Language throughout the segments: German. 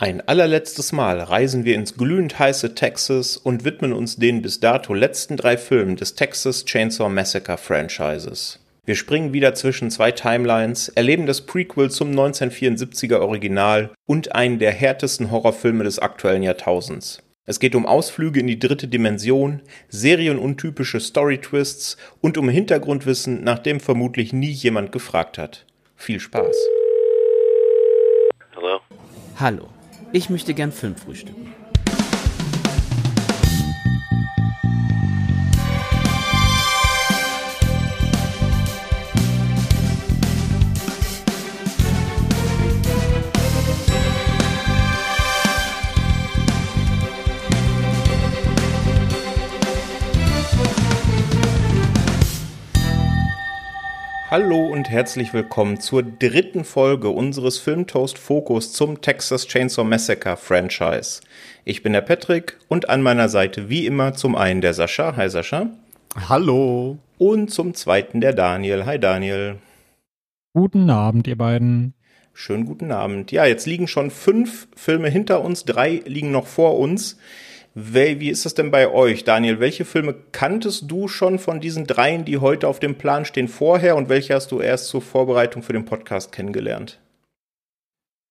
Ein allerletztes Mal reisen wir ins glühend heiße Texas und widmen uns den bis dato letzten drei Filmen des Texas Chainsaw Massacre Franchises. Wir springen wieder zwischen zwei Timelines, erleben das Prequel zum 1974er Original und einen der härtesten Horrorfilme des aktuellen Jahrtausends. Es geht um Ausflüge in die dritte Dimension, serienuntypische Story-Twists und um Hintergrundwissen, nach dem vermutlich nie jemand gefragt hat. Viel Spaß. Hallo? Hallo, ich möchte gern Film frühstücken. Hallo und herzlich willkommen zur dritten Folge unseres Filmtoast Fokus zum Texas Chainsaw Massacre Franchise. Ich bin der Patrick und an meiner Seite wie immer zum einen der Sascha. Hi Sascha. Hallo. Und zum zweiten der Daniel. Hi Daniel. Guten Abend, ihr beiden. Schönen guten Abend. Ja, jetzt liegen schon fünf Filme hinter uns, drei liegen noch vor uns. Wie ist es denn bei euch, Daniel? Welche Filme kanntest du schon von diesen dreien, die heute auf dem Plan stehen, vorher und welche hast du erst zur Vorbereitung für den Podcast kennengelernt?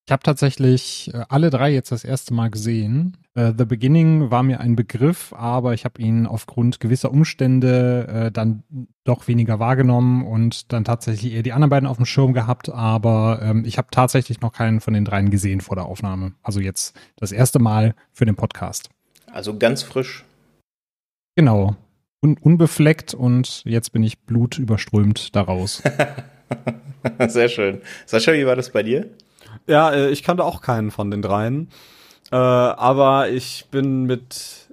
Ich habe tatsächlich äh, alle drei jetzt das erste Mal gesehen. Uh, The Beginning war mir ein Begriff, aber ich habe ihn aufgrund gewisser Umstände uh, dann doch weniger wahrgenommen und dann tatsächlich eher die anderen beiden auf dem Schirm gehabt. Aber ähm, ich habe tatsächlich noch keinen von den dreien gesehen vor der Aufnahme. Also jetzt das erste Mal für den Podcast. Also ganz frisch. Genau. Un unbefleckt und jetzt bin ich blutüberströmt daraus. Sehr schön. Sascha, wie war das bei dir? Ja, äh, ich kannte auch keinen von den dreien. Äh, aber ich bin mit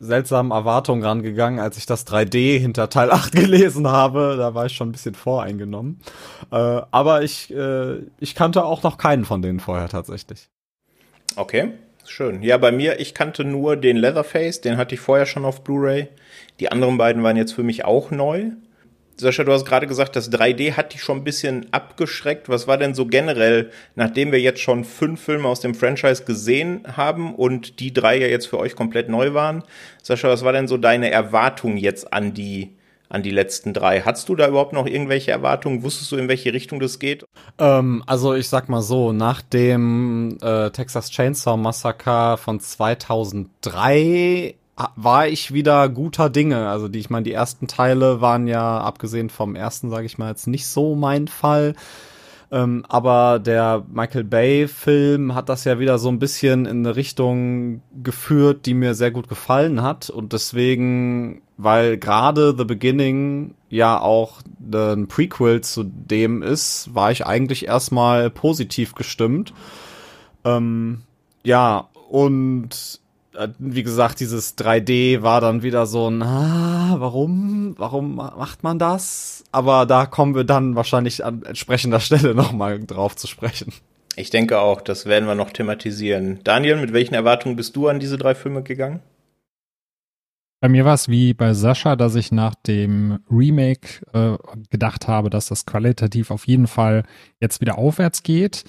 seltsamen Erwartungen rangegangen, als ich das 3D hinter Teil 8 gelesen habe. Da war ich schon ein bisschen voreingenommen. Äh, aber ich, ich kannte auch noch keinen von denen vorher tatsächlich. Okay. Schön. Ja, bei mir, ich kannte nur den Leatherface, den hatte ich vorher schon auf Blu-ray. Die anderen beiden waren jetzt für mich auch neu. Sascha, du hast gerade gesagt, das 3D hat dich schon ein bisschen abgeschreckt. Was war denn so generell, nachdem wir jetzt schon fünf Filme aus dem Franchise gesehen haben und die drei ja jetzt für euch komplett neu waren? Sascha, was war denn so deine Erwartung jetzt an die an die letzten drei. Hattest du da überhaupt noch irgendwelche Erwartungen? Wusstest du, in welche Richtung das geht? Ähm, also ich sag mal so, nach dem äh, Texas Chainsaw Massacre von 2003 war ich wieder guter Dinge. Also die, ich meine, die ersten Teile waren ja, abgesehen vom ersten, sage ich mal, jetzt nicht so mein Fall. Ähm, aber der Michael Bay-Film hat das ja wieder so ein bisschen in eine Richtung geführt, die mir sehr gut gefallen hat. Und deswegen, weil gerade The Beginning ja auch ein Prequel zu dem ist, war ich eigentlich erstmal positiv gestimmt. Ähm, ja, und wie gesagt, dieses 3D war dann wieder so ein, ah, warum, warum macht man das? Aber da kommen wir dann wahrscheinlich an entsprechender Stelle nochmal drauf zu sprechen. Ich denke auch, das werden wir noch thematisieren. Daniel, mit welchen Erwartungen bist du an diese drei Filme gegangen? Bei mir war es wie bei Sascha, dass ich nach dem Remake äh, gedacht habe, dass das qualitativ auf jeden Fall jetzt wieder aufwärts geht.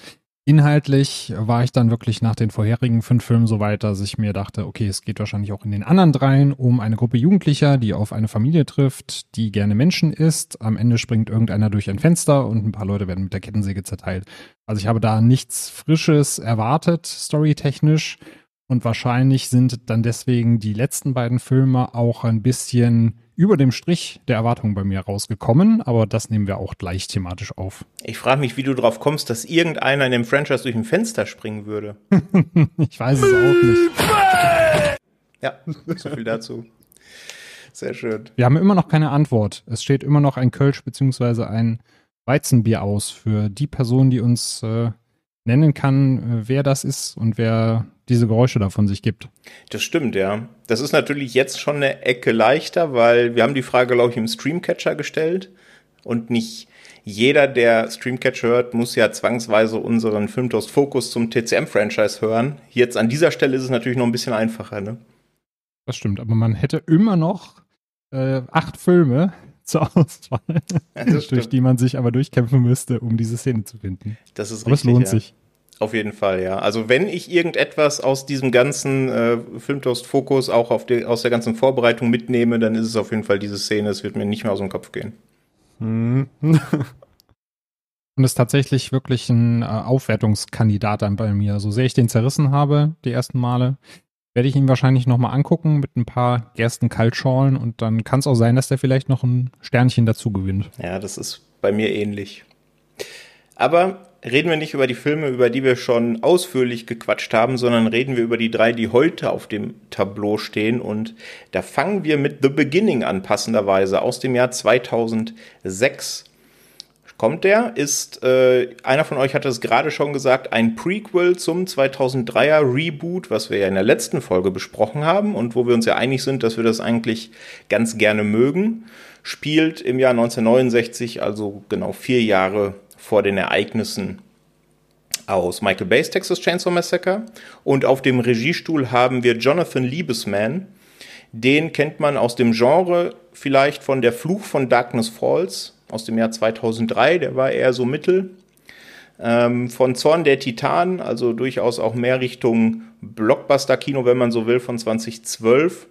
Inhaltlich war ich dann wirklich nach den vorherigen fünf Filmen so weit, dass ich mir dachte, okay, es geht wahrscheinlich auch in den anderen dreien um eine Gruppe Jugendlicher, die auf eine Familie trifft, die gerne Menschen isst. Am Ende springt irgendeiner durch ein Fenster und ein paar Leute werden mit der Kettensäge zerteilt. Also ich habe da nichts Frisches erwartet, storytechnisch. Und wahrscheinlich sind dann deswegen die letzten beiden Filme auch ein bisschen über dem Strich der Erwartungen bei mir rausgekommen, aber das nehmen wir auch gleich thematisch auf. Ich frage mich, wie du drauf kommst, dass irgendeiner in dem Franchise durch ein Fenster springen würde. ich weiß es auch nicht. Ja, so viel dazu. Sehr schön. Wir haben immer noch keine Antwort. Es steht immer noch ein Kölsch bzw. ein Weizenbier aus für die Person, die uns äh, nennen kann, äh, wer das ist und wer diese Geräusche davon sich gibt. Das stimmt, ja. Das ist natürlich jetzt schon eine Ecke leichter, weil wir haben die Frage, glaube ich, im Streamcatcher gestellt und nicht jeder, der Streamcatcher hört, muss ja zwangsweise unseren Filmtoast Fokus zum TCM-Franchise hören. Jetzt an dieser Stelle ist es natürlich noch ein bisschen einfacher, ne? Das stimmt, aber man hätte immer noch äh, acht Filme zur Auswahl, ja, durch die man sich aber durchkämpfen müsste, um diese Szene zu finden. Das ist aber richtig, es lohnt ja. sich. Auf jeden Fall, ja. Also wenn ich irgendetwas aus diesem ganzen äh, Filmtoast-Fokus auch auf die, aus der ganzen Vorbereitung mitnehme, dann ist es auf jeden Fall diese Szene. Es wird mir nicht mehr aus dem Kopf gehen. Mhm. Und ist tatsächlich wirklich ein äh, Aufwertungskandidat dann bei mir. So sehr ich den zerrissen habe, die ersten Male, werde ich ihn wahrscheinlich nochmal angucken mit ein paar Gersten-Kaltschorlen und dann kann es auch sein, dass der vielleicht noch ein Sternchen dazu gewinnt. Ja, das ist bei mir ähnlich. Aber reden wir nicht über die Filme, über die wir schon ausführlich gequatscht haben, sondern reden wir über die drei, die heute auf dem Tableau stehen. Und da fangen wir mit The Beginning an, passenderweise, aus dem Jahr 2006 kommt der, ist, äh, einer von euch hatte es gerade schon gesagt, ein Prequel zum 2003er Reboot, was wir ja in der letzten Folge besprochen haben und wo wir uns ja einig sind, dass wir das eigentlich ganz gerne mögen, spielt im Jahr 1969, also genau vier Jahre vor den Ereignissen aus Michael Bay's Texas Chainsaw Massacre. Und auf dem Regiestuhl haben wir Jonathan Liebesman. Den kennt man aus dem Genre vielleicht von Der Fluch von Darkness Falls, aus dem Jahr 2003, der war eher so mittel. Ähm, von Zorn der Titan, also durchaus auch mehr Richtung Blockbuster-Kino, wenn man so will, von 2012.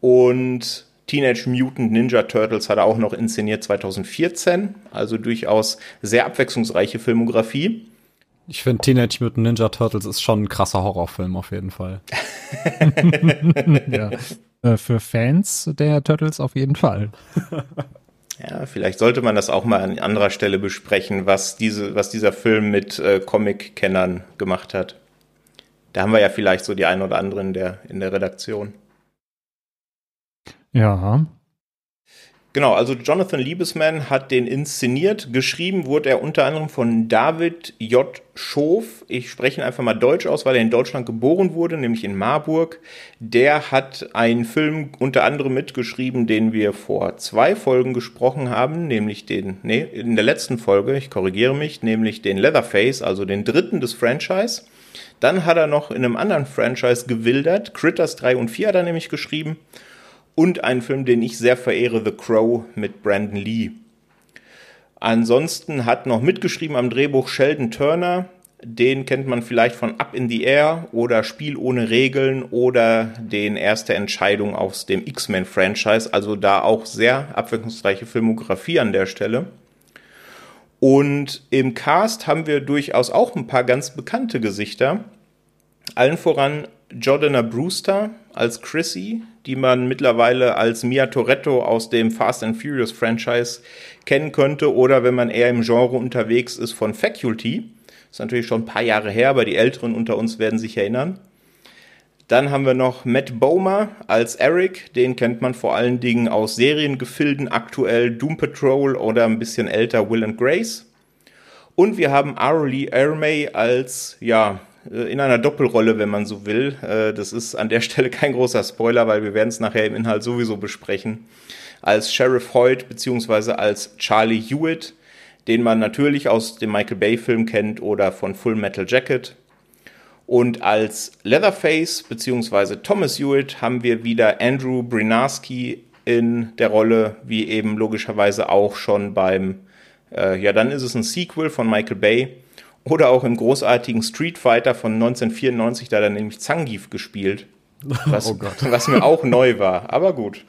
Und Teenage Mutant Ninja Turtles hat er auch noch inszeniert 2014, also durchaus sehr abwechslungsreiche Filmografie. Ich finde Teenage Mutant Ninja Turtles ist schon ein krasser Horrorfilm auf jeden Fall. ja. Äh, für Fans der Turtles auf jeden Fall. Ja, vielleicht sollte man das auch mal an anderer Stelle besprechen, was, diese, was dieser Film mit äh, Comic-Kennern gemacht hat. Da haben wir ja vielleicht so die ein oder andere in der, in der Redaktion. Ja, Genau, also Jonathan Liebesman hat den inszeniert. Geschrieben wurde er unter anderem von David J. Schof. Ich spreche ihn einfach mal deutsch aus, weil er in Deutschland geboren wurde, nämlich in Marburg. Der hat einen Film unter anderem mitgeschrieben, den wir vor zwei Folgen gesprochen haben, nämlich den, nee, in der letzten Folge, ich korrigiere mich, nämlich den Leatherface, also den dritten des Franchise. Dann hat er noch in einem anderen Franchise gewildert. Critters 3 und 4 hat er nämlich geschrieben und einen Film, den ich sehr verehre, The Crow mit Brandon Lee. Ansonsten hat noch mitgeschrieben am Drehbuch Sheldon Turner. Den kennt man vielleicht von Up in the Air oder Spiel ohne Regeln oder den erste Entscheidung aus dem X-Men-Franchise. Also da auch sehr abwechslungsreiche Filmografie an der Stelle. Und im Cast haben wir durchaus auch ein paar ganz bekannte Gesichter. Allen voran Jordana Brewster als Chrissy, die man mittlerweile als Mia Toretto aus dem Fast and Furious Franchise kennen könnte oder wenn man eher im Genre unterwegs ist von Faculty. ist natürlich schon ein paar Jahre her, aber die Älteren unter uns werden sich erinnern. Dann haben wir noch Matt Bomer als Eric, den kennt man vor allen Dingen aus Seriengefilden, aktuell Doom Patrol oder ein bisschen älter Will and Grace. Und wir haben Arlie Ermey als, ja, in einer Doppelrolle, wenn man so will. Äh, das ist an der Stelle kein großer Spoiler, weil wir werden es nachher im Inhalt sowieso besprechen. Als Sheriff Hoyt beziehungsweise als Charlie Hewitt, den man natürlich aus dem Michael Bay Film kennt oder von Full Metal Jacket. Und als Leatherface beziehungsweise Thomas Hewitt haben wir wieder Andrew Brinarski in der Rolle, wie eben logischerweise auch schon beim, äh, ja dann ist es ein Sequel von Michael Bay oder auch im großartigen Street Fighter von 1994, da hat er nämlich Zangief gespielt. Was, oh was mir auch neu war, aber gut.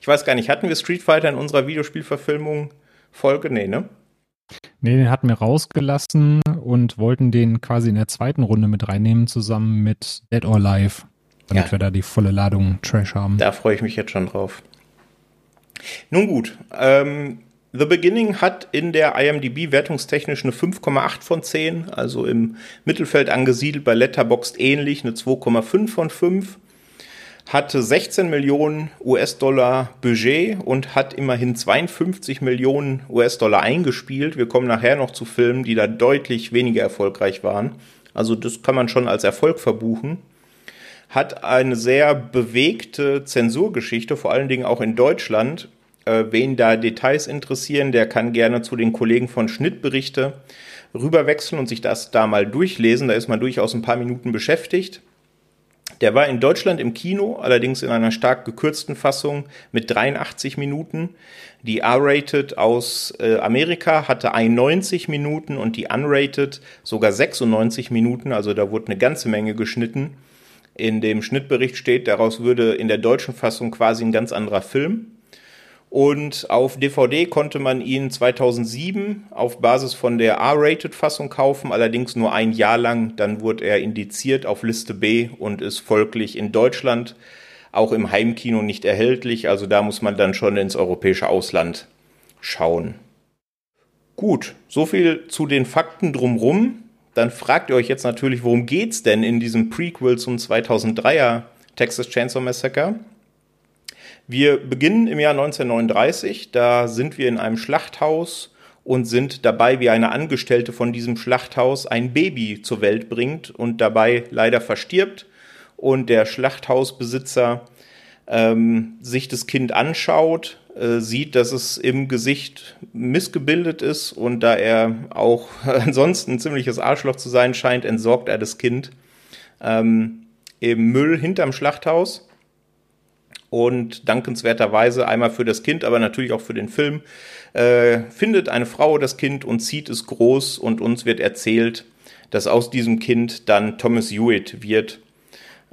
Ich weiß gar nicht, hatten wir Street Fighter in unserer Videospielverfilmung Folge? Nee, ne? Nee, den hatten wir rausgelassen und wollten den quasi in der zweiten Runde mit reinnehmen, zusammen mit Dead or Alive, damit ja. wir da die volle Ladung Trash haben. Da freue ich mich jetzt schon drauf. Nun gut, ähm, The Beginning hat in der IMDb wertungstechnisch eine 5,8 von 10, also im Mittelfeld angesiedelt, bei Letterboxd ähnlich, eine 2,5 von 5. Hatte 16 Millionen US-Dollar Budget und hat immerhin 52 Millionen US-Dollar eingespielt. Wir kommen nachher noch zu Filmen, die da deutlich weniger erfolgreich waren. Also das kann man schon als Erfolg verbuchen. Hat eine sehr bewegte Zensurgeschichte, vor allen Dingen auch in Deutschland äh, wen da Details interessieren, der kann gerne zu den Kollegen von Schnittberichte rüberwechseln und sich das da mal durchlesen. Da ist man durchaus ein paar Minuten beschäftigt. Der war in Deutschland im Kino, allerdings in einer stark gekürzten Fassung mit 83 Minuten. Die R-Rated aus äh, Amerika hatte 91 Minuten und die Unrated sogar 96 Minuten, also da wurde eine ganze Menge geschnitten. In dem Schnittbericht steht, daraus würde in der deutschen Fassung quasi ein ganz anderer Film. Und auf DVD konnte man ihn 2007 auf Basis von der R-Rated-Fassung kaufen, allerdings nur ein Jahr lang. Dann wurde er indiziert auf Liste B und ist folglich in Deutschland auch im Heimkino nicht erhältlich. Also da muss man dann schon ins europäische Ausland schauen. Gut, so viel zu den Fakten drumrum. Dann fragt ihr euch jetzt natürlich, worum geht's denn in diesem Prequel zum 2003er Texas Chainsaw Massacre? Wir beginnen im Jahr 1939, da sind wir in einem Schlachthaus und sind dabei, wie eine Angestellte von diesem Schlachthaus ein Baby zur Welt bringt und dabei leider verstirbt. Und der Schlachthausbesitzer ähm, sich das Kind anschaut, äh, sieht, dass es im Gesicht missgebildet ist und da er auch ansonsten ein ziemliches Arschloch zu sein scheint, entsorgt er das Kind ähm, im Müll hinterm Schlachthaus und dankenswerterweise einmal für das Kind, aber natürlich auch für den Film, äh, findet eine Frau das Kind und zieht es groß und uns wird erzählt, dass aus diesem Kind dann Thomas Hewitt wird.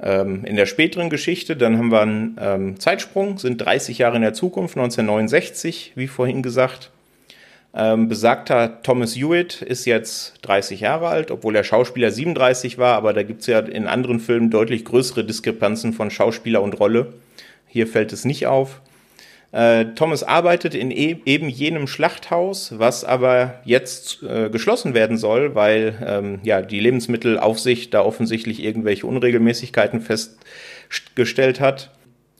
Ähm, in der späteren Geschichte, dann haben wir einen ähm, Zeitsprung, sind 30 Jahre in der Zukunft, 1969, wie vorhin gesagt. Ähm, besagter Thomas Hewitt ist jetzt 30 Jahre alt, obwohl der Schauspieler 37 war, aber da gibt es ja in anderen Filmen deutlich größere Diskrepanzen von Schauspieler und Rolle. Hier fällt es nicht auf. Äh, Thomas arbeitet in e eben jenem Schlachthaus, was aber jetzt äh, geschlossen werden soll, weil ähm, ja die Lebensmittelaufsicht da offensichtlich irgendwelche Unregelmäßigkeiten festgestellt hat.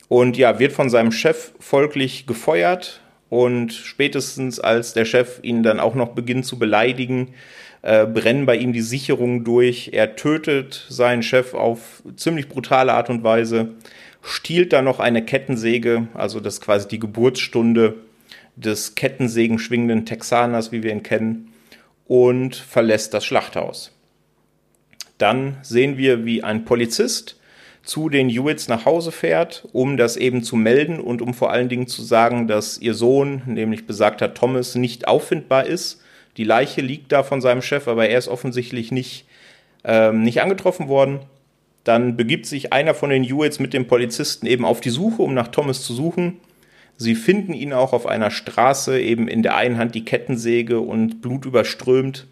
Und ja, wird von seinem Chef folglich gefeuert. Und spätestens als der Chef ihn dann auch noch beginnt zu beleidigen, äh, brennen bei ihm die Sicherungen durch. Er tötet seinen Chef auf ziemlich brutale Art und Weise stiehlt da noch eine Kettensäge, also das ist quasi die Geburtsstunde des Kettensägen schwingenden Texaners, wie wir ihn kennen, und verlässt das Schlachthaus. Dann sehen wir, wie ein Polizist zu den Hewitts nach Hause fährt, um das eben zu melden und um vor allen Dingen zu sagen, dass ihr Sohn, nämlich besagter Thomas, nicht auffindbar ist. Die Leiche liegt da von seinem Chef, aber er ist offensichtlich nicht, ähm, nicht angetroffen worden. Dann begibt sich einer von den Hewitts mit dem Polizisten eben auf die Suche, um nach Thomas zu suchen. Sie finden ihn auch auf einer Straße, eben in der einen Hand die Kettensäge und Blut überströmt.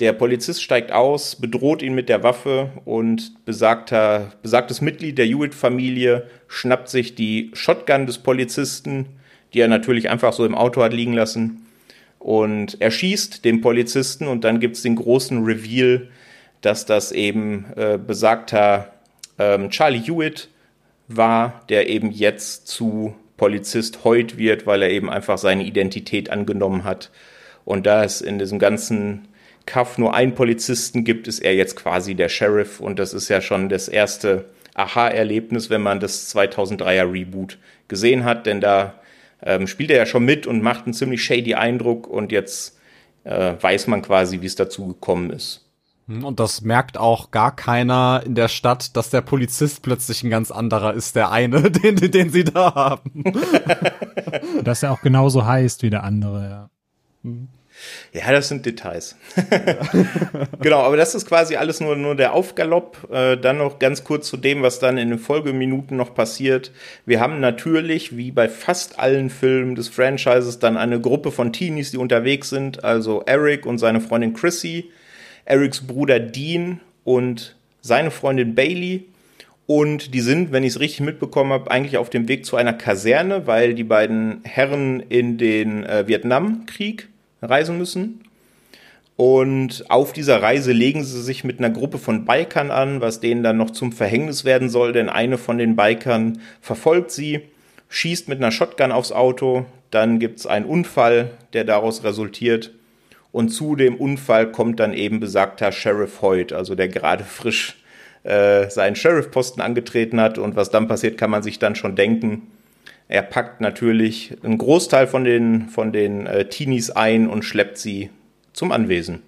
Der Polizist steigt aus, bedroht ihn mit der Waffe und besagter, besagtes Mitglied der Hewitt-Familie schnappt sich die Shotgun des Polizisten, die er natürlich einfach so im Auto hat liegen lassen, und erschießt den Polizisten und dann gibt es den großen Reveal, dass das eben äh, besagter ähm, Charlie Hewitt war, der eben jetzt zu Polizist Hoyt wird, weil er eben einfach seine Identität angenommen hat. Und da es in diesem ganzen Kaff nur einen Polizisten gibt, ist er jetzt quasi der Sheriff. Und das ist ja schon das erste Aha-Erlebnis, wenn man das 2003er Reboot gesehen hat, denn da ähm, spielt er ja schon mit und macht einen ziemlich shady Eindruck und jetzt äh, weiß man quasi, wie es dazu gekommen ist. Hm, und das merkt auch gar keiner in der Stadt, dass der Polizist plötzlich ein ganz anderer ist, der eine, den, den sie da haben. dass er auch genauso heißt wie der andere, ja. Ja, das sind Details. genau, aber das ist quasi alles nur, nur der Aufgalopp. Äh, dann noch ganz kurz zu dem, was dann in den Folgeminuten noch passiert. Wir haben natürlich, wie bei fast allen Filmen des Franchises, dann eine Gruppe von Teenies, die unterwegs sind. Also Eric und seine Freundin Chrissy Erics Bruder Dean und seine Freundin Bailey. Und die sind, wenn ich es richtig mitbekommen habe, eigentlich auf dem Weg zu einer Kaserne, weil die beiden Herren in den äh, Vietnamkrieg reisen müssen. Und auf dieser Reise legen sie sich mit einer Gruppe von Bikern an, was denen dann noch zum Verhängnis werden soll, denn eine von den Bikern verfolgt sie, schießt mit einer Shotgun aufs Auto, dann gibt es einen Unfall, der daraus resultiert und zu dem Unfall kommt dann eben besagter Sheriff Hoyt, also der gerade frisch äh, seinen Sheriff-Posten angetreten hat. Und was dann passiert, kann man sich dann schon denken. Er packt natürlich einen Großteil von den, von den äh, Teenies ein und schleppt sie zum Anwesen.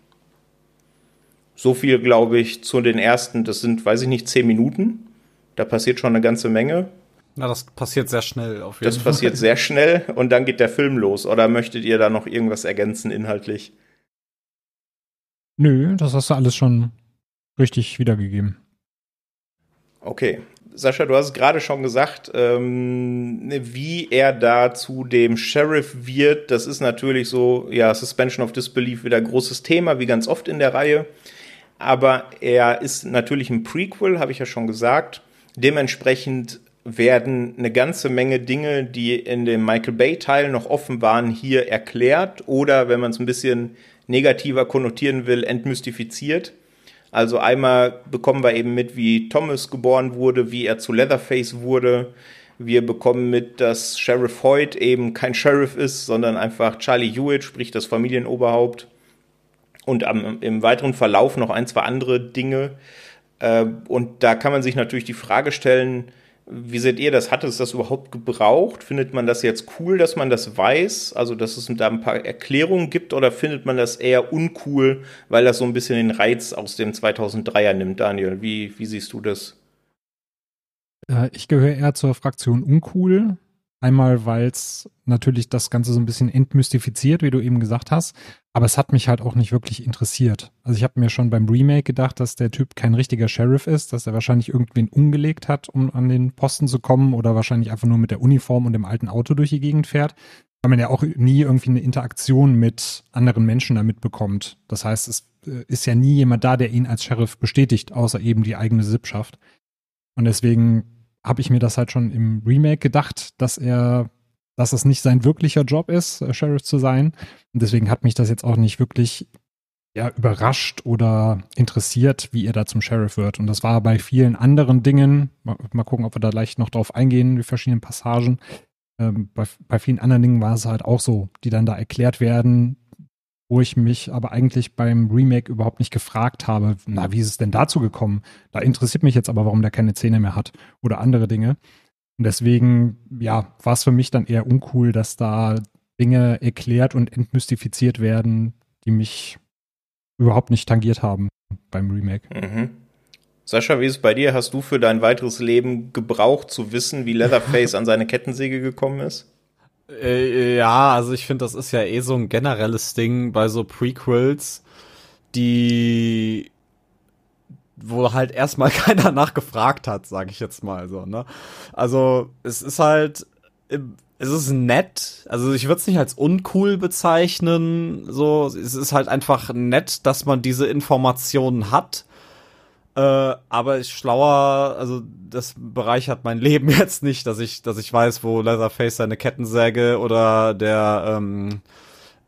So viel, glaube ich, zu den ersten, das sind, weiß ich nicht, zehn Minuten. Da passiert schon eine ganze Menge. Na, das passiert sehr schnell auf jeden Das Fall. passiert sehr schnell und dann geht der Film los. Oder möchtet ihr da noch irgendwas ergänzen inhaltlich? Nö, das hast du alles schon richtig wiedergegeben. Okay. Sascha, du hast es gerade schon gesagt, ähm, wie er da zu dem Sheriff wird. Das ist natürlich so, ja, Suspension of Disbelief wieder großes Thema, wie ganz oft in der Reihe. Aber er ist natürlich ein Prequel, habe ich ja schon gesagt. Dementsprechend werden eine ganze Menge Dinge, die in dem Michael Bay-Teil noch offen waren, hier erklärt oder, wenn man es ein bisschen negativer konnotieren will, entmystifiziert. Also einmal bekommen wir eben mit, wie Thomas geboren wurde, wie er zu Leatherface wurde. Wir bekommen mit, dass Sheriff Hoyt eben kein Sheriff ist, sondern einfach Charlie Hewitt, sprich das Familienoberhaupt. Und am, im weiteren Verlauf noch ein, zwei andere Dinge. Äh, und da kann man sich natürlich die Frage stellen, wie seht ihr das? Hat es das überhaupt gebraucht? Findet man das jetzt cool, dass man das weiß? Also, dass es da ein paar Erklärungen gibt? Oder findet man das eher uncool, weil das so ein bisschen den Reiz aus dem 2003er nimmt? Daniel, wie, wie siehst du das? Äh, ich gehöre eher zur Fraktion uncool. Einmal, weil es natürlich das Ganze so ein bisschen entmystifiziert, wie du eben gesagt hast. Aber es hat mich halt auch nicht wirklich interessiert. Also ich habe mir schon beim Remake gedacht, dass der Typ kein richtiger Sheriff ist, dass er wahrscheinlich irgendwen umgelegt hat, um an den Posten zu kommen oder wahrscheinlich einfach nur mit der Uniform und dem alten Auto durch die Gegend fährt. Weil man ja auch nie irgendwie eine Interaktion mit anderen Menschen damit bekommt. Das heißt, es äh, ist ja nie jemand da, der ihn als Sheriff bestätigt, außer eben die eigene Sippschaft. Und deswegen habe ich mir das halt schon im Remake gedacht, dass er, dass es nicht sein wirklicher Job ist, äh, Sheriff zu sein. Und deswegen hat mich das jetzt auch nicht wirklich ja, überrascht oder interessiert, wie er da zum Sheriff wird. Und das war bei vielen anderen Dingen, mal, mal gucken, ob wir da leicht noch drauf eingehen, die verschiedenen Passagen. Ähm, bei, bei vielen anderen Dingen war es halt auch so, die dann da erklärt werden, wo ich mich aber eigentlich beim Remake überhaupt nicht gefragt habe, na, wie ist es denn dazu gekommen? Da interessiert mich jetzt aber, warum der keine Zähne mehr hat oder andere Dinge. Und deswegen, ja, war es für mich dann eher uncool, dass da Dinge erklärt und entmystifiziert werden, die mich überhaupt nicht tangiert haben beim Remake. Mhm. Sascha, wie ist es bei dir? Hast du für dein weiteres Leben gebraucht zu wissen, wie Leatherface an seine Kettensäge gekommen ist? Äh, ja, also ich finde, das ist ja eh so ein generelles Ding bei so Prequels, die wo halt erstmal keiner nachgefragt hat, sage ich jetzt mal so, ne? Also, es ist halt es ist nett, also ich würde es nicht als uncool bezeichnen, so es ist halt einfach nett, dass man diese Informationen hat äh, aber ist schlauer, also das bereichert mein Leben jetzt nicht, dass ich, dass ich weiß, wo Leatherface seine Kettensäge oder der ähm,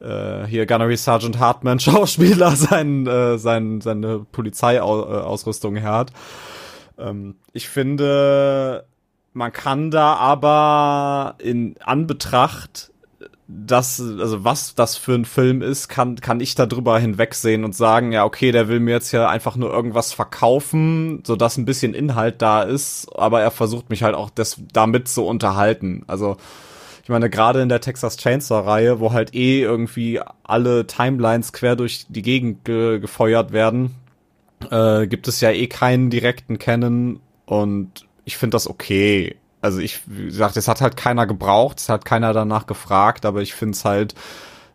äh, hier Gunnery Sergeant Hartman Schauspieler sein, äh, sein, seine Polizeiausrüstung her hat. Ähm, ich finde, man kann da aber in Anbetracht das, also was das für ein Film ist, kann, kann ich da drüber hinwegsehen und sagen, ja, okay, der will mir jetzt ja einfach nur irgendwas verkaufen, so dass ein bisschen Inhalt da ist, aber er versucht mich halt auch das, damit zu unterhalten. Also, ich meine, gerade in der Texas Chainsaw-Reihe, wo halt eh irgendwie alle Timelines quer durch die Gegend ge gefeuert werden, äh, gibt es ja eh keinen direkten Canon und ich finde das okay also ich, wie es hat halt keiner gebraucht, es hat keiner danach gefragt, aber ich finde es halt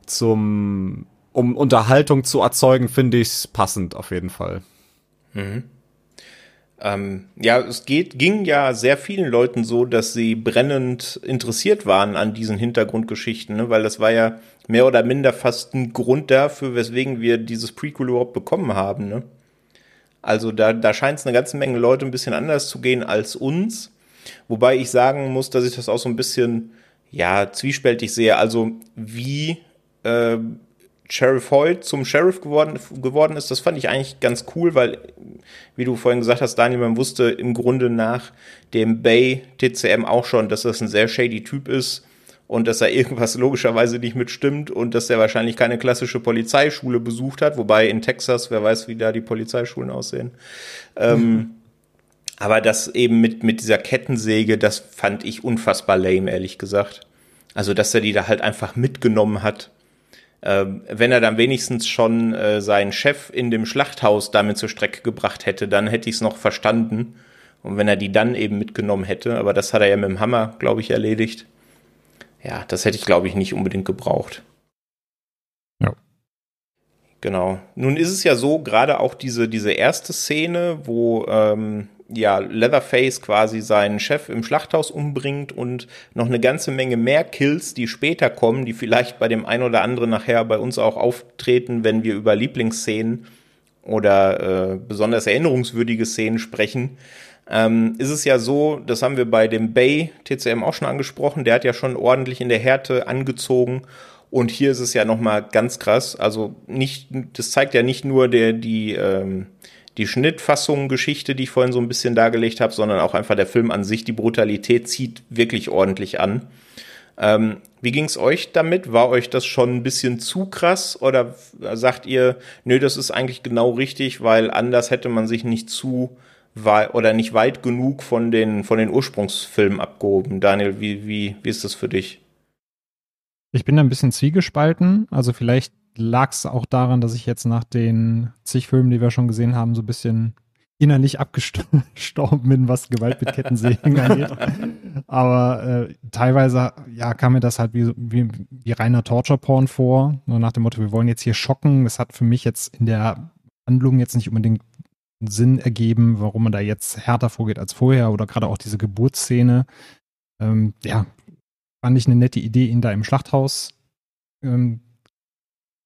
zum, um Unterhaltung zu erzeugen, finde ich es passend auf jeden Fall. Mhm. Ähm, ja, es geht, ging ja sehr vielen Leuten so, dass sie brennend interessiert waren an diesen Hintergrundgeschichten, ne? weil das war ja mehr oder minder fast ein Grund dafür, weswegen wir dieses Prequel überhaupt bekommen haben. Ne? Also da, da scheint es eine ganze Menge Leute ein bisschen anders zu gehen als uns. Wobei ich sagen muss, dass ich das auch so ein bisschen, ja, zwiespältig sehe. Also wie äh, Sheriff Hoyt zum Sheriff geworden, geworden ist, das fand ich eigentlich ganz cool, weil, wie du vorhin gesagt hast, Daniel, man wusste im Grunde nach dem Bay TCM auch schon, dass das ein sehr shady Typ ist und dass da irgendwas logischerweise nicht mitstimmt und dass er wahrscheinlich keine klassische Polizeischule besucht hat, wobei in Texas, wer weiß, wie da die Polizeischulen aussehen. Mhm. Ähm, aber das eben mit, mit dieser Kettensäge, das fand ich unfassbar lame, ehrlich gesagt. Also, dass er die da halt einfach mitgenommen hat. Ähm, wenn er dann wenigstens schon äh, seinen Chef in dem Schlachthaus damit zur Strecke gebracht hätte, dann hätte ich es noch verstanden. Und wenn er die dann eben mitgenommen hätte, aber das hat er ja mit dem Hammer, glaube ich, erledigt. Ja, das hätte ich, glaube ich, nicht unbedingt gebraucht. Genau. Nun ist es ja so, gerade auch diese, diese erste Szene, wo ähm, ja, Leatherface quasi seinen Chef im Schlachthaus umbringt und noch eine ganze Menge mehr Kills, die später kommen, die vielleicht bei dem einen oder anderen nachher bei uns auch auftreten, wenn wir über Lieblingsszenen oder äh, besonders erinnerungswürdige Szenen sprechen ähm, ist es ja so, das haben wir bei dem Bay TCM auch schon angesprochen, der hat ja schon ordentlich in der Härte angezogen und hier ist es ja nochmal ganz krass. Also nicht, das zeigt ja nicht nur der, die, ähm, die Schnittfassung-Geschichte, die ich vorhin so ein bisschen dargelegt habe, sondern auch einfach der Film an sich. Die Brutalität zieht wirklich ordentlich an. Ähm, wie ging's euch damit? War euch das schon ein bisschen zu krass oder sagt ihr, nö, das ist eigentlich genau richtig, weil anders hätte man sich nicht zu oder nicht weit genug von den, von den Ursprungsfilmen abgehoben. Daniel, wie, wie, wie ist das für dich? Ich bin da ein bisschen zwiegespalten. Also vielleicht lag es auch daran, dass ich jetzt nach den zig Filmen, die wir schon gesehen haben, so ein bisschen innerlich abgestorben bin, was Gewalt mit Kettensägen angeht. Aber äh, teilweise, ja, kam mir das halt wie, wie, wie reiner Torture-Porn vor. Nur nach dem Motto, wir wollen jetzt hier schocken. Das hat für mich jetzt in der Handlung jetzt nicht unbedingt Sinn ergeben, warum man da jetzt härter vorgeht als vorher oder gerade auch diese Geburtsszene. Ähm, ja, fand ich eine nette Idee, ihn da im Schlachthaus ähm,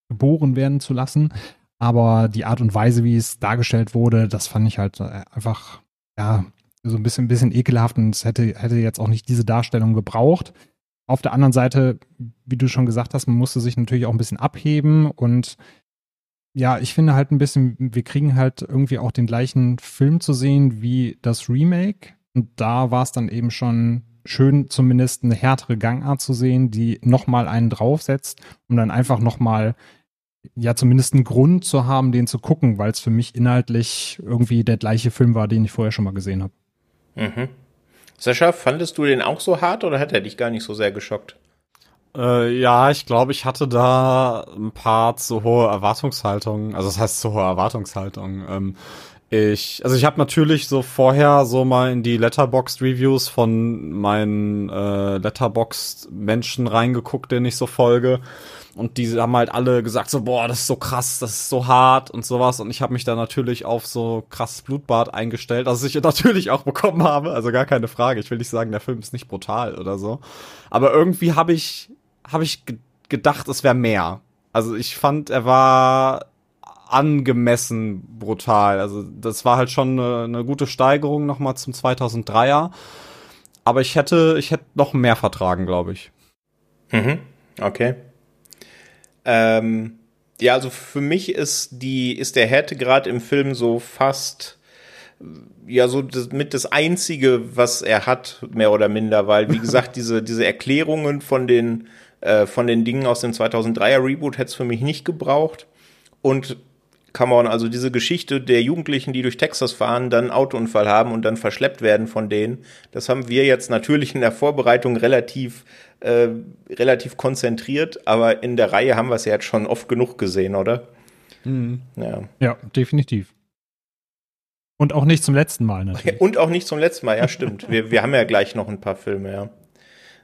geboren werden zu lassen. Aber die Art und Weise, wie es dargestellt wurde, das fand ich halt äh, einfach, ja, so ein bisschen, ein bisschen ekelhaft und es hätte, hätte jetzt auch nicht diese Darstellung gebraucht. Auf der anderen Seite, wie du schon gesagt hast, man musste sich natürlich auch ein bisschen abheben und ja, ich finde halt ein bisschen, wir kriegen halt irgendwie auch den gleichen Film zu sehen wie das Remake. Und da war es dann eben schon schön, zumindest eine härtere Gangart zu sehen, die nochmal einen draufsetzt, um dann einfach nochmal, ja, zumindest einen Grund zu haben, den zu gucken, weil es für mich inhaltlich irgendwie der gleiche Film war, den ich vorher schon mal gesehen habe. Mhm. Sascha, fandest du den auch so hart oder hat er dich gar nicht so sehr geschockt? Äh, ja, ich glaube, ich hatte da ein paar zu hohe Erwartungshaltungen. Also das heißt zu hohe Erwartungshaltungen. Ähm, ich, also ich habe natürlich so vorher so mal in die Letterboxd Reviews von meinen äh, Letterboxd Menschen reingeguckt, denen ich so folge. Und die haben halt alle gesagt so, boah, das ist so krass, das ist so hart und sowas. Und ich habe mich da natürlich auf so krasses Blutbad eingestellt, das ich natürlich auch bekommen habe. Also gar keine Frage. Ich will nicht sagen, der Film ist nicht brutal oder so. Aber irgendwie habe ich habe ich gedacht, es wäre mehr. Also ich fand, er war angemessen brutal. Also das war halt schon eine, eine gute Steigerung nochmal zum 2003er. Aber ich hätte, ich hätte noch mehr vertragen, glaube ich. Mhm. Okay. Ähm, ja, also für mich ist die, ist der Härtegrad im Film so fast, ja, so das, mit das einzige, was er hat, mehr oder minder, weil, wie gesagt, diese, diese Erklärungen von den, äh, von den Dingen aus dem 2003er Reboot hätte es für mich nicht gebraucht. Und come on, also diese Geschichte der Jugendlichen, die durch Texas fahren, dann einen Autounfall haben und dann verschleppt werden von denen, das haben wir jetzt natürlich in der Vorbereitung relativ, äh, relativ konzentriert, aber in der Reihe haben wir es ja jetzt schon oft genug gesehen, oder? Mhm. Ja. ja, definitiv. Und auch nicht zum letzten Mal natürlich. Und auch nicht zum letzten Mal, ja, stimmt. wir, wir haben ja gleich noch ein paar Filme, ja.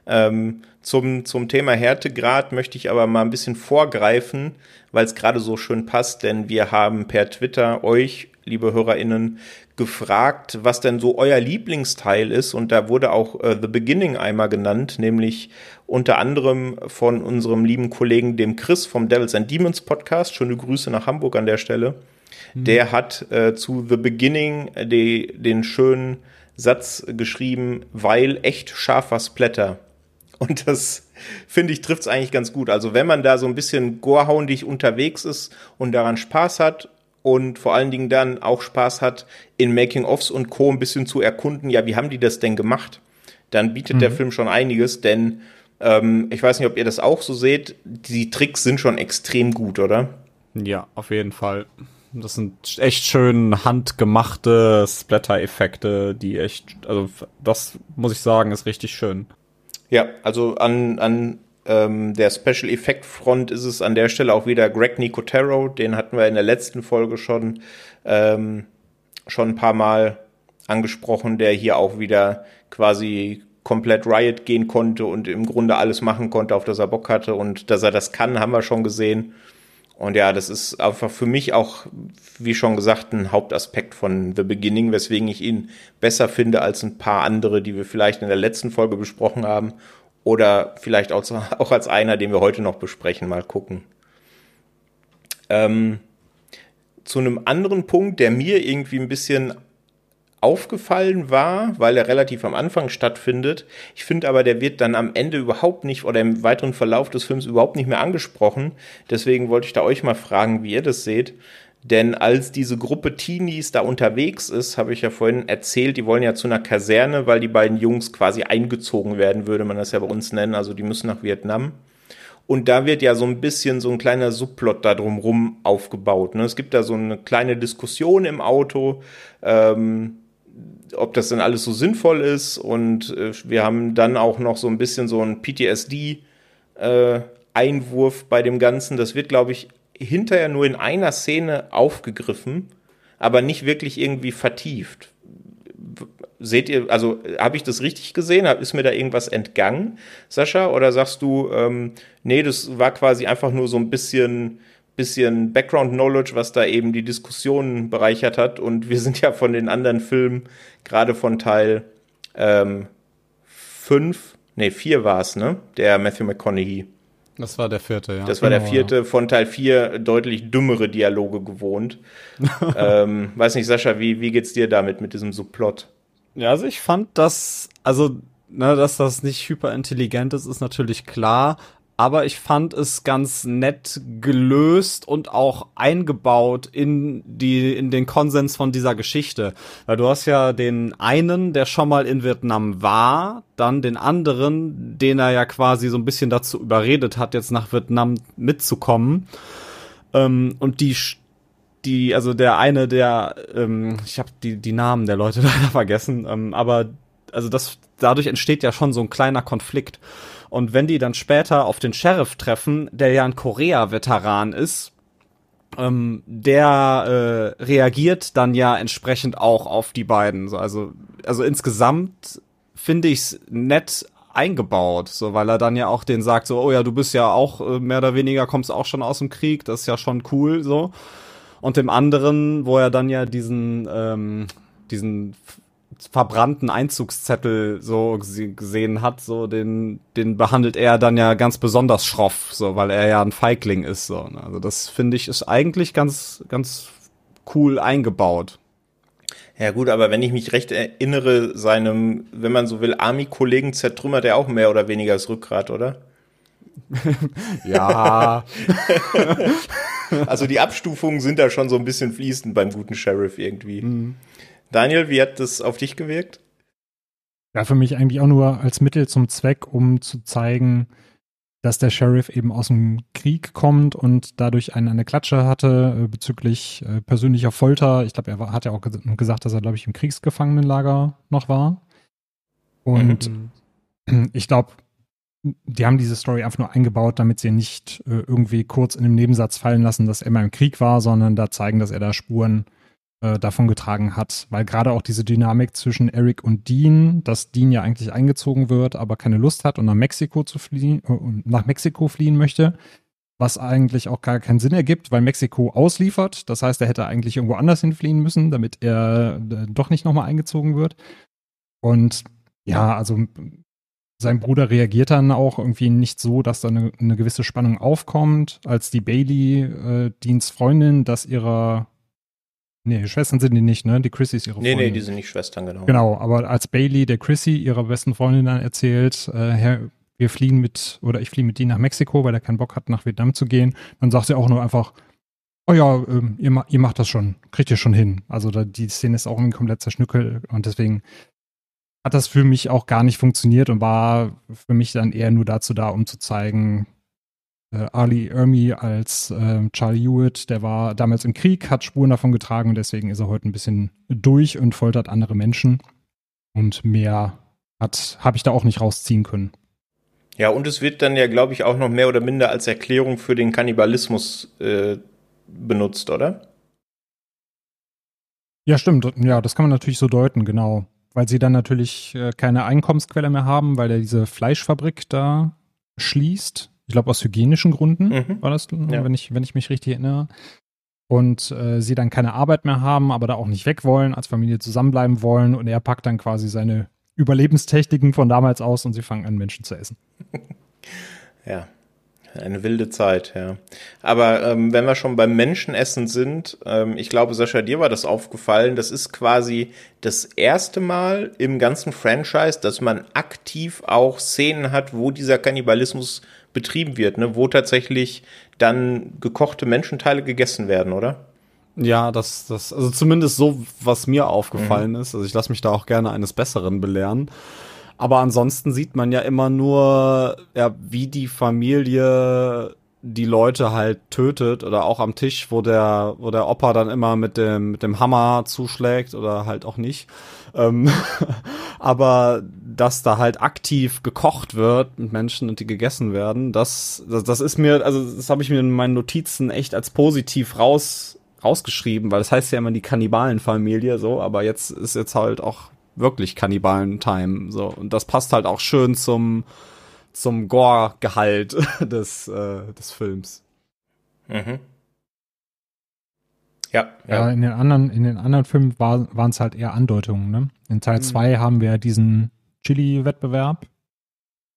Ähm, zum, zum Thema Härtegrad möchte ich aber mal ein bisschen vorgreifen, weil es gerade so schön passt, denn wir haben per Twitter euch, liebe HörerInnen, gefragt, was denn so euer Lieblingsteil ist. Und da wurde auch äh, The Beginning einmal genannt, nämlich unter anderem von unserem lieben Kollegen, dem Chris vom Devils and Demons Podcast. Schöne Grüße nach Hamburg an der Stelle. Mhm. Der hat äh, zu The Beginning die, den schönen Satz geschrieben, weil echt scharfer Splatter. Und das, finde ich, trifft es eigentlich ganz gut. Also wenn man da so ein bisschen gorehoundig unterwegs ist und daran Spaß hat und vor allen Dingen dann auch Spaß hat, in Making-ofs und Co. ein bisschen zu erkunden, ja, wie haben die das denn gemacht? Dann bietet mhm. der Film schon einiges, denn ähm, ich weiß nicht, ob ihr das auch so seht, die Tricks sind schon extrem gut, oder? Ja, auf jeden Fall. Das sind echt schön handgemachte Splatter-Effekte, die echt, also das muss ich sagen, ist richtig schön. Ja, also an, an ähm, der Special Effect Front ist es an der Stelle auch wieder Greg Nicotero, den hatten wir in der letzten Folge schon, ähm, schon ein paar Mal angesprochen, der hier auch wieder quasi komplett Riot gehen konnte und im Grunde alles machen konnte, auf das er Bock hatte. Und dass er das kann, haben wir schon gesehen. Und ja, das ist einfach für mich auch, wie schon gesagt, ein Hauptaspekt von The Beginning, weswegen ich ihn besser finde als ein paar andere, die wir vielleicht in der letzten Folge besprochen haben. Oder vielleicht auch, als einer, den wir heute noch besprechen. Mal gucken. Ähm, zu einem anderen Punkt, der mir irgendwie ein bisschen aufgefallen war, weil er relativ am Anfang stattfindet. Ich finde aber, der wird dann am Ende überhaupt nicht oder im weiteren Verlauf des Films überhaupt nicht mehr angesprochen. Deswegen wollte ich da euch mal fragen, wie ihr das seht. Denn als diese Gruppe Teenies da unterwegs ist, habe ich ja vorhin erzählt, die wollen ja zu einer Kaserne, weil die beiden Jungs quasi eingezogen werden, würde man das ja bei uns nennen. Also die müssen nach Vietnam. Und da wird ja so ein bisschen so ein kleiner Subplot da drumrum aufgebaut. Ne? Es gibt da so eine kleine Diskussion im Auto. Ähm, ob das denn alles so sinnvoll ist. Und äh, wir haben dann auch noch so ein bisschen so ein PTSD-Einwurf äh, bei dem Ganzen. Das wird, glaube ich, hinterher nur in einer Szene aufgegriffen, aber nicht wirklich irgendwie vertieft. Seht ihr, also habe ich das richtig gesehen? Ist mir da irgendwas entgangen, Sascha? Oder sagst du, ähm, nee, das war quasi einfach nur so ein bisschen bisschen Background Knowledge, was da eben die Diskussionen bereichert hat. Und wir sind ja von den anderen Filmen, gerade von Teil ähm, 5, nee, 4 war es, ne? Der Matthew McConaughey. Das war der vierte, ja. Das war genau, der vierte, von Teil 4 deutlich dümmere Dialoge gewohnt. ähm, weiß nicht, Sascha, wie, wie geht's dir damit, mit diesem Subplot? Ja, also ich fand das, also, ne, dass das nicht hyperintelligent ist, ist natürlich klar, aber ich fand es ganz nett gelöst und auch eingebaut in die in den Konsens von dieser Geschichte. Weil du hast ja den einen, der schon mal in Vietnam war, dann den anderen, den er ja quasi so ein bisschen dazu überredet hat, jetzt nach Vietnam mitzukommen. Ähm, und die die also der eine, der ähm, ich habe die die Namen der Leute leider vergessen, ähm, aber also das dadurch entsteht ja schon so ein kleiner Konflikt. Und wenn die dann später auf den Sheriff treffen, der ja ein Korea-Veteran ist, ähm, der äh, reagiert dann ja entsprechend auch auf die beiden. So, also, also insgesamt finde ich's nett eingebaut, so weil er dann ja auch den sagt, so, oh ja, du bist ja auch äh, mehr oder weniger kommst auch schon aus dem Krieg, das ist ja schon cool, so. Und dem anderen, wo er dann ja diesen, ähm, diesen verbrannten Einzugszettel so gesehen hat, so den, den behandelt er dann ja ganz besonders schroff, so, weil er ja ein Feigling ist, so. Ne? Also das finde ich ist eigentlich ganz, ganz cool eingebaut. Ja gut, aber wenn ich mich recht erinnere, seinem, wenn man so will, Army-Kollegen zertrümmert er auch mehr oder weniger das Rückgrat, oder? ja. also die Abstufungen sind da schon so ein bisschen fließend beim guten Sheriff irgendwie. Mhm. Daniel, wie hat das auf dich gewirkt? Ja, für mich eigentlich auch nur als Mittel zum Zweck, um zu zeigen, dass der Sheriff eben aus dem Krieg kommt und dadurch einen eine Klatsche hatte äh, bezüglich äh, persönlicher Folter. Ich glaube, er war, hat ja auch ges gesagt, dass er, glaube ich, im Kriegsgefangenenlager noch war. Und mhm. ich glaube, die haben diese Story einfach nur eingebaut, damit sie nicht äh, irgendwie kurz in dem Nebensatz fallen lassen, dass er mal im Krieg war, sondern da zeigen, dass er da Spuren äh, davon getragen hat. Weil gerade auch diese Dynamik zwischen Eric und Dean, dass Dean ja eigentlich eingezogen wird, aber keine Lust hat und nach Mexiko zu fliehen, äh, nach Mexiko fliehen möchte, was eigentlich auch gar keinen Sinn ergibt, weil Mexiko ausliefert. Das heißt, er hätte eigentlich irgendwo anders hinfliehen müssen, damit er äh, doch nicht nochmal eingezogen wird. Und ja, also sein Bruder reagiert dann auch irgendwie nicht so, dass da eine, eine gewisse Spannung aufkommt, als die Bailey, äh, Deans Freundin, das ihrer Nee, Schwestern sind die nicht, ne? Die Chrissy ist ihre Freundin. Nee, nee, die sind nicht Schwestern, genau. Genau, aber als Bailey der Chrissy ihrer besten Freundin dann erzählt, äh, Herr, wir fliehen mit, oder ich fliege mit die nach Mexiko, weil er keinen Bock hat, nach Vietnam zu gehen, dann sagt sie auch nur einfach, oh ja, ähm, ihr, ihr, macht das schon, kriegt ihr schon hin. Also da, die Szene ist auch irgendwie komplett zerschnückelt und deswegen hat das für mich auch gar nicht funktioniert und war für mich dann eher nur dazu da, um zu zeigen, Ali Ermi als äh, Charlie Hewitt, der war damals im Krieg, hat Spuren davon getragen und deswegen ist er heute ein bisschen durch und foltert andere Menschen. Und mehr hat habe ich da auch nicht rausziehen können. Ja, und es wird dann ja, glaube ich, auch noch mehr oder minder als Erklärung für den Kannibalismus äh, benutzt, oder? Ja, stimmt. Ja, das kann man natürlich so deuten, genau. Weil sie dann natürlich äh, keine Einkommensquelle mehr haben, weil er diese Fleischfabrik da schließt. Ich glaube, aus hygienischen Gründen mhm. war das, ja. wenn, ich, wenn ich mich richtig erinnere. Und äh, sie dann keine Arbeit mehr haben, aber da auch nicht weg wollen, als Familie zusammenbleiben wollen. Und er packt dann quasi seine Überlebenstechniken von damals aus und sie fangen an, Menschen zu essen. ja, eine wilde Zeit, ja. Aber ähm, wenn wir schon beim Menschenessen sind, ähm, ich glaube, Sascha, dir war das aufgefallen, das ist quasi das erste Mal im ganzen Franchise, dass man aktiv auch Szenen hat, wo dieser Kannibalismus betrieben wird, ne? wo tatsächlich dann gekochte Menschenteile gegessen werden, oder? Ja, das, das, also zumindest so, was mir aufgefallen mhm. ist. Also ich lasse mich da auch gerne eines Besseren belehren. Aber ansonsten sieht man ja immer nur, ja, wie die Familie die Leute halt tötet oder auch am Tisch, wo der, wo der Opa dann immer mit dem, mit dem Hammer zuschlägt oder halt auch nicht. Ähm, aber dass da halt aktiv gekocht wird mit Menschen und die gegessen werden, das, das, das ist mir, also das habe ich mir in meinen Notizen echt als positiv raus, rausgeschrieben, weil das heißt ja immer die Kannibalenfamilie so, aber jetzt ist jetzt halt auch wirklich Kannibalen-Time. So. Und das passt halt auch schön zum, zum Gore-Gehalt des, äh, des Films. Mhm. Ja, ja. ja. in den anderen, in den anderen Filmen war, waren es halt eher Andeutungen, ne? In Teil 2 mhm. haben wir diesen Chili-Wettbewerb,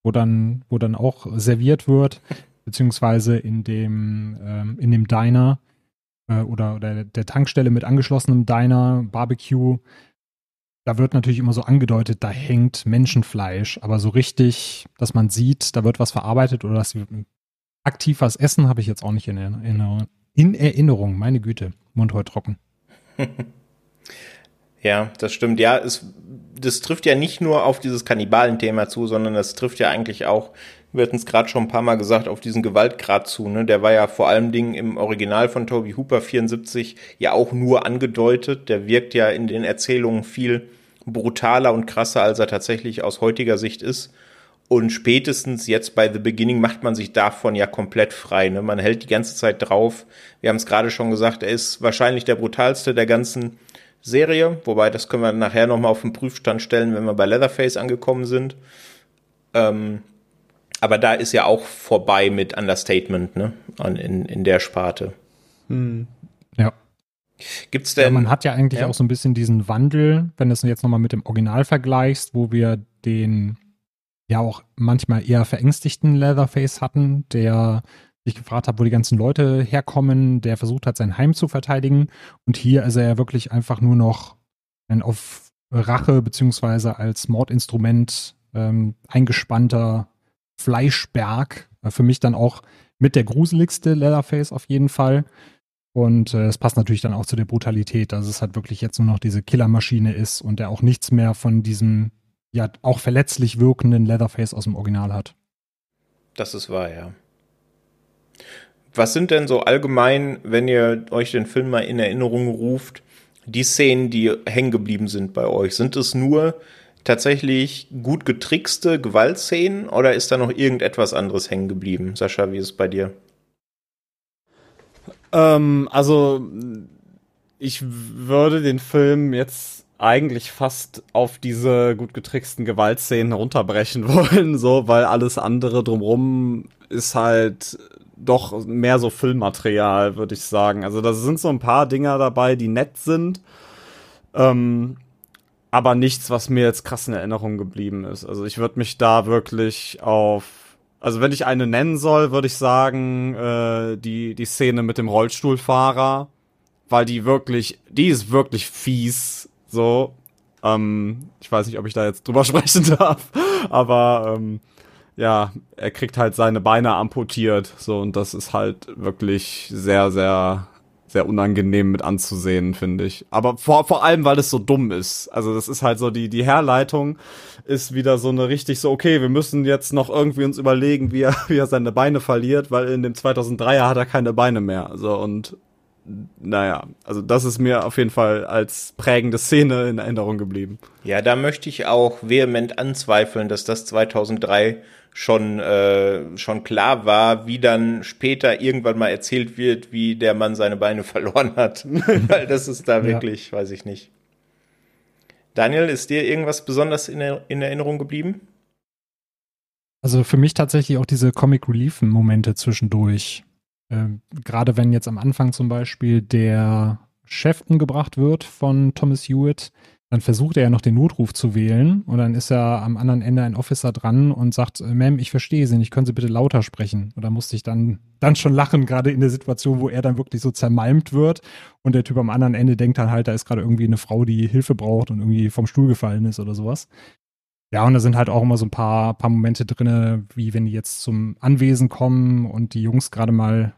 wo dann, wo dann auch serviert wird, beziehungsweise in dem, ähm, in dem Diner äh, oder, oder der Tankstelle mit angeschlossenem Diner, Barbecue, da wird natürlich immer so angedeutet, da hängt Menschenfleisch, aber so richtig, dass man sieht, da wird was verarbeitet oder dass sie aktiv was essen, habe ich jetzt auch nicht in Erinnerung. In Erinnerung, meine Güte, Mund heute trocken. ja, das stimmt. Ja, es, das trifft ja nicht nur auf dieses Kannibalen-Thema zu, sondern das trifft ja eigentlich auch, wir hatten es gerade schon ein paar Mal gesagt, auf diesen Gewaltgrad zu. Ne? Der war ja vor allem Dingen im Original von Toby Hooper 74 ja auch nur angedeutet. Der wirkt ja in den Erzählungen viel brutaler und krasser, als er tatsächlich aus heutiger Sicht ist. Und spätestens jetzt bei The Beginning macht man sich davon ja komplett frei. Ne? Man hält die ganze Zeit drauf. Wir haben es gerade schon gesagt, er ist wahrscheinlich der brutalste der ganzen Serie. Wobei, das können wir nachher nochmal auf den Prüfstand stellen, wenn wir bei Leatherface angekommen sind. Ähm, aber da ist ja auch vorbei mit Understatement, ne? In, in der Sparte. Hm. Ja. Gibt's denn? Ja, man hat ja eigentlich ja. auch so ein bisschen diesen Wandel, wenn du es jetzt nochmal mit dem Original vergleichst, wo wir den ja auch manchmal eher verängstigten Leatherface hatten, der sich gefragt hat, wo die ganzen Leute herkommen, der versucht hat, sein Heim zu verteidigen. Und hier ist er ja wirklich einfach nur noch ein auf Rache beziehungsweise als Mordinstrument ähm, eingespannter Fleischberg. Äh, für mich dann auch mit der gruseligste Leatherface auf jeden Fall. Und äh, es passt natürlich dann auch zu der Brutalität, dass es halt wirklich jetzt nur noch diese Killermaschine ist und er auch nichts mehr von diesem ja auch verletzlich wirkenden Leatherface aus dem Original hat. Das ist wahr, ja. Was sind denn so allgemein, wenn ihr euch den Film mal in Erinnerung ruft, die Szenen, die hängen geblieben sind bei euch? Sind es nur tatsächlich gut getrickste Gewaltszenen oder ist da noch irgendetwas anderes hängen geblieben? Sascha, wie ist es bei dir? Ähm, also ich würde den Film jetzt eigentlich fast auf diese gut getricksten Gewaltszenen runterbrechen wollen, so, weil alles andere drumrum ist halt doch mehr so Filmmaterial, würde ich sagen. Also da sind so ein paar Dinger dabei, die nett sind. Ähm, aber nichts, was mir jetzt krass in Erinnerung geblieben ist. Also ich würde mich da wirklich auf also wenn ich eine nennen soll, würde ich sagen, äh, die, die Szene mit dem Rollstuhlfahrer, weil die wirklich, die ist wirklich fies, so. Ähm, ich weiß nicht, ob ich da jetzt drüber sprechen darf, aber ähm, ja, er kriegt halt seine Beine amputiert, so, und das ist halt wirklich sehr, sehr sehr unangenehm mit anzusehen, finde ich. Aber vor, vor allem, weil es so dumm ist. Also das ist halt so, die, die Herleitung ist wieder so eine richtig so, okay, wir müssen jetzt noch irgendwie uns überlegen, wie er, wie er seine Beine verliert, weil in dem 2003er hat er keine Beine mehr. So und naja, also das ist mir auf jeden Fall als prägende Szene in Erinnerung geblieben. Ja, da möchte ich auch vehement anzweifeln, dass das 2003 schon äh, schon klar war, wie dann später irgendwann mal erzählt wird, wie der Mann seine Beine verloren hat. Weil das ist da wirklich, ja. weiß ich nicht. Daniel, ist dir irgendwas besonders in, in Erinnerung geblieben? Also für mich tatsächlich auch diese Comic Relief Momente zwischendurch. Ähm, Gerade wenn jetzt am Anfang zum Beispiel der Chef umgebracht wird von Thomas Hewitt, dann versucht er ja noch den Notruf zu wählen und dann ist ja am anderen Ende ein Officer dran und sagt, äh, Ma'am, ich verstehe Sie nicht, können Sie bitte lauter sprechen? Und da musste ich dann, dann schon lachen, gerade in der Situation, wo er dann wirklich so zermalmt wird und der Typ am anderen Ende denkt dann halt, da ist gerade irgendwie eine Frau, die Hilfe braucht und irgendwie vom Stuhl gefallen ist oder sowas. Ja, und da sind halt auch immer so ein paar, paar Momente drin, wie wenn die jetzt zum Anwesen kommen und die Jungs gerade mal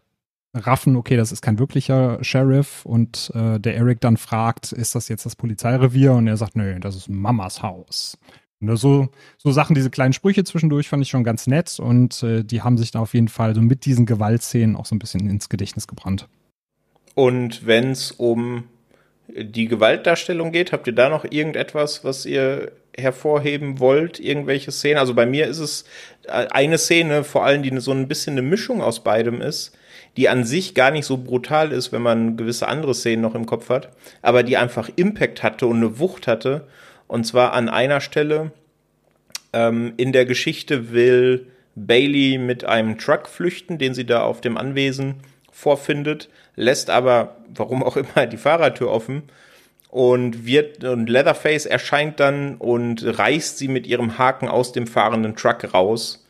raffen, okay, das ist kein wirklicher Sheriff und äh, der Eric dann fragt, ist das jetzt das Polizeirevier? Und er sagt, nö, das ist Mamas Haus. Und so, so Sachen, diese kleinen Sprüche zwischendurch fand ich schon ganz nett und äh, die haben sich da auf jeden Fall so mit diesen Gewaltszenen auch so ein bisschen ins Gedächtnis gebrannt. Und wenn es um die Gewaltdarstellung geht, habt ihr da noch irgendetwas, was ihr hervorheben wollt? Irgendwelche Szenen? Also bei mir ist es äh, eine Szene, vor allem, die so ein bisschen eine Mischung aus beidem ist, die an sich gar nicht so brutal ist, wenn man gewisse andere Szenen noch im Kopf hat, aber die einfach Impact hatte und eine Wucht hatte. Und zwar an einer Stelle ähm, in der Geschichte will Bailey mit einem Truck flüchten, den sie da auf dem Anwesen vorfindet, lässt aber, warum auch immer, die Fahrertür offen und wird und Leatherface erscheint dann und reißt sie mit ihrem Haken aus dem fahrenden Truck raus.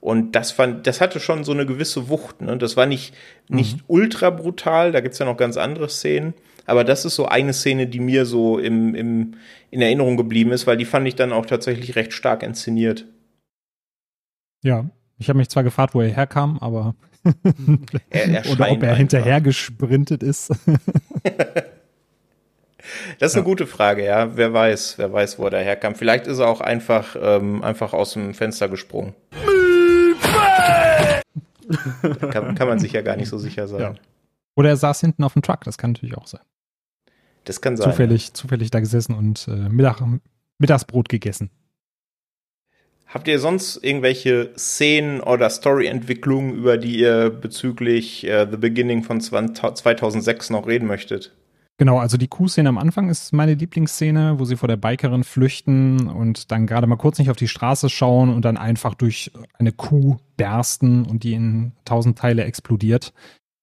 Und das fand, das hatte schon so eine gewisse Wucht. Ne? Das war nicht, nicht mhm. ultra brutal, da gibt's ja noch ganz andere Szenen. Aber das ist so eine Szene, die mir so im, im, in Erinnerung geblieben ist, weil die fand ich dann auch tatsächlich recht stark inszeniert. Ja, ich habe mich zwar gefragt, wo er herkam, aber er, oder ob er hinterher gesprintet ist. Das ist eine gute Frage, ja. Wer weiß, wer weiß, wo er daherkam. Vielleicht ist er auch einfach, ähm, einfach aus dem Fenster gesprungen. kann, kann man sich ja gar nicht so sicher sein. Ja. Oder er saß hinten auf dem Truck, das kann natürlich auch sein. Das kann sein. Zufällig, ja. zufällig da gesessen und äh, Mittag, Mittagsbrot gegessen. Habt ihr sonst irgendwelche Szenen oder Storyentwicklungen, über die ihr bezüglich äh, The Beginning von 2006 noch reden möchtet? Genau, also die Kuh-Szene am Anfang ist meine Lieblingsszene, wo sie vor der Bikerin flüchten und dann gerade mal kurz nicht auf die Straße schauen und dann einfach durch eine Kuh bersten und die in tausend Teile explodiert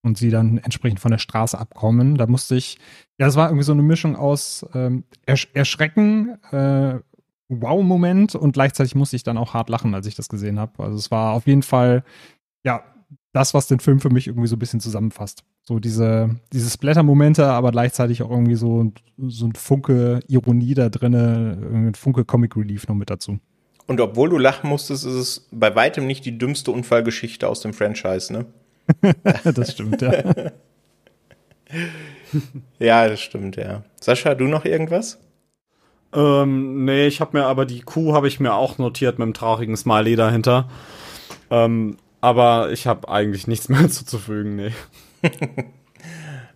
und sie dann entsprechend von der Straße abkommen. Da musste ich, ja, es war irgendwie so eine Mischung aus ähm, Ersch Erschrecken, äh, Wow-Moment und gleichzeitig musste ich dann auch hart lachen, als ich das gesehen habe. Also es war auf jeden Fall, ja, das, was den Film für mich irgendwie so ein bisschen zusammenfasst. So diese, diese Splatter-Momente, aber gleichzeitig auch irgendwie so, so ein Funke Ironie da drinne, ein Funke Comic Relief noch mit dazu. Und obwohl du lachen musstest, ist es bei weitem nicht die dümmste Unfallgeschichte aus dem Franchise, ne? das stimmt, ja. ja, das stimmt, ja. Sascha, du noch irgendwas? Ähm, nee, ich habe mir aber die Kuh habe ich mir auch notiert mit einem traurigen Smiley dahinter. Ähm, aber ich habe eigentlich nichts mehr zuzufügen, nee.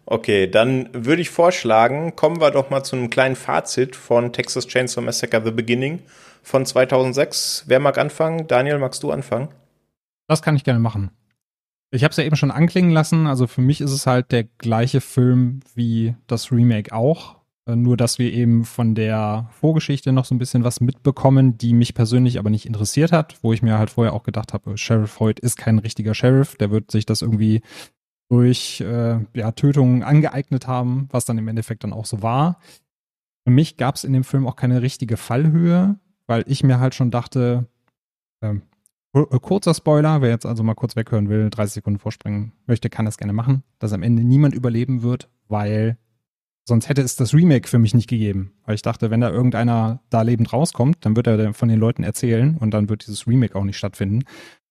okay, dann würde ich vorschlagen, kommen wir doch mal zu einem kleinen Fazit von Texas Chainsaw Massacre The Beginning von 2006. Wer mag anfangen? Daniel, magst du anfangen? Das kann ich gerne machen. Ich habe es ja eben schon anklingen lassen. Also für mich ist es halt der gleiche Film wie das Remake auch. Äh, nur, dass wir eben von der Vorgeschichte noch so ein bisschen was mitbekommen, die mich persönlich aber nicht interessiert hat, wo ich mir halt vorher auch gedacht habe, Sheriff Hoyt ist kein richtiger Sheriff, der wird sich das irgendwie durch äh, ja, Tötungen angeeignet haben, was dann im Endeffekt dann auch so war. Für mich gab es in dem Film auch keine richtige Fallhöhe, weil ich mir halt schon dachte, ähm, kurzer Spoiler, wer jetzt also mal kurz weghören will, 30 Sekunden vorspringen möchte, kann das gerne machen, dass am Ende niemand überleben wird, weil sonst hätte es das Remake für mich nicht gegeben. Weil ich dachte, wenn da irgendeiner da lebend rauskommt, dann wird er von den Leuten erzählen und dann wird dieses Remake auch nicht stattfinden.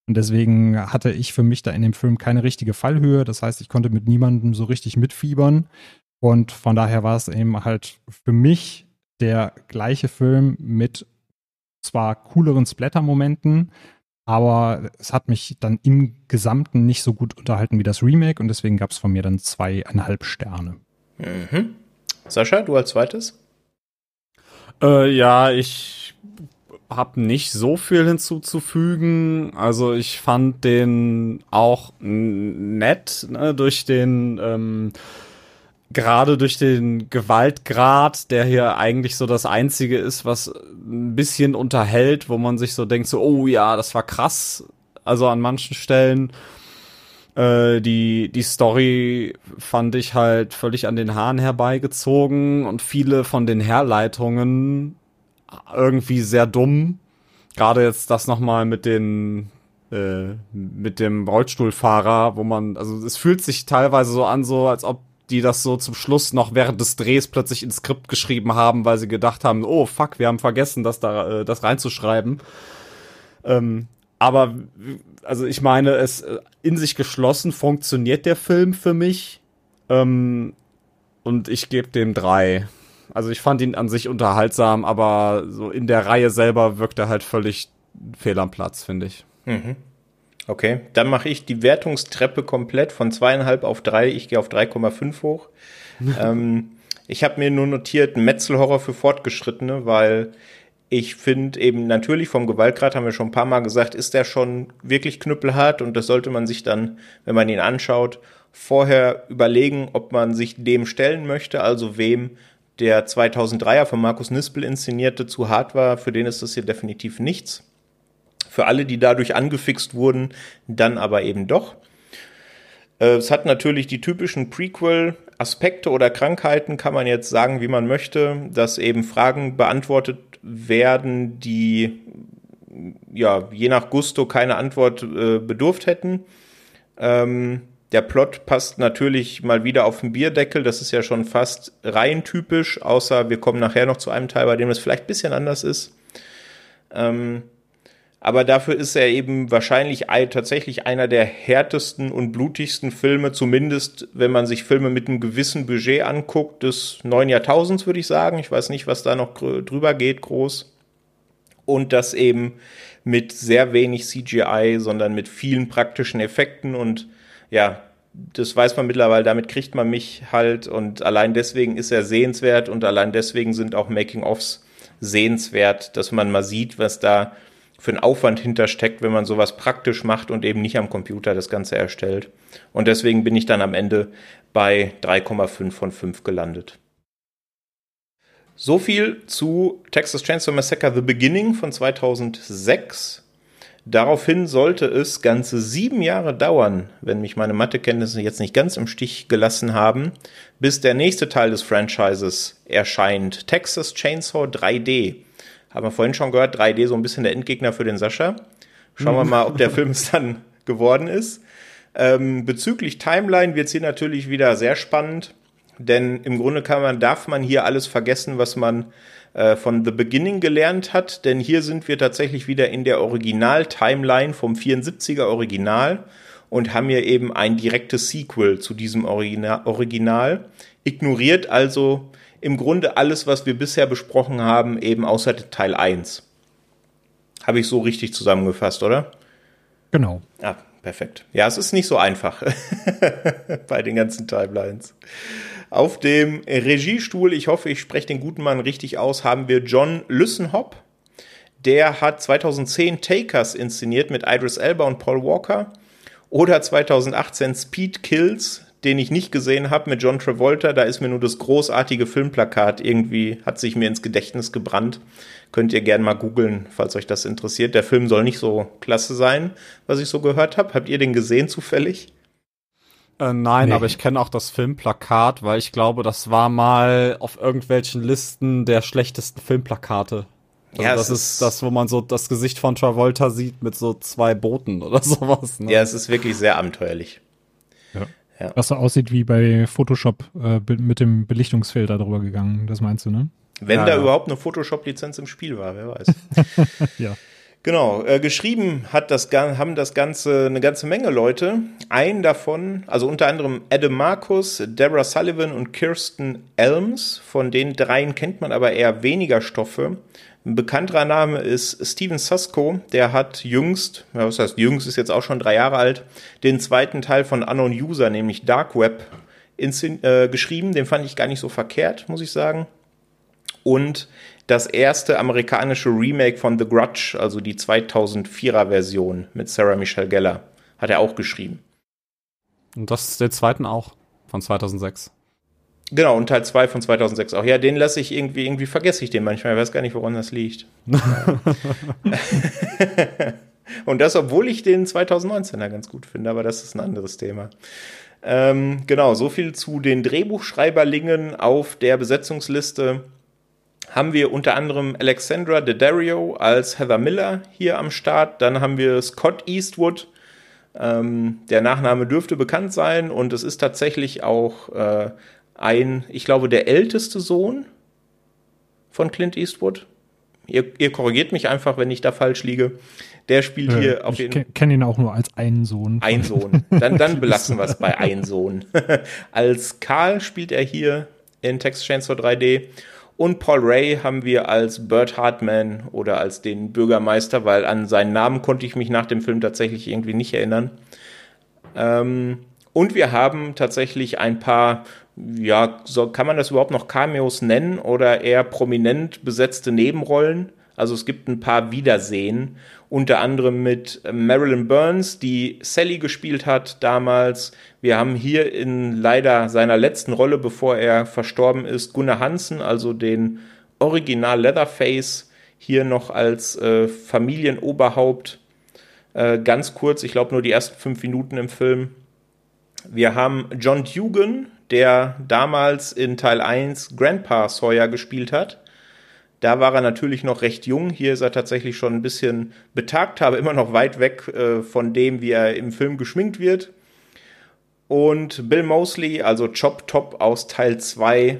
Und deswegen hatte ich für mich da in dem Film keine richtige Fallhöhe. Das heißt, ich konnte mit niemandem so richtig mitfiebern. Und von daher war es eben halt für mich der gleiche Film mit zwar cooleren Splatter-Momenten, aber es hat mich dann im Gesamten nicht so gut unterhalten wie das Remake und deswegen gab es von mir dann zweieinhalb Sterne. Mhm. Sascha, du als zweites? Äh, ja, ich habe nicht so viel hinzuzufügen. Also ich fand den auch nett ne, durch den ähm, gerade durch den Gewaltgrad, der hier eigentlich so das einzige ist, was ein bisschen unterhält, wo man sich so denkt, so, oh ja, das war krass. Also an manchen Stellen. Äh, die, die Story fand ich halt völlig an den Haaren herbeigezogen und viele von den Herleitungen irgendwie sehr dumm. Gerade jetzt das nochmal mit den äh, mit dem Rollstuhlfahrer, wo man, also es fühlt sich teilweise so an, so als ob die das so zum Schluss noch während des Drehs plötzlich ins Skript geschrieben haben, weil sie gedacht haben, oh fuck, wir haben vergessen, das da äh, das reinzuschreiben. Ähm, aber also ich meine, es äh, in sich geschlossen funktioniert der Film für mich. Ähm, und ich gebe dem drei. Also ich fand ihn an sich unterhaltsam, aber so in der Reihe selber wirkt er halt völlig fehl am Platz, finde ich. Mhm. Okay, dann mache ich die Wertungstreppe komplett von zweieinhalb auf drei. Ich gehe auf 3,5 hoch. ähm, ich habe mir nur notiert, Metzelhorror für Fortgeschrittene, weil ich finde eben natürlich vom Gewaltgrad, haben wir schon ein paar Mal gesagt, ist der schon wirklich knüppelhart und das sollte man sich dann, wenn man ihn anschaut, vorher überlegen, ob man sich dem stellen möchte, also wem der 2003er von Markus Nispel inszenierte zu hart war, für den ist das hier definitiv nichts. Für alle, die dadurch angefixt wurden, dann aber eben doch. Äh, es hat natürlich die typischen Prequel-Aspekte oder Krankheiten, kann man jetzt sagen, wie man möchte, dass eben Fragen beantwortet werden, die ja je nach Gusto keine Antwort äh, bedurft hätten. Ähm, der Plot passt natürlich mal wieder auf den Bierdeckel. Das ist ja schon fast rein typisch, außer wir kommen nachher noch zu einem Teil, bei dem es vielleicht ein bisschen anders ist. Ähm, aber dafür ist er eben wahrscheinlich tatsächlich einer der härtesten und blutigsten Filme, zumindest wenn man sich Filme mit einem gewissen Budget anguckt, des neuen Jahrtausends, würde ich sagen. Ich weiß nicht, was da noch drüber geht, groß. Und das eben mit sehr wenig CGI, sondern mit vielen praktischen Effekten und ja, das weiß man mittlerweile, damit kriegt man mich halt und allein deswegen ist er sehenswert und allein deswegen sind auch Making-ofs sehenswert, dass man mal sieht, was da für einen Aufwand hintersteckt, wenn man sowas praktisch macht und eben nicht am Computer das Ganze erstellt. Und deswegen bin ich dann am Ende bei 3,5 von 5 gelandet. So viel zu Texas Chainsaw Massacre The Beginning von 2006. Daraufhin sollte es ganze sieben Jahre dauern, wenn mich meine Mathekenntnisse jetzt nicht ganz im Stich gelassen haben, bis der nächste Teil des Franchises erscheint. Texas Chainsaw 3D. Haben wir vorhin schon gehört, 3D so ein bisschen der Endgegner für den Sascha. Schauen wir mhm. mal, ob der Film es dann geworden ist. Ähm, bezüglich Timeline wird es hier natürlich wieder sehr spannend, denn im Grunde kann man, darf man hier alles vergessen, was man äh, von The Beginning gelernt hat, denn hier sind wir tatsächlich wieder in der Original-Timeline vom 74er Original und haben hier eben ein direktes Sequel zu diesem Original, Original ignoriert also im Grunde alles, was wir bisher besprochen haben, eben außer Teil 1. Habe ich so richtig zusammengefasst, oder? Genau. Ah, perfekt. Ja, es ist nicht so einfach bei den ganzen Timelines. Auf dem Regiestuhl, ich hoffe, ich spreche den guten Mann richtig aus, haben wir John Lüssenhopp. Der hat 2010 Takers inszeniert mit Idris Elba und Paul Walker. Oder 2018 Speed Kills, den ich nicht gesehen habe mit John Travolta. Da ist mir nur das großartige Filmplakat irgendwie, hat sich mir ins Gedächtnis gebrannt. Könnt ihr gerne mal googeln, falls euch das interessiert. Der Film soll nicht so klasse sein, was ich so gehört habe. Habt ihr den gesehen zufällig? Äh, nein, nee. aber ich kenne auch das Filmplakat, weil ich glaube, das war mal auf irgendwelchen Listen der schlechtesten Filmplakate. Also ja, das ist, ist das, wo man so das Gesicht von Travolta sieht mit so zwei Booten oder sowas. Ne? Ja, es ist wirklich sehr abenteuerlich. Ja. Was so aussieht wie bei Photoshop äh, mit dem Belichtungsfilter drüber gegangen, das meinst du, ne? Wenn ja, da ja. überhaupt eine Photoshop-Lizenz im Spiel war, wer weiß. ja. Genau, äh, geschrieben hat das, haben das Ganze eine ganze Menge Leute. Einen davon, also unter anderem Adam Marcus, Deborah Sullivan und Kirsten Elms. Von den dreien kennt man aber eher weniger Stoffe. Ein bekannterer Name ist Steven Susko, der hat jüngst, was heißt jüngst, ist jetzt auch schon drei Jahre alt, den zweiten Teil von Unknown User, nämlich Dark Web, äh, geschrieben. Den fand ich gar nicht so verkehrt, muss ich sagen. Und das erste amerikanische Remake von The Grudge, also die 2004er Version mit Sarah Michelle Gellar, hat er auch geschrieben. Und das ist der zweiten auch von 2006. Genau, und Teil 2 von 2006 auch. Ja, den lasse ich irgendwie, irgendwie vergesse ich den manchmal. Ich weiß gar nicht, woran das liegt. und das, obwohl ich den 2019er ganz gut finde, aber das ist ein anderes Thema. Ähm, genau, so viel zu den Drehbuchschreiberlingen auf der Besetzungsliste. Haben wir unter anderem Alexandra Daddario als Heather Miller hier am Start. Dann haben wir Scott Eastwood. Ähm, der Nachname dürfte bekannt sein und es ist tatsächlich auch äh, ein, ich glaube, der älteste Sohn von Clint Eastwood. Ihr, ihr korrigiert mich einfach, wenn ich da falsch liege. Der spielt äh, hier auf jeden Fall. Ich kenne ihn auch nur als einen Sohn. Ein Sohn. Dann, dann belassen wir es bei ein Sohn. als Karl spielt er hier in Text Chainsaw 3D. Und Paul Ray haben wir als Bert Hartman oder als den Bürgermeister, weil an seinen Namen konnte ich mich nach dem Film tatsächlich irgendwie nicht erinnern. Ähm, und wir haben tatsächlich ein paar ja, so, kann man das überhaupt noch Cameos nennen oder eher prominent besetzte Nebenrollen? Also es gibt ein paar Wiedersehen, unter anderem mit Marilyn Burns, die Sally gespielt hat damals. Wir haben hier in leider seiner letzten Rolle, bevor er verstorben ist, Gunnar Hansen, also den Original Leatherface, hier noch als äh, Familienoberhaupt. Äh, ganz kurz, ich glaube nur die ersten fünf Minuten im Film. Wir haben John Dugan, der damals in Teil 1 Grandpa Sawyer gespielt hat. Da war er natürlich noch recht jung. Hier ist er tatsächlich schon ein bisschen betagt, aber immer noch weit weg äh, von dem, wie er im Film geschminkt wird. Und Bill Mosley, also Chop Top aus Teil 2,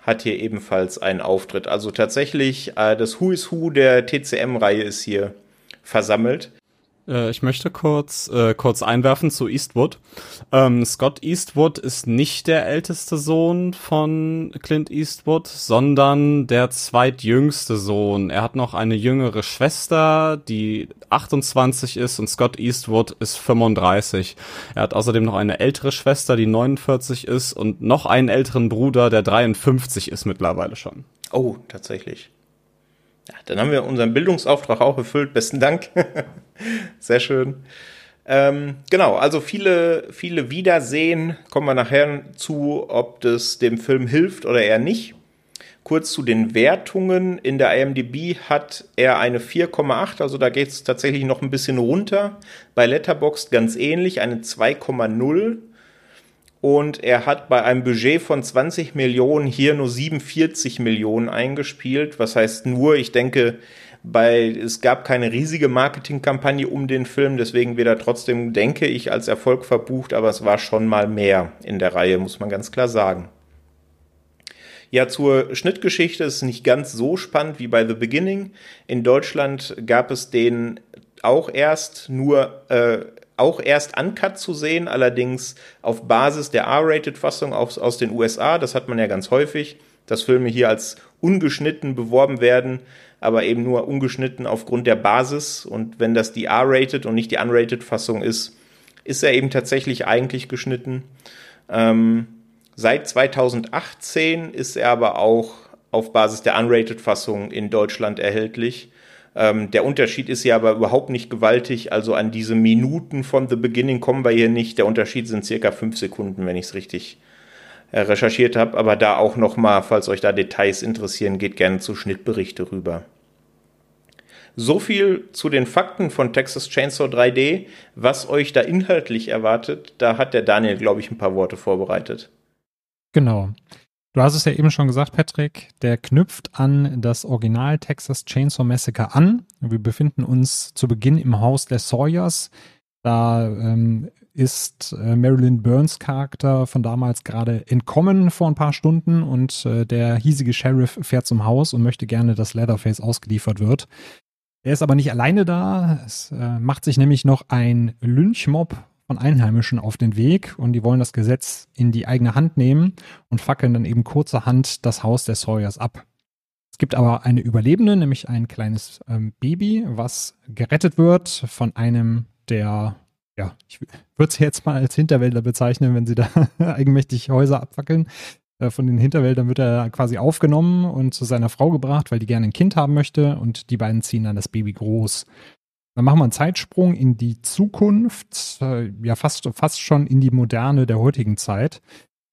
hat hier ebenfalls einen Auftritt. Also tatsächlich äh, das Who is Who der TCM-Reihe ist hier versammelt. Äh, ich möchte kurz, äh, kurz einwerfen zu Eastwood. Ähm, Scott Eastwood ist nicht der älteste Sohn von Clint Eastwood, sondern der zweitjüngste Sohn. Er hat noch eine jüngere Schwester, die 28 ist und Scott Eastwood ist 35. Er hat außerdem noch eine ältere Schwester, die 49 ist und noch einen älteren Bruder, der 53 ist mittlerweile schon. Oh, tatsächlich. Ja, dann haben wir unseren Bildungsauftrag auch erfüllt. Besten Dank. Sehr schön. Ähm, genau, also viele, viele Wiedersehen. Kommen wir nachher zu, ob das dem Film hilft oder eher nicht. Kurz zu den Wertungen. In der IMDb hat er eine 4,8, also da geht es tatsächlich noch ein bisschen runter. Bei Letterboxd ganz ähnlich, eine 2,0 und er hat bei einem Budget von 20 Millionen hier nur 47 Millionen eingespielt. Was heißt nur, ich denke, bei, es gab keine riesige Marketingkampagne um den Film, deswegen wird er trotzdem, denke ich, als Erfolg verbucht, aber es war schon mal mehr in der Reihe, muss man ganz klar sagen. Ja, zur Schnittgeschichte ist es nicht ganz so spannend wie bei The Beginning. In Deutschland gab es den auch erst nur äh, auch erst uncut zu sehen, allerdings auf Basis der R-Rated-Fassung aus, aus den USA. Das hat man ja ganz häufig, dass Filme hier als ungeschnitten beworben werden, aber eben nur ungeschnitten aufgrund der Basis. Und wenn das die R-Rated und nicht die Unrated-Fassung ist, ist er eben tatsächlich eigentlich geschnitten. Ähm, seit 2018 ist er aber auch auf Basis der Unrated-Fassung in Deutschland erhältlich. Ähm, der Unterschied ist ja aber überhaupt nicht gewaltig. Also an diese Minuten von The Beginning kommen wir hier nicht. Der Unterschied sind circa fünf Sekunden, wenn ich es richtig äh, recherchiert habe. Aber da auch noch mal, falls euch da Details interessieren, geht gerne zu Schnittberichte rüber. So viel zu den Fakten von Texas Chainsaw 3D. Was euch da inhaltlich erwartet, da hat der Daniel, glaube ich, ein paar Worte vorbereitet. Genau. Du hast es ja eben schon gesagt, Patrick, der knüpft an das Original Texas Chainsaw Massacre an. Wir befinden uns zu Beginn im Haus der Sawyers. Da ähm, ist äh, Marilyn Burns Charakter von damals gerade entkommen vor ein paar Stunden und äh, der hiesige Sheriff fährt zum Haus und möchte gerne, dass Leatherface ausgeliefert wird. Er ist aber nicht alleine da. Es äh, macht sich nämlich noch ein Lynchmob von Einheimischen auf den Weg und die wollen das Gesetz in die eigene Hand nehmen und fackeln dann eben kurzerhand das Haus der Sawyers ab. Es gibt aber eine Überlebende, nämlich ein kleines ähm, Baby, was gerettet wird von einem der, ja, ich würde es jetzt mal als Hinterwälder bezeichnen, wenn sie da eigenmächtig Häuser abfackeln. Äh, von den Hinterwäldern wird er quasi aufgenommen und zu seiner Frau gebracht, weil die gerne ein Kind haben möchte und die beiden ziehen dann das Baby groß. Dann machen wir einen Zeitsprung in die Zukunft, äh, ja fast, fast schon in die Moderne der heutigen Zeit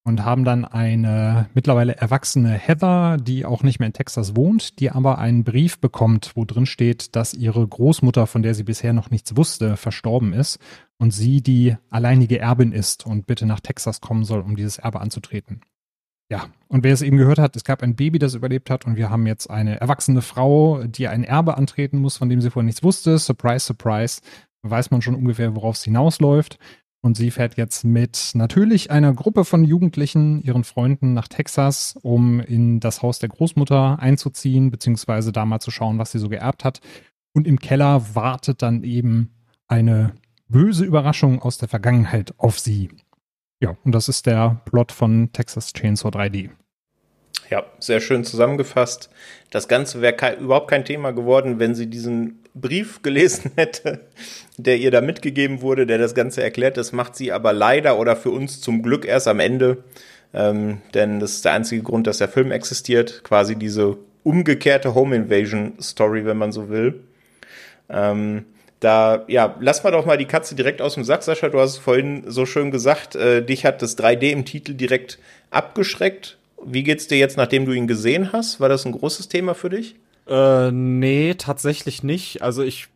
und haben dann eine mittlerweile erwachsene Heather, die auch nicht mehr in Texas wohnt, die aber einen Brief bekommt, wo drin steht, dass ihre Großmutter, von der sie bisher noch nichts wusste, verstorben ist und sie die alleinige Erbin ist und bitte nach Texas kommen soll, um dieses Erbe anzutreten. Ja, und wer es eben gehört hat, es gab ein Baby, das überlebt hat und wir haben jetzt eine erwachsene Frau, die ein Erbe antreten muss, von dem sie vorher nichts wusste. Surprise, surprise. Weiß man schon ungefähr, worauf es hinausläuft. Und sie fährt jetzt mit natürlich einer Gruppe von Jugendlichen, ihren Freunden nach Texas, um in das Haus der Großmutter einzuziehen, beziehungsweise da mal zu schauen, was sie so geerbt hat. Und im Keller wartet dann eben eine böse Überraschung aus der Vergangenheit auf sie. Ja, und das ist der Plot von Texas Chainsaw 3D. Ja, sehr schön zusammengefasst. Das Ganze wäre ke überhaupt kein Thema geworden, wenn sie diesen Brief gelesen hätte, der ihr da mitgegeben wurde, der das Ganze erklärt. Das macht sie aber leider oder für uns zum Glück erst am Ende. Ähm, denn das ist der einzige Grund, dass der Film existiert. Quasi diese umgekehrte Home Invasion Story, wenn man so will. Ähm, da, ja, lass mal doch mal die Katze direkt aus dem Sack, Sascha. Du hast es vorhin so schön gesagt, äh, dich hat das 3D im Titel direkt abgeschreckt. Wie geht's dir jetzt, nachdem du ihn gesehen hast? War das ein großes Thema für dich? Äh, nee, tatsächlich nicht. Also ich,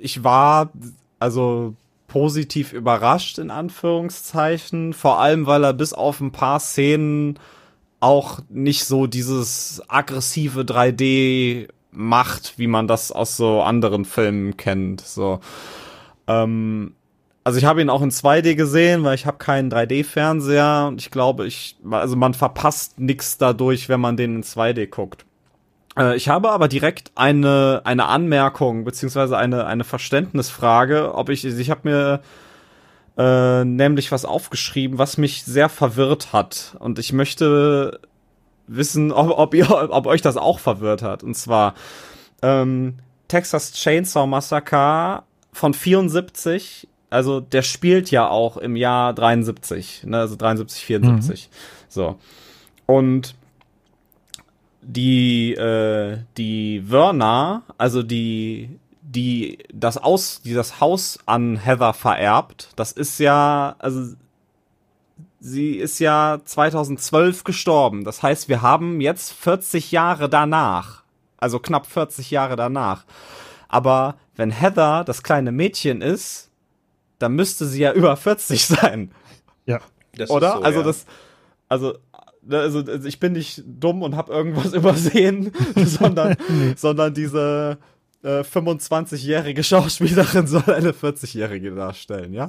ich war, also positiv überrascht, in Anführungszeichen. Vor allem, weil er bis auf ein paar Szenen auch nicht so dieses aggressive 3D macht, wie man das aus so anderen Filmen kennt. So. Ähm, also ich habe ihn auch in 2D gesehen, weil ich habe keinen 3D-Fernseher und ich glaube, ich, also man verpasst nichts dadurch, wenn man den in 2D guckt. Äh, ich habe aber direkt eine, eine Anmerkung, beziehungsweise eine, eine Verständnisfrage, ob ich, ich habe mir äh, nämlich was aufgeschrieben, was mich sehr verwirrt hat. Und ich möchte wissen, ob, ob, ihr, ob euch das auch verwirrt hat. Und zwar ähm, Texas Chainsaw Massacre von 74, also der spielt ja auch im Jahr 73, ne, also 73, 74. Mhm. So. Und die, äh, die Werner, also die, die das Aus, die das Haus an Heather vererbt, das ist ja, also sie ist ja 2012 gestorben. Das heißt, wir haben jetzt 40 Jahre danach. Also knapp 40 Jahre danach. Aber wenn Heather das kleine Mädchen ist, dann müsste sie ja über 40 sein. Ja. Das Oder? So, also ja. das, also, ne, also, ich bin nicht dumm und habe irgendwas übersehen, sondern, sondern diese äh, 25-jährige Schauspielerin soll eine 40-jährige darstellen, ja?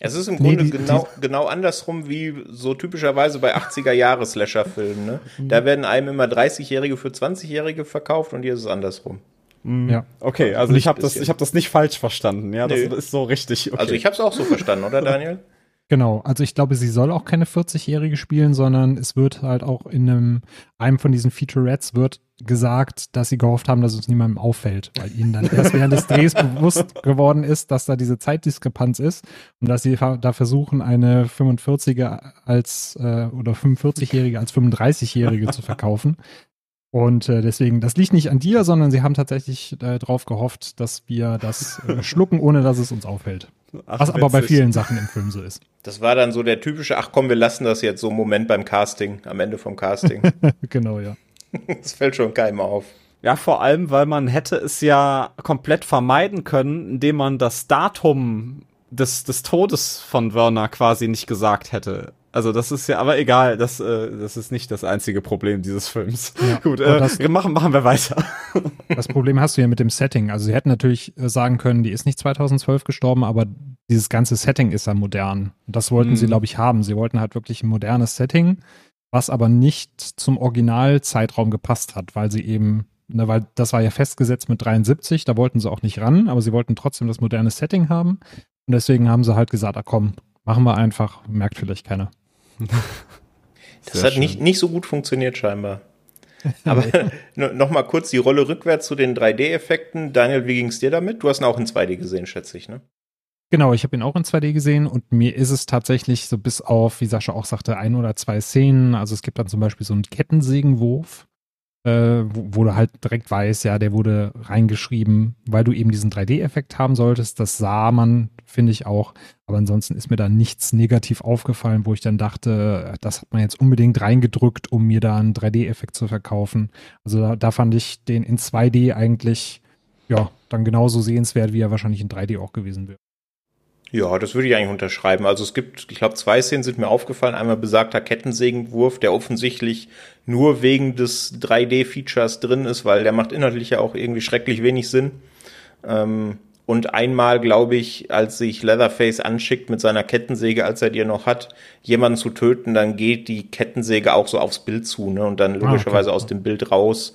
Es ist im Grunde die, genau, die, genau andersrum wie so typischerweise bei 80er-Jahre-Slasher-Filmen. Ne? Mhm. Da werden einem immer 30-Jährige für 20-Jährige verkauft und hier ist es andersrum. Mhm. Ja. Okay, also ich habe das, ich hab das nicht falsch verstanden. Ja, das Nö. ist so richtig. Okay. Also ich habe es auch so verstanden, oder Daniel? Genau, also ich glaube, sie soll auch keine 40-Jährige spielen, sondern es wird halt auch in einem, einem von diesen Featurettes wird gesagt, dass sie gehofft haben, dass es niemandem auffällt, weil ihnen dann erst während des Drehs bewusst geworden ist, dass da diese Zeitdiskrepanz ist und dass sie da versuchen, eine 45er als äh, oder 45-Jährige als 35-Jährige zu verkaufen. Und äh, deswegen, das liegt nicht an dir, sondern sie haben tatsächlich äh, darauf gehofft, dass wir das äh, schlucken, ohne dass es uns auffällt. Ach, Was aber bei vielen Sachen im Film so ist. Das war dann so der typische, ach komm, wir lassen das jetzt so Moment beim Casting, am Ende vom Casting. genau, ja. Das fällt schon keinem auf. Ja, vor allem, weil man hätte es ja komplett vermeiden können, indem man das Datum des, des Todes von Werner quasi nicht gesagt hätte. Also das ist ja, aber egal, das, äh, das ist nicht das einzige Problem dieses Films. Ja, Gut, äh, das, machen, machen wir weiter. Das Problem hast du ja mit dem Setting. Also sie hätten natürlich äh, sagen können, die ist nicht 2012 gestorben, aber dieses ganze Setting ist ja modern. Das wollten mhm. sie, glaube ich, haben. Sie wollten halt wirklich ein modernes Setting, was aber nicht zum Originalzeitraum gepasst hat, weil sie eben ne, weil das war ja festgesetzt mit 73, da wollten sie auch nicht ran, aber sie wollten trotzdem das moderne Setting haben. Und deswegen haben sie halt gesagt, ah komm, machen wir einfach, merkt vielleicht keiner. das hat nicht, nicht so gut funktioniert scheinbar. Aber noch mal kurz die Rolle rückwärts zu den 3D-Effekten. Daniel, wie ging es dir damit? Du hast ihn auch in 2D gesehen, schätze ich, ne? Genau, ich habe ihn auch in 2D gesehen und mir ist es tatsächlich so bis auf, wie Sascha auch sagte, ein oder zwei Szenen. Also es gibt dann zum Beispiel so einen Kettensägenwurf, äh, wo, wo, du halt direkt weißt, ja, der wurde reingeschrieben, weil du eben diesen 3D-Effekt haben solltest. Das sah man, finde ich auch. Aber ansonsten ist mir da nichts negativ aufgefallen, wo ich dann dachte, das hat man jetzt unbedingt reingedrückt, um mir da einen 3D-Effekt zu verkaufen. Also da, da fand ich den in 2D eigentlich, ja, dann genauso sehenswert, wie er wahrscheinlich in 3D auch gewesen wäre. Ja, das würde ich eigentlich unterschreiben. Also es gibt, ich glaube, zwei Szenen sind mir aufgefallen. Einmal besagter Kettensägenwurf, der offensichtlich nur wegen des 3D-Features drin ist, weil der macht inhaltlich ja auch irgendwie schrecklich wenig Sinn. Ähm, und einmal, glaube ich, als sich Leatherface anschickt mit seiner Kettensäge, als er die noch hat, jemanden zu töten, dann geht die Kettensäge auch so aufs Bild zu, ne? Und dann logischerweise ah, okay. aus dem Bild raus,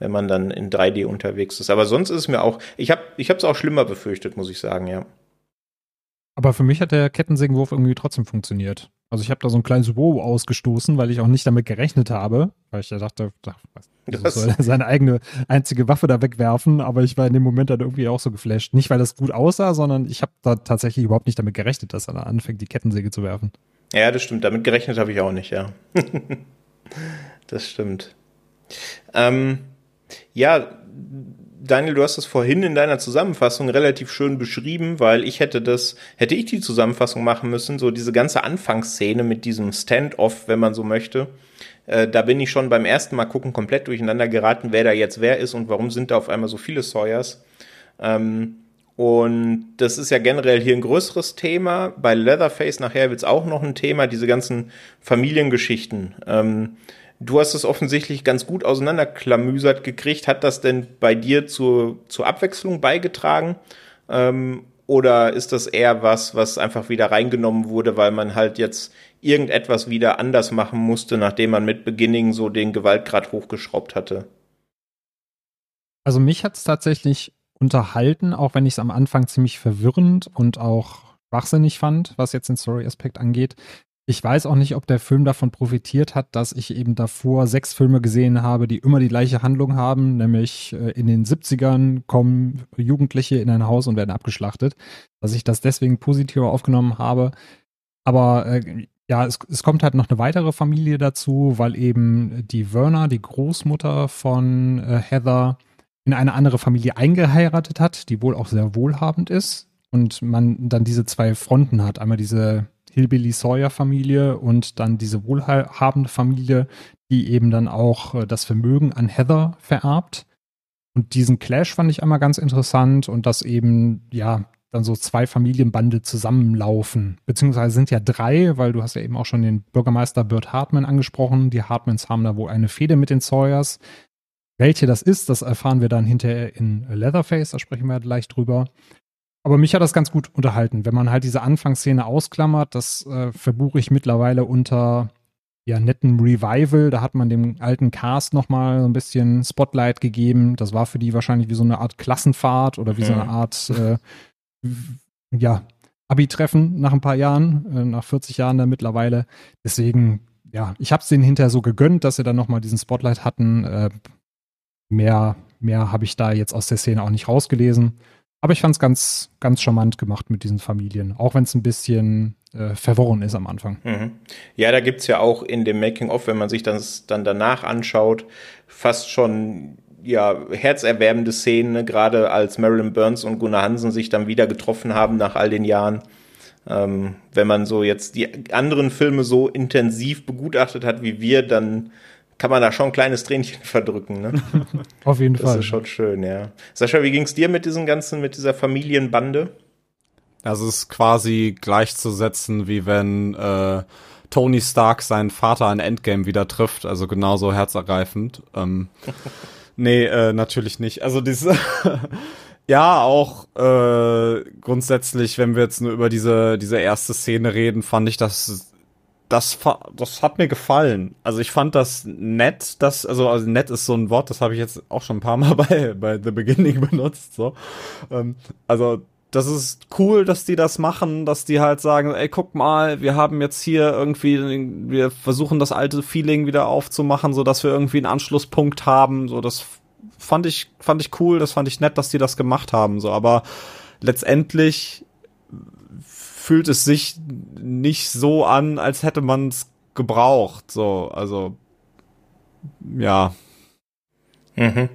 wenn man dann in 3D unterwegs ist. Aber sonst ist es mir auch, ich habe ich es auch schlimmer befürchtet, muss ich sagen, ja. Aber für mich hat der Kettensägenwurf irgendwie trotzdem funktioniert. Also ich habe da so ein kleines Wow ausgestoßen, weil ich auch nicht damit gerechnet habe, weil ich ja dachte, ach, was, soll er seine eigene einzige Waffe da wegwerfen, aber ich war in dem Moment dann irgendwie auch so geflasht. Nicht, weil das gut aussah, sondern ich habe da tatsächlich überhaupt nicht damit gerechnet, dass er da anfängt, die Kettensäge zu werfen. Ja, das stimmt. Damit gerechnet habe ich auch nicht, ja. das stimmt. Ähm, ja, Daniel, du hast das vorhin in deiner Zusammenfassung relativ schön beschrieben, weil ich hätte das, hätte ich die Zusammenfassung machen müssen, so diese ganze Anfangsszene mit diesem Standoff, wenn man so möchte. Äh, da bin ich schon beim ersten Mal gucken komplett durcheinander geraten, wer da jetzt wer ist und warum sind da auf einmal so viele Sawyers. Ähm, und das ist ja generell hier ein größeres Thema. Bei Leatherface nachher wird es auch noch ein Thema, diese ganzen Familiengeschichten. Ähm, Du hast es offensichtlich ganz gut auseinanderklamüsert gekriegt. Hat das denn bei dir zur, zur Abwechslung beigetragen? Ähm, oder ist das eher was, was einfach wieder reingenommen wurde, weil man halt jetzt irgendetwas wieder anders machen musste, nachdem man mit Beginning so den Gewaltgrad hochgeschraubt hatte? Also mich hat es tatsächlich unterhalten, auch wenn ich es am Anfang ziemlich verwirrend und auch schwachsinnig fand, was jetzt den Story-Aspekt angeht. Ich weiß auch nicht, ob der Film davon profitiert hat, dass ich eben davor sechs Filme gesehen habe, die immer die gleiche Handlung haben, nämlich äh, in den 70ern kommen Jugendliche in ein Haus und werden abgeschlachtet, dass ich das deswegen positiver aufgenommen habe. Aber äh, ja, es, es kommt halt noch eine weitere Familie dazu, weil eben die Werner, die Großmutter von äh, Heather, in eine andere Familie eingeheiratet hat, die wohl auch sehr wohlhabend ist. Und man dann diese zwei Fronten hat. Einmal diese Hillbilly Sawyer Familie und dann diese wohlhabende Familie, die eben dann auch äh, das Vermögen an Heather vererbt. Und diesen Clash fand ich einmal ganz interessant und dass eben, ja, dann so zwei Familienbande zusammenlaufen. Beziehungsweise sind ja drei, weil du hast ja eben auch schon den Bürgermeister Bert Hartman angesprochen. Die Hartmans haben da wohl eine Fehde mit den Sawyers. Welche das ist, das erfahren wir dann hinterher in Leatherface, da sprechen wir gleich drüber. Aber mich hat das ganz gut unterhalten. Wenn man halt diese Anfangsszene ausklammert, das äh, verbuche ich mittlerweile unter ja, netten Revival. Da hat man dem alten Cast nochmal so ein bisschen Spotlight gegeben. Das war für die wahrscheinlich wie so eine Art Klassenfahrt oder wie mhm. so eine Art, äh, ja, Abi-Treffen nach ein paar Jahren, äh, nach 40 Jahren dann mittlerweile. Deswegen, ja, ich habe es denen hinterher so gegönnt, dass sie dann nochmal diesen Spotlight hatten. Äh, mehr mehr habe ich da jetzt aus der Szene auch nicht rausgelesen. Aber ich fand es ganz, ganz charmant gemacht mit diesen Familien, auch wenn es ein bisschen äh, verworren ist am Anfang. Mhm. Ja, da gibt es ja auch in dem Making-of, wenn man sich das dann danach anschaut, fast schon ja, herzerwärmende Szenen, ne? gerade als Marilyn Burns und Gunnar Hansen sich dann wieder getroffen haben nach all den Jahren. Ähm, wenn man so jetzt die anderen Filme so intensiv begutachtet hat wie wir, dann kann man da schon ein kleines Tränchen verdrücken. Ne? Auf jeden das Fall. Das ist schon schön, ja. Sascha, wie ging es dir mit diesem ganzen, mit dieser Familienbande? Also es ist quasi gleichzusetzen, wie wenn äh, Tony Stark seinen Vater in Endgame wieder trifft. Also genauso herzergreifend. Ähm, nee, äh, natürlich nicht. Also diese Ja, auch äh, grundsätzlich, wenn wir jetzt nur über diese, diese erste Szene reden, fand ich das das, das hat mir gefallen. Also ich fand das nett, das, also, also nett ist so ein Wort, das habe ich jetzt auch schon ein paar Mal bei, bei The Beginning benutzt. So. Ähm, also das ist cool, dass die das machen, dass die halt sagen, ey, guck mal, wir haben jetzt hier irgendwie, wir versuchen das alte Feeling wieder aufzumachen, so dass wir irgendwie einen Anschlusspunkt haben. So, das fand ich, fand ich cool, das fand ich nett, dass die das gemacht haben. So, aber letztendlich fühlt es sich nicht so an, als hätte man es gebraucht. So, also ja. Mhm.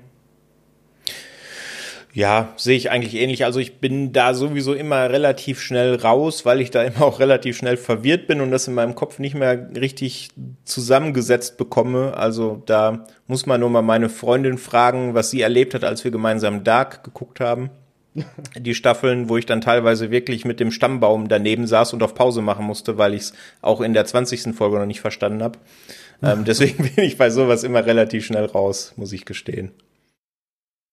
Ja, sehe ich eigentlich ähnlich. Also ich bin da sowieso immer relativ schnell raus, weil ich da immer auch relativ schnell verwirrt bin und das in meinem Kopf nicht mehr richtig zusammengesetzt bekomme. Also da muss man nur mal meine Freundin fragen, was sie erlebt hat, als wir gemeinsam Dark geguckt haben. Die Staffeln, wo ich dann teilweise wirklich mit dem Stammbaum daneben saß und auf Pause machen musste, weil ich es auch in der 20. Folge noch nicht verstanden habe. Ähm, deswegen bin ich bei sowas immer relativ schnell raus, muss ich gestehen.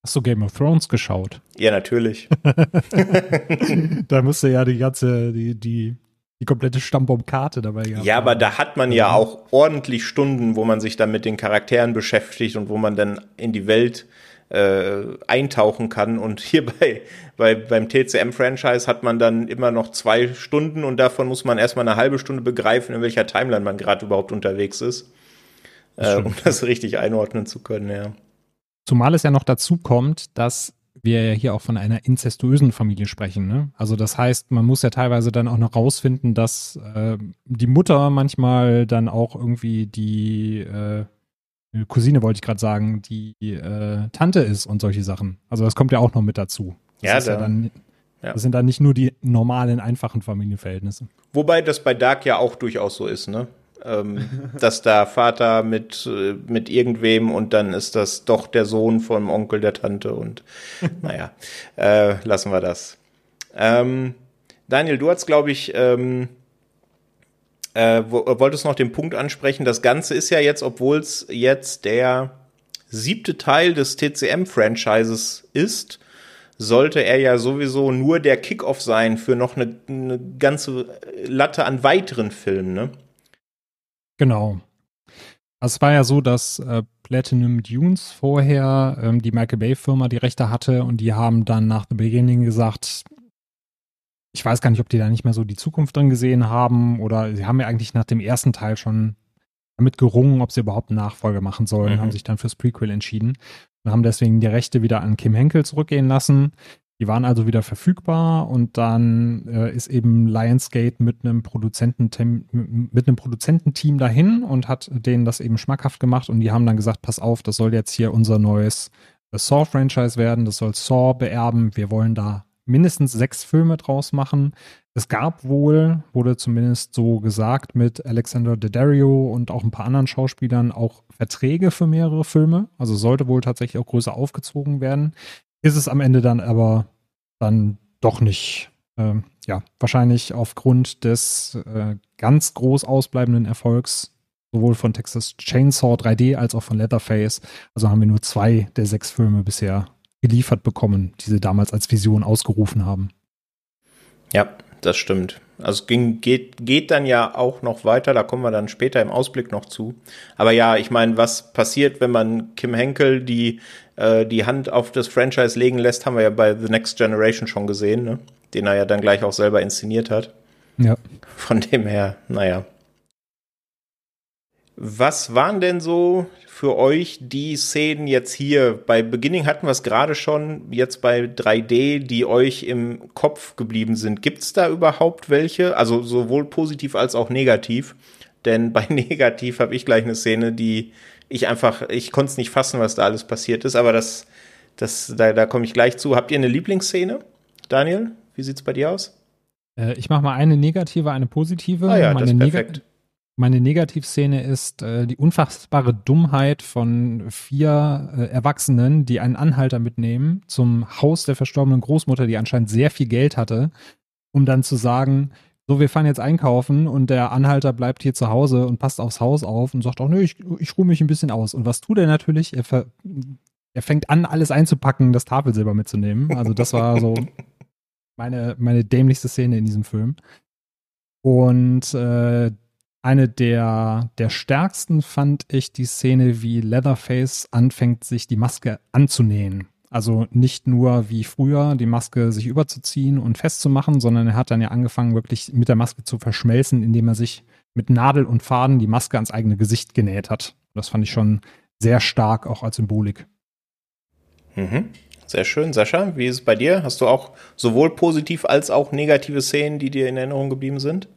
Hast du Game of Thrones geschaut? Ja, natürlich. da musste ja die ganze, die, die, die komplette Stammbaumkarte dabei gehabt Ja, aber da hat man ja auch ordentlich Stunden, wo man sich dann mit den Charakteren beschäftigt und wo man dann in die Welt äh, eintauchen kann. Und hier bei, bei beim TCM-Franchise hat man dann immer noch zwei Stunden und davon muss man erstmal eine halbe Stunde begreifen, in welcher Timeline man gerade überhaupt unterwegs ist. Äh, um das richtig einordnen zu können, ja. Zumal es ja noch dazu kommt, dass wir ja hier auch von einer inzestuösen Familie sprechen. Ne? Also das heißt, man muss ja teilweise dann auch noch rausfinden, dass äh, die Mutter manchmal dann auch irgendwie die äh, Cousine, wollte ich gerade sagen, die äh, Tante ist und solche Sachen. Also das kommt ja auch noch mit dazu. Das ja, da, ja dann, ja. das sind dann nicht nur die normalen, einfachen Familienverhältnisse. Wobei das bei Dark ja auch durchaus so ist, ne? ähm, dass da Vater mit, äh, mit irgendwem und dann ist das doch der Sohn vom Onkel der Tante und naja, äh, lassen wir das. Ähm, Daniel, du hast, glaube ich, ähm, äh, wolltest noch den Punkt ansprechen, das Ganze ist ja jetzt, obwohl es jetzt der siebte Teil des TCM-Franchises ist, sollte er ja sowieso nur der Kickoff sein für noch eine, eine ganze Latte an weiteren Filmen, ne? Genau. Also es war ja so, dass äh, Platinum Dunes vorher ähm, die Michael Bay Firma die Rechte hatte und die haben dann nach The Beginning gesagt, ich weiß gar nicht, ob die da nicht mehr so die Zukunft drin gesehen haben oder sie haben ja eigentlich nach dem ersten Teil schon damit gerungen, ob sie überhaupt eine Nachfolge machen sollen, mhm. haben sich dann fürs Prequel entschieden und haben deswegen die Rechte wieder an Kim Henkel zurückgehen lassen. Die waren also wieder verfügbar und dann äh, ist eben Lionsgate mit einem Produzententeam, mit einem Produzententeam dahin und hat denen das eben schmackhaft gemacht und die haben dann gesagt, pass auf, das soll jetzt hier unser neues äh, Saw-Franchise werden, das soll Saw beerben, wir wollen da mindestens sechs Filme draus machen. Es gab wohl, wurde zumindest so gesagt, mit Alexander Daddario und auch ein paar anderen Schauspielern auch Verträge für mehrere Filme. Also sollte wohl tatsächlich auch größer aufgezogen werden ist es am Ende dann aber dann doch nicht. Ähm, ja, wahrscheinlich aufgrund des äh, ganz groß ausbleibenden Erfolgs sowohl von Texas Chainsaw 3D als auch von Leatherface. Also haben wir nur zwei der sechs Filme bisher geliefert bekommen, die sie damals als Vision ausgerufen haben. Ja, das stimmt. Also es ging, geht, geht dann ja auch noch weiter, da kommen wir dann später im Ausblick noch zu. Aber ja, ich meine, was passiert, wenn man Kim Henkel die, äh, die Hand auf das Franchise legen lässt, haben wir ja bei The Next Generation schon gesehen, ne? den er ja dann gleich auch selber inszeniert hat. Ja. Von dem her, naja. Was waren denn so für euch die Szenen jetzt hier? Bei Beginning hatten wir es gerade schon, jetzt bei 3D, die euch im Kopf geblieben sind. Gibt es da überhaupt welche? Also sowohl positiv als auch negativ. Denn bei negativ habe ich gleich eine Szene, die ich einfach, ich konnte es nicht fassen, was da alles passiert ist, aber das, das, da, da komme ich gleich zu. Habt ihr eine Lieblingsszene? Daniel, wie sieht's bei dir aus? Äh, ich mache mal eine negative, eine positive. Ah ja, Meine das ist perfekt. Meine Negativszene ist äh, die unfassbare Dummheit von vier äh, Erwachsenen, die einen Anhalter mitnehmen zum Haus der verstorbenen Großmutter, die anscheinend sehr viel Geld hatte, um dann zu sagen, so, wir fahren jetzt einkaufen und der Anhalter bleibt hier zu Hause und passt aufs Haus auf und sagt, auch, nö, ich, ich ruhe mich ein bisschen aus. Und was tut er natürlich? Er, ver, er fängt an, alles einzupacken, das Tafelsilber mitzunehmen. Also das war so meine, meine dämlichste Szene in diesem Film. Und äh, eine der, der stärksten fand ich die Szene, wie Leatherface anfängt, sich die Maske anzunähen. Also nicht nur wie früher die Maske sich überzuziehen und festzumachen, sondern er hat dann ja angefangen, wirklich mit der Maske zu verschmelzen, indem er sich mit Nadel und Faden die Maske ans eigene Gesicht genäht hat. Das fand ich schon sehr stark, auch als Symbolik. Mhm. Sehr schön. Sascha, wie ist es bei dir? Hast du auch sowohl positiv als auch negative Szenen, die dir in Erinnerung geblieben sind?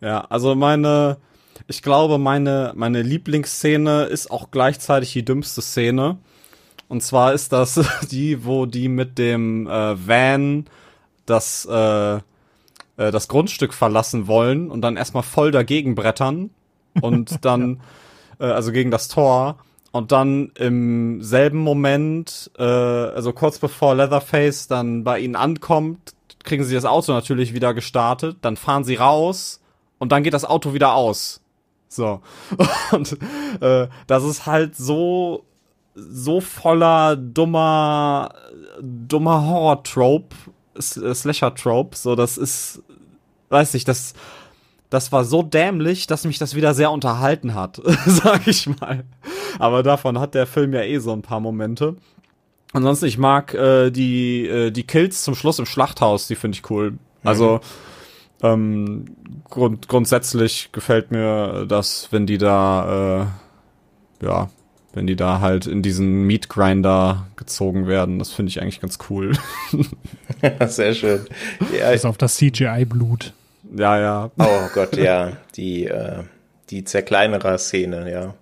Ja, also meine, ich glaube, meine, meine Lieblingsszene ist auch gleichzeitig die dümmste Szene. Und zwar ist das die, wo die mit dem äh, Van das, äh, äh, das Grundstück verlassen wollen und dann erstmal voll dagegen brettern und dann, ja. äh, also gegen das Tor. Und dann im selben Moment, äh, also kurz bevor Leatherface dann bei ihnen ankommt, kriegen sie das Auto natürlich wieder gestartet, dann fahren sie raus und dann geht das Auto wieder aus. So. Und äh, das ist halt so so voller dummer, dummer Horror-Trope, äh, Slasher-Trope, so, das ist, weiß ich, das, das war so dämlich, dass mich das wieder sehr unterhalten hat, sag ich mal. Aber davon hat der Film ja eh so ein paar Momente. Ansonsten, ich mag äh, die, äh, die Kills zum Schluss im Schlachthaus, die finde ich cool. Also, mhm. Ähm, grund grundsätzlich gefällt mir das, wenn die da, äh, ja, wenn die da halt in diesen Meat Grinder gezogen werden. Das finde ich eigentlich ganz cool. Sehr schön. Ja, Bis auf das CGI-Blut. Ja, ja. Oh Gott, ja. Die, äh, die Zerkleinerer-Szene, ja.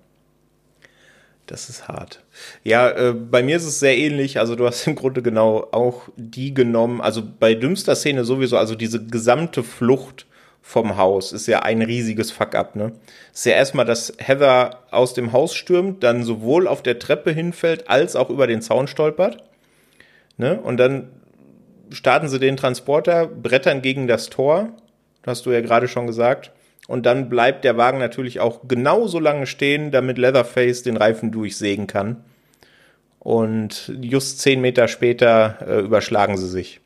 Das ist hart. Ja, äh, bei mir ist es sehr ähnlich. Also du hast im Grunde genau auch die genommen. Also bei dümmster Szene sowieso, also diese gesamte Flucht vom Haus. Ist ja ein riesiges Fuck-up, ne? Ist ja erstmal, dass Heather aus dem Haus stürmt, dann sowohl auf der Treppe hinfällt, als auch über den Zaun stolpert. Ne? Und dann starten sie den Transporter, brettern gegen das Tor. Hast du ja gerade schon gesagt. Und dann bleibt der Wagen natürlich auch genauso lange stehen, damit Leatherface den Reifen durchsägen kann. Und just zehn Meter später äh, überschlagen sie sich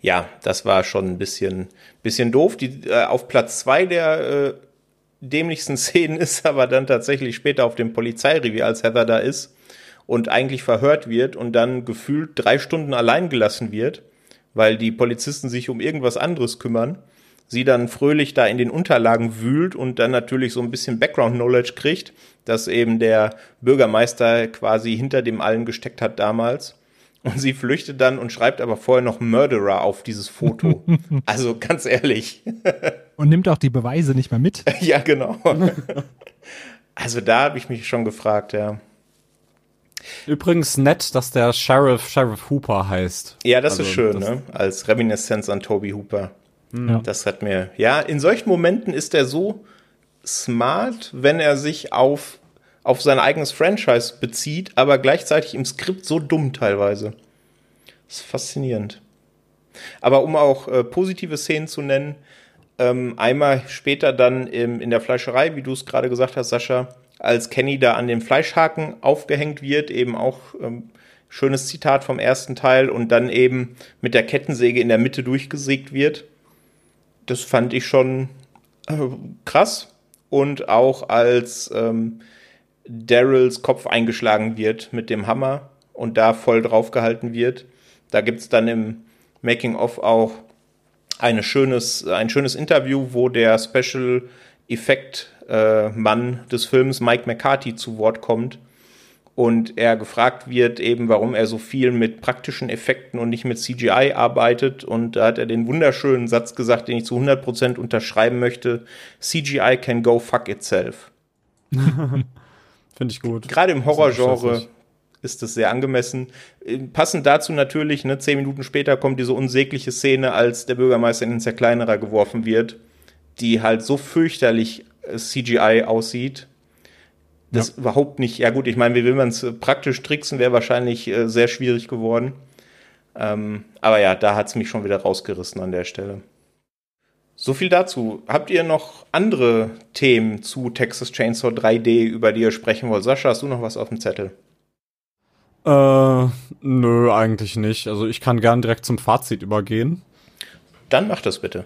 ja, das war schon ein bisschen, bisschen doof. Die, äh, auf Platz zwei der äh, dämlichsten Szenen ist aber dann tatsächlich später auf dem Polizeirevier, als Heather da ist und eigentlich verhört wird und dann gefühlt drei Stunden allein gelassen wird, weil die Polizisten sich um irgendwas anderes kümmern. Sie dann fröhlich da in den Unterlagen wühlt und dann natürlich so ein bisschen Background-Knowledge kriegt, dass eben der Bürgermeister quasi hinter dem allen gesteckt hat damals und sie flüchtet dann und schreibt aber vorher noch Murderer auf dieses Foto. also ganz ehrlich. und nimmt auch die Beweise nicht mehr mit. ja, genau. also da habe ich mich schon gefragt, ja. Übrigens nett, dass der Sheriff Sheriff Hooper heißt. Ja, das also, ist schön, das ne? Als Reminiszenz an Toby Hooper. Ja. Das hat mir, ja, in solchen Momenten ist er so smart, wenn er sich auf auf sein eigenes Franchise bezieht, aber gleichzeitig im Skript so dumm teilweise. Das ist faszinierend. Aber um auch äh, positive Szenen zu nennen, ähm, einmal später dann im, in der Fleischerei, wie du es gerade gesagt hast, Sascha, als Kenny da an den Fleischhaken aufgehängt wird, eben auch ähm, schönes Zitat vom ersten Teil und dann eben mit der Kettensäge in der Mitte durchgesägt wird. Das fand ich schon äh, krass. Und auch als ähm, Daryls Kopf eingeschlagen wird mit dem Hammer und da voll drauf gehalten wird. Da gibt es dann im Making-of auch eine schönes, ein schönes Interview, wo der Special Effekt äh, Mann des Films Mike McCarthy zu Wort kommt und er gefragt wird eben, warum er so viel mit praktischen Effekten und nicht mit CGI arbeitet und da hat er den wunderschönen Satz gesagt, den ich zu 100% unterschreiben möchte, CGI can go fuck itself. Finde ich gut. Gerade im Horrorgenre ist das sehr angemessen. Äh, passend dazu natürlich, ne, zehn Minuten später kommt diese unsägliche Szene, als der Bürgermeister in den Zerkleinerer geworfen wird, die halt so fürchterlich äh, CGI aussieht. Das ja. überhaupt nicht, ja gut, ich meine, wie will man es äh, praktisch tricksen, wäre wahrscheinlich äh, sehr schwierig geworden. Ähm, aber ja, da hat es mich schon wieder rausgerissen an der Stelle. So viel dazu. Habt ihr noch andere Themen zu Texas Chainsaw 3D, über die ihr sprechen wollt? Sascha, hast du noch was auf dem Zettel? Äh, nö, eigentlich nicht. Also ich kann gern direkt zum Fazit übergehen. Dann mach das bitte.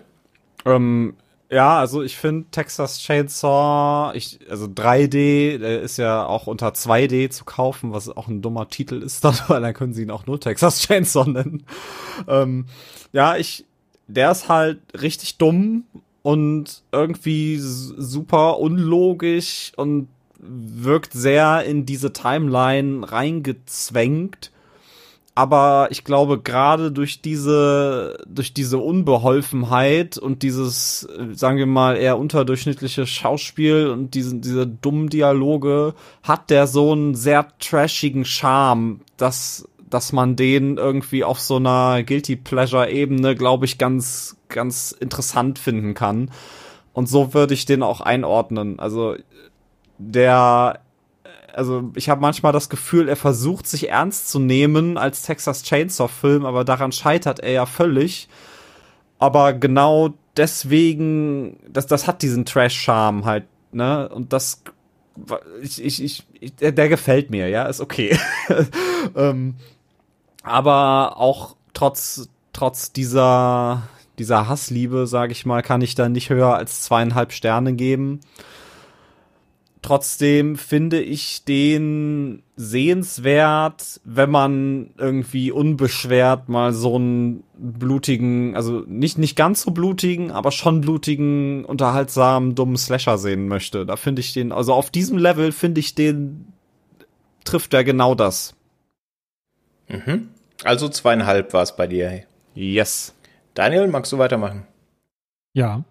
Ähm, Ja, also ich finde Texas Chainsaw, ich, also 3D, der ist ja auch unter 2D zu kaufen, was auch ein dummer Titel ist dann, weil dann können sie ihn auch nur Texas Chainsaw nennen. Ähm, ja, ich, der ist halt richtig dumm und irgendwie super unlogisch und wirkt sehr in diese Timeline reingezwängt aber ich glaube gerade durch diese durch diese Unbeholfenheit und dieses sagen wir mal eher unterdurchschnittliche Schauspiel und diesen diese dummen Dialoge hat der so einen sehr trashigen Charme, dass dass man den irgendwie auf so einer guilty pleasure Ebene, glaube ich, ganz ganz interessant finden kann. Und so würde ich den auch einordnen. Also der also ich habe manchmal das Gefühl, er versucht sich ernst zu nehmen als Texas Chainsaw Film, aber daran scheitert er ja völlig. Aber genau deswegen, das, das hat diesen Trash-Charme halt, ne? Und das, ich, ich, ich, der, der gefällt mir, ja, ist okay. ähm, aber auch trotz, trotz dieser, dieser Hassliebe, sage ich mal, kann ich da nicht höher als zweieinhalb Sterne geben. Trotzdem finde ich den sehenswert, wenn man irgendwie unbeschwert mal so einen blutigen, also nicht, nicht ganz so blutigen, aber schon blutigen, unterhaltsamen, dummen Slasher sehen möchte. Da finde ich den, also auf diesem Level finde ich den, trifft er genau das. Mhm. Also zweieinhalb war es bei dir. Yes. Daniel, magst du weitermachen? Ja.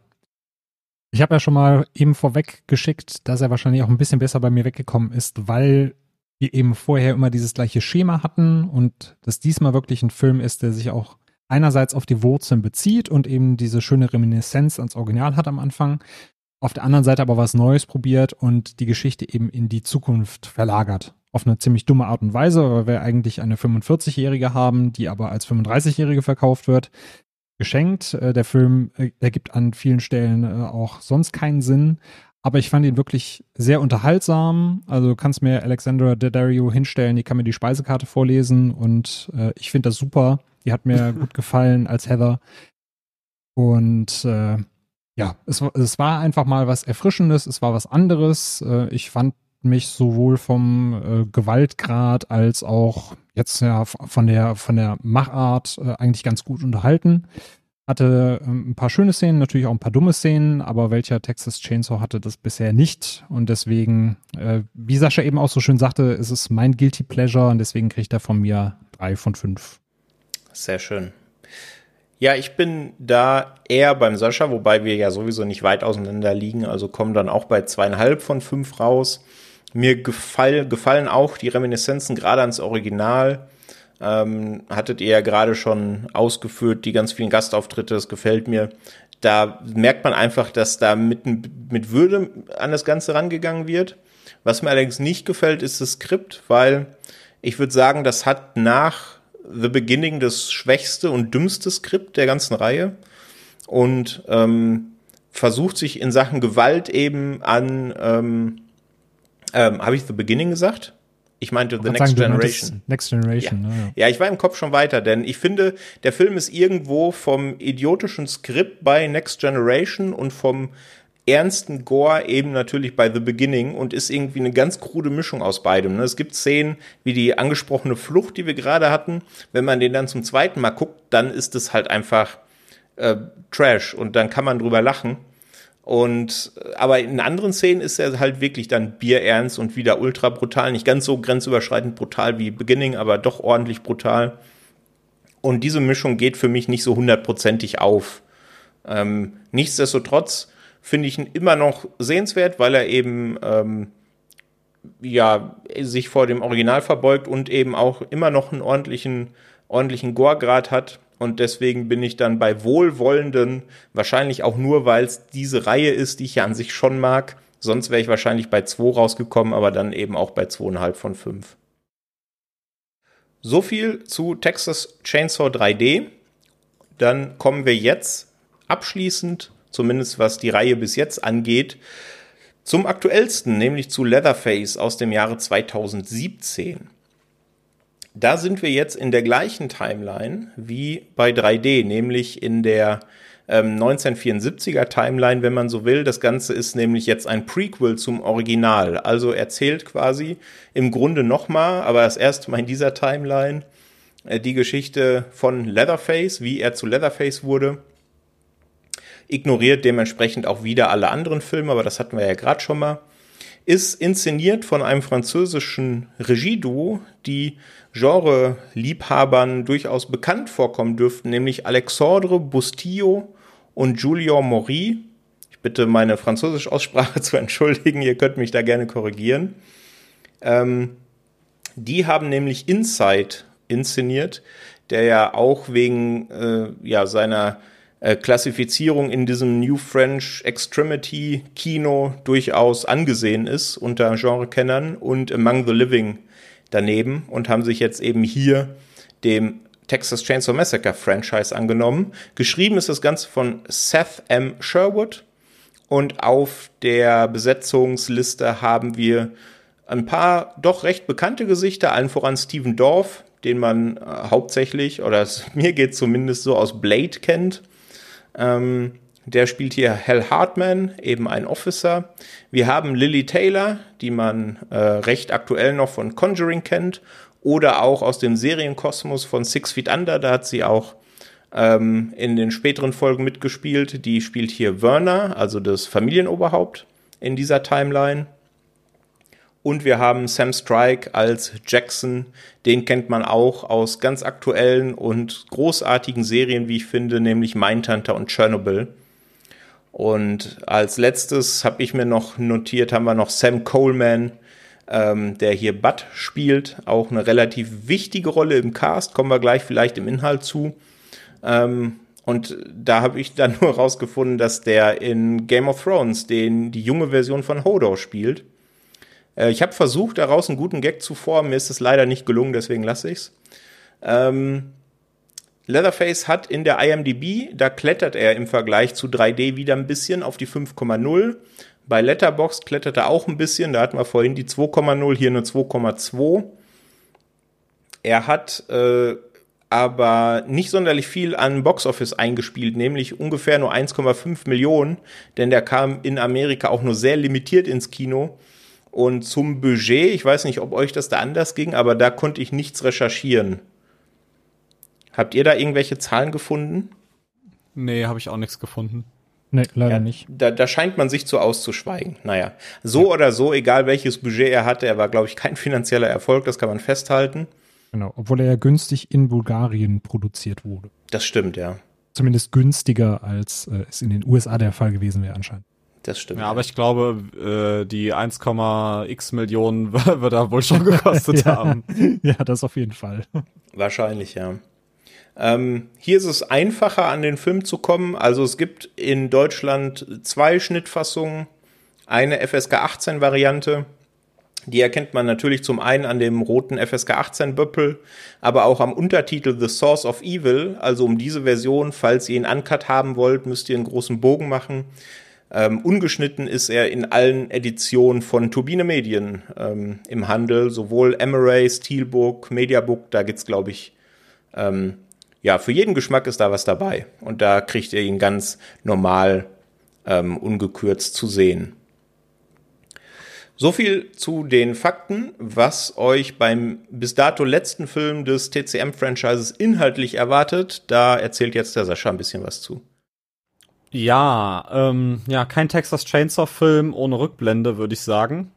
Ich habe ja schon mal eben vorweg geschickt, dass er wahrscheinlich auch ein bisschen besser bei mir weggekommen ist, weil wir eben vorher immer dieses gleiche Schema hatten und dass diesmal wirklich ein Film ist, der sich auch einerseits auf die Wurzeln bezieht und eben diese schöne Reminiszenz ans Original hat am Anfang, auf der anderen Seite aber was Neues probiert und die Geschichte eben in die Zukunft verlagert. Auf eine ziemlich dumme Art und Weise, weil wir eigentlich eine 45-Jährige haben, die aber als 35-Jährige verkauft wird geschenkt. Äh, der Film äh, ergibt an vielen Stellen äh, auch sonst keinen Sinn. Aber ich fand ihn wirklich sehr unterhaltsam. Also du kannst mir Alexandra Daddario hinstellen, die kann mir die Speisekarte vorlesen und äh, ich finde das super. Die hat mir gut gefallen als Heather. Und äh, ja, es, es war einfach mal was Erfrischendes, es war was anderes. Äh, ich fand mich sowohl vom äh, Gewaltgrad als auch jetzt ja von der von der Machart äh, eigentlich ganz gut unterhalten. Hatte ähm, ein paar schöne Szenen, natürlich auch ein paar dumme Szenen, aber welcher Texas Chainsaw hatte das bisher nicht und deswegen, äh, wie Sascha eben auch so schön sagte, ist es mein guilty pleasure und deswegen kriegt er von mir drei von fünf. Sehr schön. Ja, ich bin da eher beim Sascha, wobei wir ja sowieso nicht weit auseinander liegen, also kommen dann auch bei zweieinhalb von fünf raus. Mir gefall, gefallen auch die Reminiszenzen gerade ans Original. Ähm, hattet ihr ja gerade schon ausgeführt, die ganz vielen Gastauftritte, das gefällt mir. Da merkt man einfach, dass da mit, mit Würde an das Ganze rangegangen wird. Was mir allerdings nicht gefällt, ist das Skript, weil ich würde sagen, das hat nach The Beginning das schwächste und dümmste Skript der ganzen Reihe und ähm, versucht sich in Sachen Gewalt eben an ähm, ähm, Habe ich The Beginning gesagt? Ich meinte The Next sagen, Generation. Next Generation, ja. Ne, ja. ja, ich war im Kopf schon weiter, denn ich finde, der Film ist irgendwo vom idiotischen Skript bei Next Generation und vom ernsten Gore eben natürlich bei The Beginning und ist irgendwie eine ganz krude Mischung aus beidem. Ne? Es gibt Szenen wie die angesprochene Flucht, die wir gerade hatten. Wenn man den dann zum zweiten Mal guckt, dann ist es halt einfach äh, Trash und dann kann man drüber lachen. Und aber in anderen Szenen ist er halt wirklich dann bierernst und wieder ultra brutal, nicht ganz so grenzüberschreitend brutal wie Beginning, aber doch ordentlich brutal. Und diese Mischung geht für mich nicht so hundertprozentig auf. Ähm, nichtsdestotrotz finde ich ihn immer noch sehenswert, weil er eben ähm, ja sich vor dem Original verbeugt und eben auch immer noch einen ordentlichen ordentlichen Gore-Grad hat. Und deswegen bin ich dann bei Wohlwollenden, wahrscheinlich auch nur, weil es diese Reihe ist, die ich ja an sich schon mag. Sonst wäre ich wahrscheinlich bei 2 rausgekommen, aber dann eben auch bei 2,5 von 5. So viel zu Texas Chainsaw 3D. Dann kommen wir jetzt abschließend, zumindest was die Reihe bis jetzt angeht, zum aktuellsten, nämlich zu Leatherface aus dem Jahre 2017. Da sind wir jetzt in der gleichen Timeline wie bei 3D, nämlich in der ähm, 1974er Timeline, wenn man so will. Das Ganze ist nämlich jetzt ein Prequel zum Original. Also erzählt quasi im Grunde nochmal, aber das erste Mal in dieser Timeline, äh, die Geschichte von Leatherface, wie er zu Leatherface wurde. Ignoriert dementsprechend auch wieder alle anderen Filme, aber das hatten wir ja gerade schon mal. Ist inszeniert von einem französischen Regieduo, die Genre-Liebhabern durchaus bekannt vorkommen dürften, nämlich Alexandre Bustillo und Julien Maury. Ich bitte meine französische Aussprache zu entschuldigen, ihr könnt mich da gerne korrigieren. Ähm, die haben nämlich Inside inszeniert, der ja auch wegen äh, ja, seiner äh, Klassifizierung in diesem New French Extremity Kino durchaus angesehen ist unter Genrekennern und Among the Living daneben und haben sich jetzt eben hier dem Texas Chainsaw Massacre Franchise angenommen. Geschrieben ist das Ganze von Seth M. Sherwood und auf der Besetzungsliste haben wir ein paar doch recht bekannte Gesichter, allen voran Steven Dorff, den man äh, hauptsächlich, oder mir geht zumindest so aus Blade kennt. Ähm, der spielt hier Hal Hartman, eben ein Officer. Wir haben Lily Taylor, die man äh, recht aktuell noch von Conjuring kennt oder auch aus dem Serienkosmos von Six Feet Under. Da hat sie auch ähm, in den späteren Folgen mitgespielt. Die spielt hier Werner, also das Familienoberhaupt in dieser Timeline. Und wir haben Sam Strike als Jackson. Den kennt man auch aus ganz aktuellen und großartigen Serien, wie ich finde, nämlich Mindhunter und Chernobyl. Und als letztes habe ich mir noch notiert, haben wir noch Sam Coleman, ähm, der hier Bud spielt. Auch eine relativ wichtige Rolle im Cast, kommen wir gleich vielleicht im Inhalt zu. Ähm, und da habe ich dann nur rausgefunden, dass der in Game of Thrones den, die junge Version von Hodor spielt. Äh, ich habe versucht, daraus einen guten Gag zu formen. Mir ist es leider nicht gelungen, deswegen lasse ich's. Ähm, Leatherface hat in der IMDb, da klettert er im Vergleich zu 3D wieder ein bisschen auf die 5,0. Bei Letterboxd klettert er auch ein bisschen, da hatten wir vorhin die 2,0, hier eine 2,2. Er hat äh, aber nicht sonderlich viel an Boxoffice eingespielt, nämlich ungefähr nur 1,5 Millionen, denn der kam in Amerika auch nur sehr limitiert ins Kino. Und zum Budget, ich weiß nicht, ob euch das da anders ging, aber da konnte ich nichts recherchieren. Habt ihr da irgendwelche Zahlen gefunden? Nee, habe ich auch nichts gefunden. Nee, leider ja, nicht. Da, da scheint man sich zu auszuschweigen. Naja, so ja. oder so, egal welches Budget er hatte, er war, glaube ich, kein finanzieller Erfolg, das kann man festhalten. Genau, obwohl er ja günstig in Bulgarien produziert wurde. Das stimmt, ja. Zumindest günstiger, als äh, es in den USA der Fall gewesen wäre anscheinend. Das stimmt. Ja, aber ich glaube, äh, die 1,x Millionen wird er wohl schon gekostet ja, haben. Ja, das auf jeden Fall. Wahrscheinlich, ja. Ähm, hier ist es einfacher, an den Film zu kommen. Also es gibt in Deutschland zwei Schnittfassungen. Eine FSK 18 Variante. Die erkennt man natürlich zum einen an dem roten FSK 18 Böppel, aber auch am Untertitel The Source of Evil. Also um diese Version, falls ihr ihn uncut haben wollt, müsst ihr einen großen Bogen machen. Ähm, ungeschnitten ist er in allen Editionen von Turbine Medien ähm, im Handel, sowohl Emery, Steelbook, Mediabook, da gibt's glaube ich ähm, ja, für jeden Geschmack ist da was dabei. Und da kriegt ihr ihn ganz normal ähm, ungekürzt zu sehen. So viel zu den Fakten, was euch beim bis dato letzten Film des TCM-Franchises inhaltlich erwartet. Da erzählt jetzt der Sascha ein bisschen was zu. Ja, ähm, ja, kein Texas Chainsaw-Film ohne Rückblende, würde ich sagen.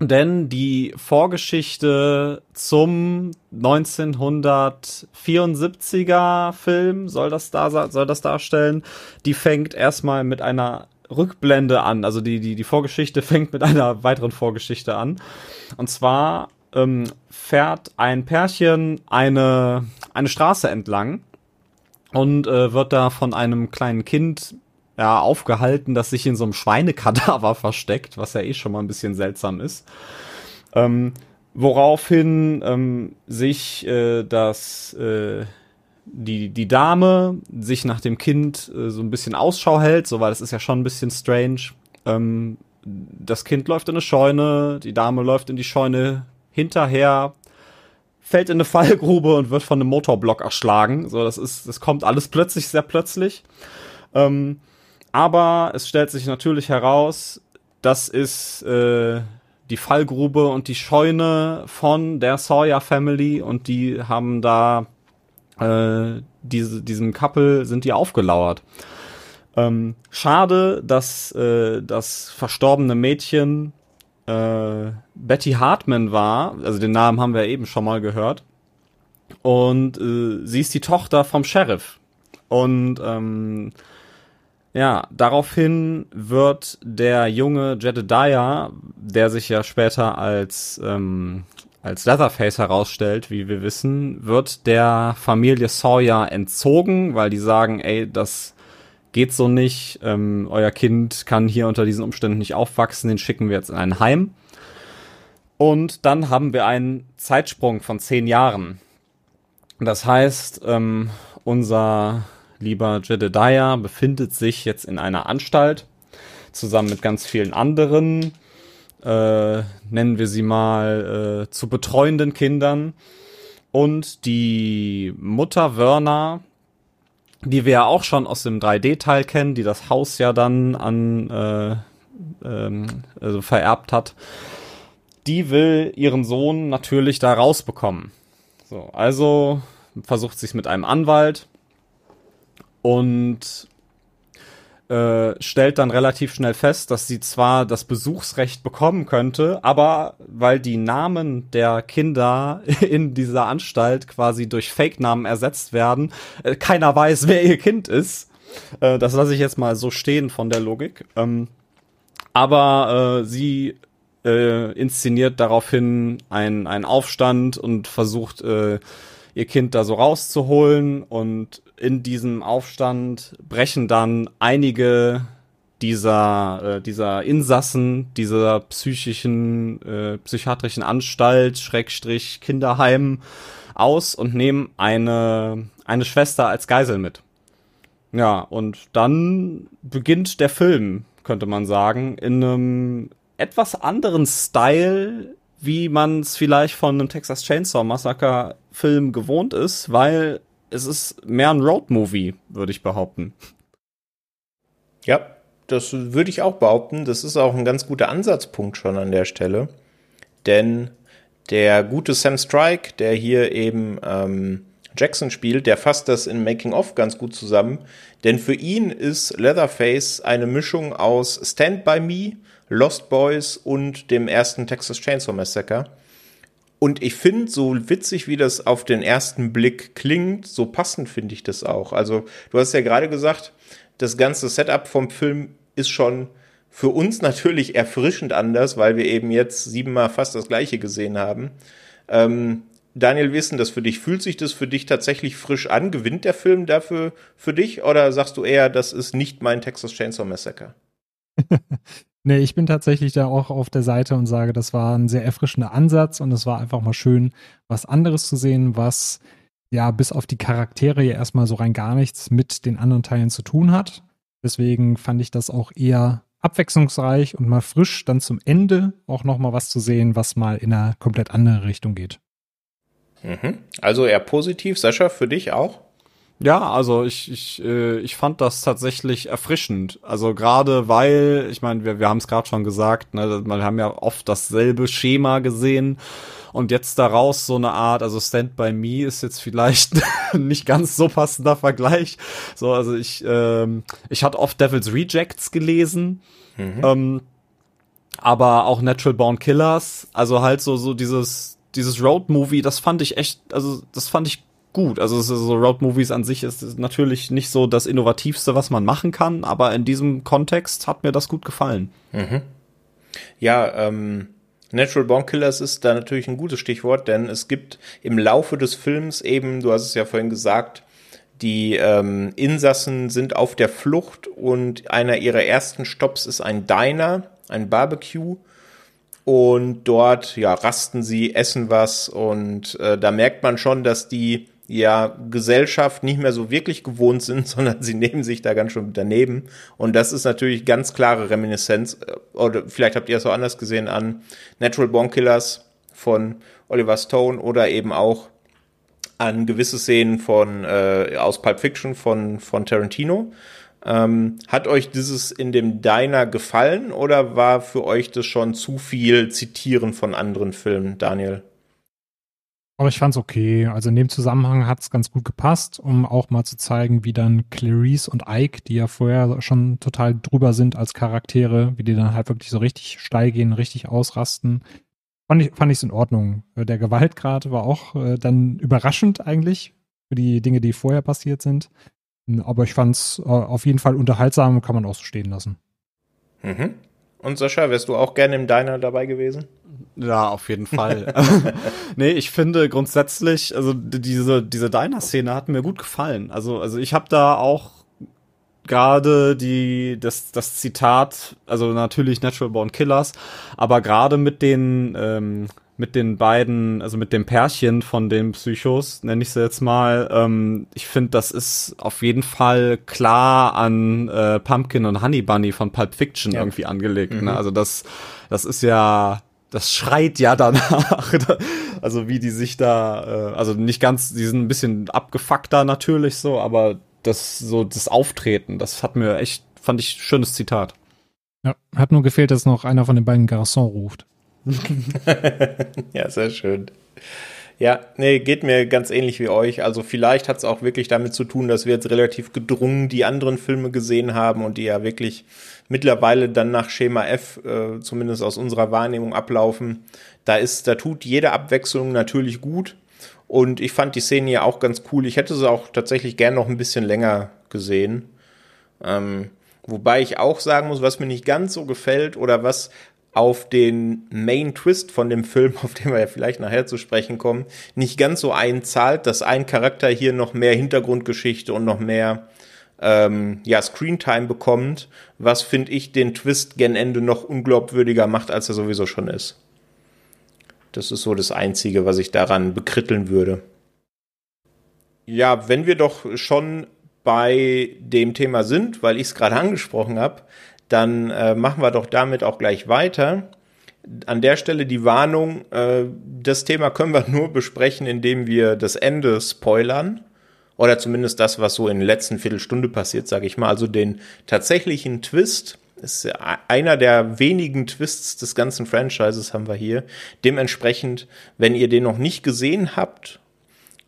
Denn die Vorgeschichte zum 1974er Film soll das da soll das darstellen. Die fängt erstmal mit einer Rückblende an. Also die die die Vorgeschichte fängt mit einer weiteren Vorgeschichte an. Und zwar ähm, fährt ein Pärchen eine eine Straße entlang und äh, wird da von einem kleinen Kind ja, aufgehalten, das sich in so einem Schweinekadaver versteckt, was ja eh schon mal ein bisschen seltsam ist. Ähm, woraufhin ähm, sich äh, das äh, die die Dame sich nach dem Kind äh, so ein bisschen Ausschau hält, so weil das ist ja schon ein bisschen strange. Ähm, das Kind läuft in eine Scheune, die Dame läuft in die Scheune hinterher, fällt in eine Fallgrube und wird von einem Motorblock erschlagen. So, das ist, das kommt alles plötzlich, sehr plötzlich. Ähm, aber es stellt sich natürlich heraus, das ist äh, die Fallgrube und die Scheune von der Sawyer Family und die haben da äh, diese, diesem Couple sind die aufgelauert. Ähm, schade, dass äh, das verstorbene Mädchen äh, Betty Hartman war, also den Namen haben wir eben schon mal gehört. Und äh, sie ist die Tochter vom Sheriff. Und ähm, ja, daraufhin wird der junge Jedediah, der sich ja später als ähm, als Leatherface herausstellt, wie wir wissen, wird der Familie Sawyer entzogen, weil die sagen, ey, das geht so nicht, ähm, euer Kind kann hier unter diesen Umständen nicht aufwachsen, den schicken wir jetzt in ein Heim. Und dann haben wir einen Zeitsprung von zehn Jahren. Das heißt, ähm, unser lieber Jedediah befindet sich jetzt in einer Anstalt zusammen mit ganz vielen anderen, äh, nennen wir sie mal, äh, zu betreuenden Kindern. Und die Mutter Werner, die wir ja auch schon aus dem 3D-Teil kennen, die das Haus ja dann an äh, ähm, also vererbt hat, die will ihren Sohn natürlich da rausbekommen. So, also versucht sich mit einem Anwalt und äh, stellt dann relativ schnell fest, dass sie zwar das Besuchsrecht bekommen könnte, aber weil die Namen der Kinder in dieser Anstalt quasi durch Fake-Namen ersetzt werden, äh, keiner weiß, wer ihr Kind ist. Äh, das lasse ich jetzt mal so stehen von der Logik. Ähm, aber äh, sie äh, inszeniert daraufhin einen Aufstand und versucht äh, ihr Kind da so rauszuholen und in diesem Aufstand brechen dann einige dieser, äh, dieser Insassen dieser psychischen, äh, psychiatrischen Anstalt, Schrägstrich Kinderheim aus und nehmen eine, eine Schwester als Geisel mit. Ja, und dann beginnt der Film, könnte man sagen, in einem etwas anderen Style, wie man es vielleicht von einem Texas Chainsaw Massacre Film gewohnt ist, weil es ist mehr ein Road-Movie, würde ich behaupten. Ja, das würde ich auch behaupten. Das ist auch ein ganz guter Ansatzpunkt schon an der Stelle. Denn der gute Sam Strike, der hier eben ähm, Jackson spielt, der fasst das in Making of ganz gut zusammen. Denn für ihn ist Leatherface eine Mischung aus Stand By Me, Lost Boys und dem ersten Texas Chainsaw Massacre. Und ich finde, so witzig, wie das auf den ersten Blick klingt, so passend finde ich das auch. Also, du hast ja gerade gesagt, das ganze Setup vom Film ist schon für uns natürlich erfrischend anders, weil wir eben jetzt siebenmal fast das gleiche gesehen haben. Ähm, Daniel, denn das für dich? Fühlt sich das für dich tatsächlich frisch an? Gewinnt der Film dafür für dich? Oder sagst du eher, das ist nicht mein Texas Chainsaw Massacre? Nee, ich bin tatsächlich da auch auf der Seite und sage, das war ein sehr erfrischender Ansatz und es war einfach mal schön, was anderes zu sehen, was ja bis auf die Charaktere ja erstmal so rein gar nichts mit den anderen Teilen zu tun hat. Deswegen fand ich das auch eher abwechslungsreich und mal frisch, dann zum Ende auch nochmal was zu sehen, was mal in eine komplett andere Richtung geht. Mhm. Also eher positiv. Sascha, für dich auch? Ja, also ich, ich, äh, ich fand das tatsächlich erfrischend. Also gerade weil, ich meine, wir, wir haben es gerade schon gesagt, ne, wir haben ja oft dasselbe Schema gesehen und jetzt daraus so eine Art, also Stand by Me ist jetzt vielleicht nicht ganz so passender Vergleich. So, also ich, ähm, ich hatte oft Devil's Rejects gelesen. Mhm. Ähm, aber auch Natural Born Killers, also halt so so dieses dieses Road Movie, das fand ich echt, also das fand ich gut. Also so Road Movies an sich ist natürlich nicht so das innovativste, was man machen kann, aber in diesem Kontext hat mir das gut gefallen. Mhm. Ja, ähm, Natural Born Killers ist da natürlich ein gutes Stichwort, denn es gibt im Laufe des Films eben, du hast es ja vorhin gesagt, die ähm, Insassen sind auf der Flucht und einer ihrer ersten Stops ist ein Diner, ein Barbecue. Und dort, ja, rasten sie, essen was und äh, da merkt man schon, dass die ja Gesellschaft nicht mehr so wirklich gewohnt sind, sondern sie nehmen sich da ganz schön daneben. Und das ist natürlich ganz klare Reminiszenz, äh, oder vielleicht habt ihr es auch anders gesehen, an Natural Born Killers, von Oliver Stone oder eben auch an gewisse Szenen von äh, aus Pulp Fiction von von Tarantino. Ähm, hat euch dieses in dem Diner gefallen oder war für euch das schon zu viel Zitieren von anderen Filmen, Daniel? Aber ich fand's okay. Also in dem Zusammenhang hat's ganz gut gepasst, um auch mal zu zeigen, wie dann Clarice und Ike, die ja vorher schon total drüber sind als Charaktere, wie die dann halt wirklich so richtig steil gehen, richtig ausrasten. Fand ich, fand ich's in Ordnung. Der Gewaltgrad war auch äh, dann überraschend eigentlich für die Dinge, die vorher passiert sind. Aber ich fand's äh, auf jeden Fall unterhaltsam, kann man auch so stehen lassen. Mhm. Und Sascha, wärst du auch gerne im Diner dabei gewesen? Ja, auf jeden Fall. nee, ich finde grundsätzlich, also diese, diese Diner-Szene hat mir gut gefallen. Also, also ich habe da auch gerade die das das Zitat also natürlich Natural Born Killers aber gerade mit den ähm, mit den beiden, also mit dem Pärchen von den Psychos, nenne ich sie jetzt mal, ähm, ich finde, das ist auf jeden Fall klar an äh, Pumpkin und Honey Bunny von Pulp Fiction ja. irgendwie angelegt. Ne? Mhm. Ne? Also das, das ist ja, das schreit ja danach. also wie die sich da, äh, also nicht ganz, die sind ein bisschen abgefuckter natürlich so, aber das so das Auftreten, das hat mir echt, fand ich schönes Zitat. Ja, hat nur gefehlt, dass noch einer von den beiden Garçon ruft. ja, sehr schön. Ja, nee, geht mir ganz ähnlich wie euch. Also vielleicht hat es auch wirklich damit zu tun, dass wir jetzt relativ gedrungen die anderen Filme gesehen haben und die ja wirklich mittlerweile dann nach Schema F, äh, zumindest aus unserer Wahrnehmung, ablaufen. Da ist, da tut jede Abwechslung natürlich gut. Und ich fand die Szene ja auch ganz cool. Ich hätte sie auch tatsächlich gern noch ein bisschen länger gesehen. Ähm, wobei ich auch sagen muss, was mir nicht ganz so gefällt oder was auf den Main Twist von dem Film, auf den wir ja vielleicht nachher zu sprechen kommen, nicht ganz so einzahlt, dass ein Charakter hier noch mehr Hintergrundgeschichte und noch mehr ähm, ja, Screentime bekommt, was finde ich den Twist gen Ende noch unglaubwürdiger macht, als er sowieso schon ist. Das ist so das Einzige, was ich daran bekritteln würde. Ja, wenn wir doch schon bei dem Thema sind, weil ich es gerade angesprochen habe, dann äh, machen wir doch damit auch gleich weiter. An der Stelle die Warnung, äh, das Thema können wir nur besprechen, indem wir das Ende spoilern. Oder zumindest das, was so in der letzten Viertelstunde passiert, sage ich mal. Also den tatsächlichen Twist. Ist einer der wenigen Twists des ganzen Franchises haben wir hier. Dementsprechend, wenn ihr den noch nicht gesehen habt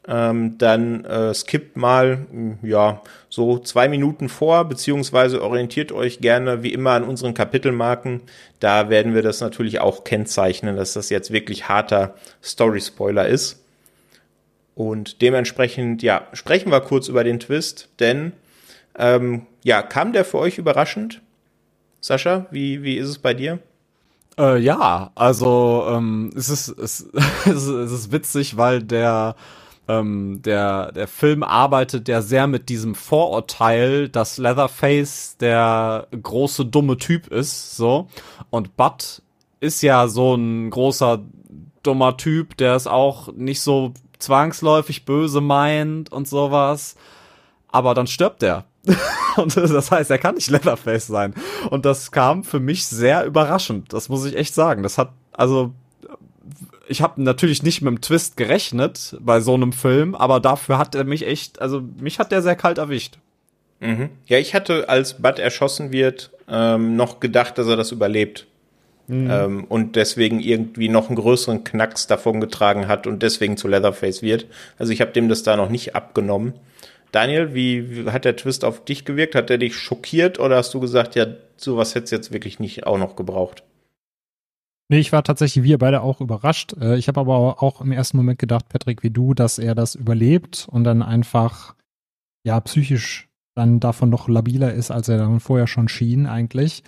ähm, dann äh, skippt mal ja so zwei Minuten vor, beziehungsweise orientiert euch gerne wie immer an unseren Kapitelmarken. Da werden wir das natürlich auch kennzeichnen, dass das jetzt wirklich harter Story-Spoiler ist. Und dementsprechend, ja, sprechen wir kurz über den Twist, denn ähm, ja, kam der für euch überraschend? Sascha, wie, wie ist es bei dir? Äh, ja, also ähm, es, ist, es, es ist witzig, weil der ähm, der, der Film arbeitet ja sehr mit diesem Vorurteil, dass Leatherface der große dumme Typ ist, so. Und Bud ist ja so ein großer dummer Typ, der es auch nicht so zwangsläufig böse meint und sowas. Aber dann stirbt er. und das heißt, er kann nicht Leatherface sein. Und das kam für mich sehr überraschend. Das muss ich echt sagen. Das hat, also, ich habe natürlich nicht mit dem Twist gerechnet bei so einem Film, aber dafür hat er mich echt, also mich hat der sehr kalt erwischt. Mhm. Ja, ich hatte, als Bud erschossen wird, ähm, noch gedacht, dass er das überlebt. Mhm. Ähm, und deswegen irgendwie noch einen größeren Knacks davon getragen hat und deswegen zu Leatherface wird. Also ich habe dem das da noch nicht abgenommen. Daniel, wie, wie hat der Twist auf dich gewirkt? Hat er dich schockiert oder hast du gesagt, ja, sowas hätte es jetzt wirklich nicht auch noch gebraucht? Nee, ich war tatsächlich, wir beide auch überrascht. Äh, ich habe aber auch im ersten Moment gedacht, Patrick, wie du, dass er das überlebt und dann einfach, ja, psychisch dann davon noch labiler ist, als er dann vorher schon schien eigentlich.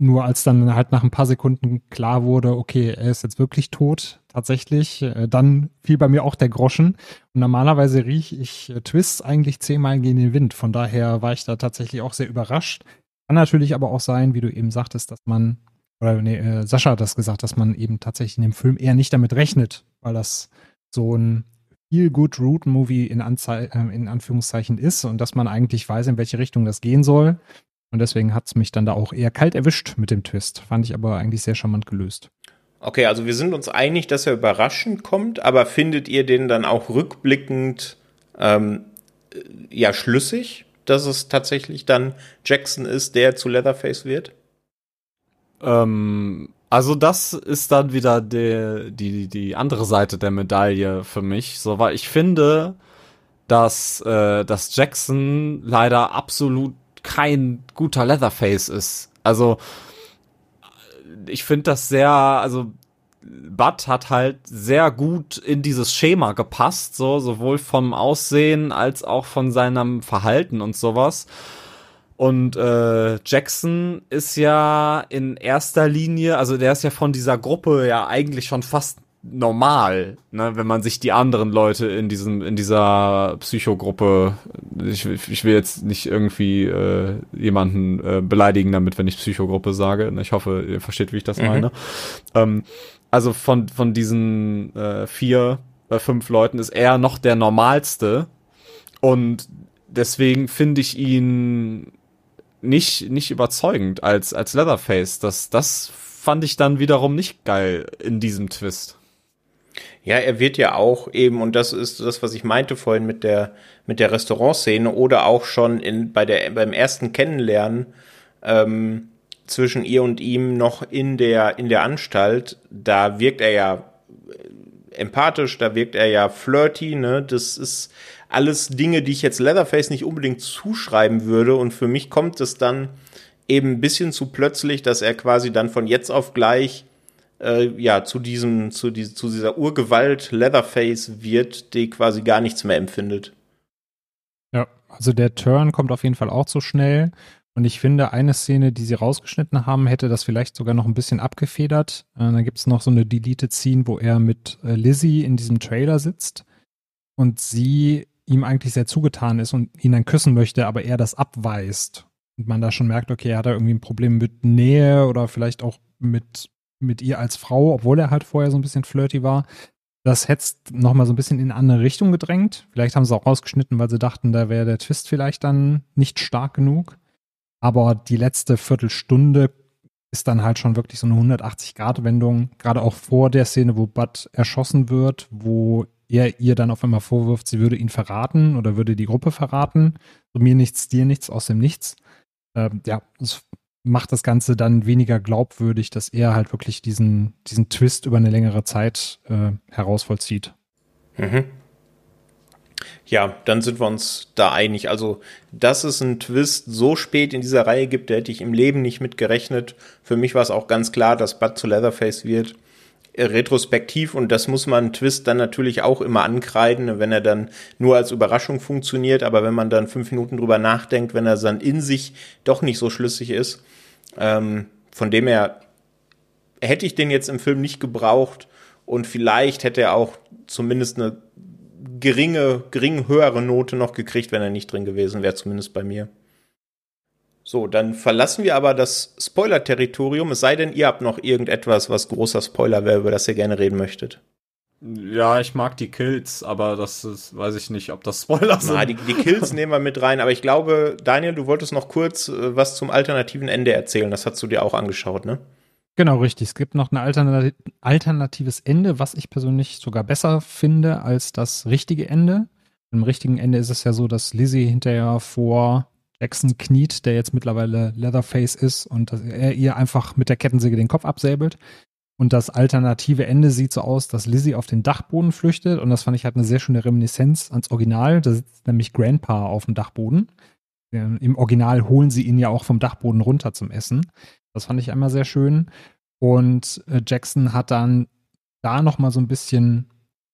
Nur als dann halt nach ein paar Sekunden klar wurde, okay, er ist jetzt wirklich tot, tatsächlich, äh, dann fiel bei mir auch der Groschen. Und normalerweise rieche ich äh, Twists eigentlich zehnmal gegen den Wind. Von daher war ich da tatsächlich auch sehr überrascht. Kann natürlich aber auch sein, wie du eben sagtest, dass man oder nee, äh, Sascha hat das gesagt, dass man eben tatsächlich in dem Film eher nicht damit rechnet, weil das so ein Feel Good Root Movie in, Anzei äh, in Anführungszeichen ist und dass man eigentlich weiß, in welche Richtung das gehen soll. Und deswegen hat es mich dann da auch eher kalt erwischt mit dem Twist. Fand ich aber eigentlich sehr charmant gelöst. Okay, also wir sind uns einig, dass er überraschend kommt, aber findet ihr den dann auch rückblickend ähm, ja schlüssig, dass es tatsächlich dann Jackson ist, der zu Leatherface wird? Ähm, also das ist dann wieder die, die, die andere Seite der Medaille für mich. So, weil ich finde, dass, äh, dass Jackson leider absolut kein guter Leatherface ist. Also ich finde das sehr, also Bud hat halt sehr gut in dieses Schema gepasst, so sowohl vom Aussehen als auch von seinem Verhalten und sowas. Und äh, Jackson ist ja in erster Linie, also der ist ja von dieser Gruppe ja eigentlich schon fast normal, ne, wenn man sich die anderen Leute in diesem in dieser Psychogruppe, ich, ich will jetzt nicht irgendwie äh, jemanden äh, beleidigen damit, wenn ich Psychogruppe sage. Ich hoffe, ihr versteht, wie ich das mhm. meine. Ähm, also von von diesen äh, vier, äh, fünf Leuten ist er noch der normalste und deswegen finde ich ihn nicht nicht überzeugend als als Leatherface. Das das fand ich dann wiederum nicht geil in diesem Twist. Ja, er wird ja auch eben, und das ist das, was ich meinte vorhin mit der, mit der Restaurantszene oder auch schon in, bei der, beim ersten Kennenlernen, ähm, zwischen ihr und ihm noch in der, in der Anstalt, da wirkt er ja empathisch, da wirkt er ja flirty, ne, das ist alles Dinge, die ich jetzt Leatherface nicht unbedingt zuschreiben würde und für mich kommt es dann eben ein bisschen zu plötzlich, dass er quasi dann von jetzt auf gleich äh, ja zu diesem zu, die, zu dieser Urgewalt Leatherface wird, die quasi gar nichts mehr empfindet. Ja, also der Turn kommt auf jeden Fall auch zu schnell. Und ich finde, eine Szene, die sie rausgeschnitten haben, hätte das vielleicht sogar noch ein bisschen abgefedert. Äh, da gibt es noch so eine Deleted Scene, wo er mit äh, Lizzie in diesem Trailer sitzt und sie ihm eigentlich sehr zugetan ist und ihn dann küssen möchte, aber er das abweist. Und man da schon merkt, okay, er hat da irgendwie ein Problem mit Nähe oder vielleicht auch mit mit ihr als Frau, obwohl er halt vorher so ein bisschen flirty war. Das hätte es nochmal so ein bisschen in eine andere Richtung gedrängt. Vielleicht haben sie auch rausgeschnitten, weil sie dachten, da wäre der Twist vielleicht dann nicht stark genug. Aber die letzte Viertelstunde ist dann halt schon wirklich so eine 180-Grad-Wendung. Gerade auch vor der Szene, wo Bud erschossen wird, wo er ihr dann auf einmal vorwirft, sie würde ihn verraten oder würde die Gruppe verraten. So mir nichts, dir nichts, aus dem Nichts. Ähm, ja, das macht das Ganze dann weniger glaubwürdig, dass er halt wirklich diesen, diesen Twist über eine längere Zeit äh, herausvollzieht. Mhm. Ja, dann sind wir uns da einig. Also, dass es einen Twist so spät in dieser Reihe gibt, da hätte ich im Leben nicht mit gerechnet. Für mich war es auch ganz klar, dass Bud zu Leatherface wird. Retrospektiv und das muss man Twist dann natürlich auch immer ankreiden, wenn er dann nur als Überraschung funktioniert, aber wenn man dann fünf Minuten drüber nachdenkt, wenn er dann in sich doch nicht so schlüssig ist, ähm, von dem her hätte ich den jetzt im Film nicht gebraucht und vielleicht hätte er auch zumindest eine geringe, gering höhere Note noch gekriegt, wenn er nicht drin gewesen wäre, zumindest bei mir. So, dann verlassen wir aber das Spoiler-Territorium, es sei denn, ihr habt noch irgendetwas, was großer Spoiler wäre, über das ihr gerne reden möchtet. Ja, ich mag die Kills, aber das ist, weiß ich nicht, ob das Spoiler sind. Na, die, die Kills nehmen wir mit rein, aber ich glaube, Daniel, du wolltest noch kurz äh, was zum alternativen Ende erzählen. Das hast du dir auch angeschaut, ne? Genau, richtig. Es gibt noch ein alternat alternatives Ende, was ich persönlich sogar besser finde als das richtige Ende. Im richtigen Ende ist es ja so, dass Lizzie hinterher vor Jackson kniet, der jetzt mittlerweile Leatherface ist und dass er ihr einfach mit der Kettensäge den Kopf absäbelt. Und das alternative Ende sieht so aus, dass Lizzie auf den Dachboden flüchtet. Und das fand ich halt eine sehr schöne Reminiszenz ans Original. Da sitzt nämlich Grandpa auf dem Dachboden. Im Original holen sie ihn ja auch vom Dachboden runter zum Essen. Das fand ich einmal sehr schön. Und äh, Jackson hat dann da noch mal so ein bisschen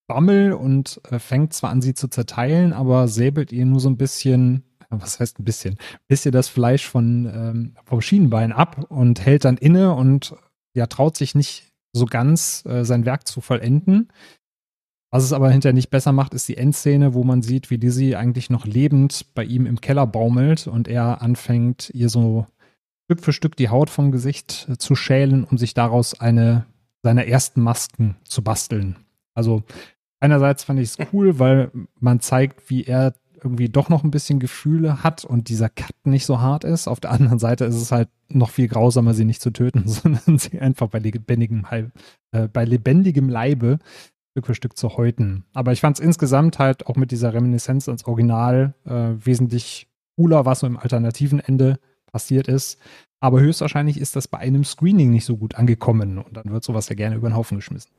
Bammel und äh, fängt zwar an, sie zu zerteilen, aber säbelt ihr nur so ein bisschen, was heißt ein bisschen, bisschen das Fleisch von, ähm, vom Schienenbein ab und hält dann inne und ja, traut sich nicht so ganz äh, sein Werk zu vollenden. Was es aber hinterher nicht besser macht, ist die Endszene, wo man sieht, wie Lizzie eigentlich noch lebend bei ihm im Keller baumelt und er anfängt, ihr so Stück für Stück die Haut vom Gesicht äh, zu schälen, um sich daraus eine seiner ersten Masken zu basteln. Also einerseits fand ich es cool, weil man zeigt, wie er irgendwie doch noch ein bisschen Gefühle hat und dieser Cut nicht so hart ist. Auf der anderen Seite ist es halt noch viel grausamer, sie nicht zu töten, sondern sie einfach bei lebendigem, äh, bei lebendigem Leibe Stück für Stück zu häuten. Aber ich fand es insgesamt halt auch mit dieser Reminiszenz ans Original äh, wesentlich cooler, was so im alternativen Ende passiert ist. Aber höchstwahrscheinlich ist das bei einem Screening nicht so gut angekommen und dann wird sowas ja gerne über den Haufen geschmissen.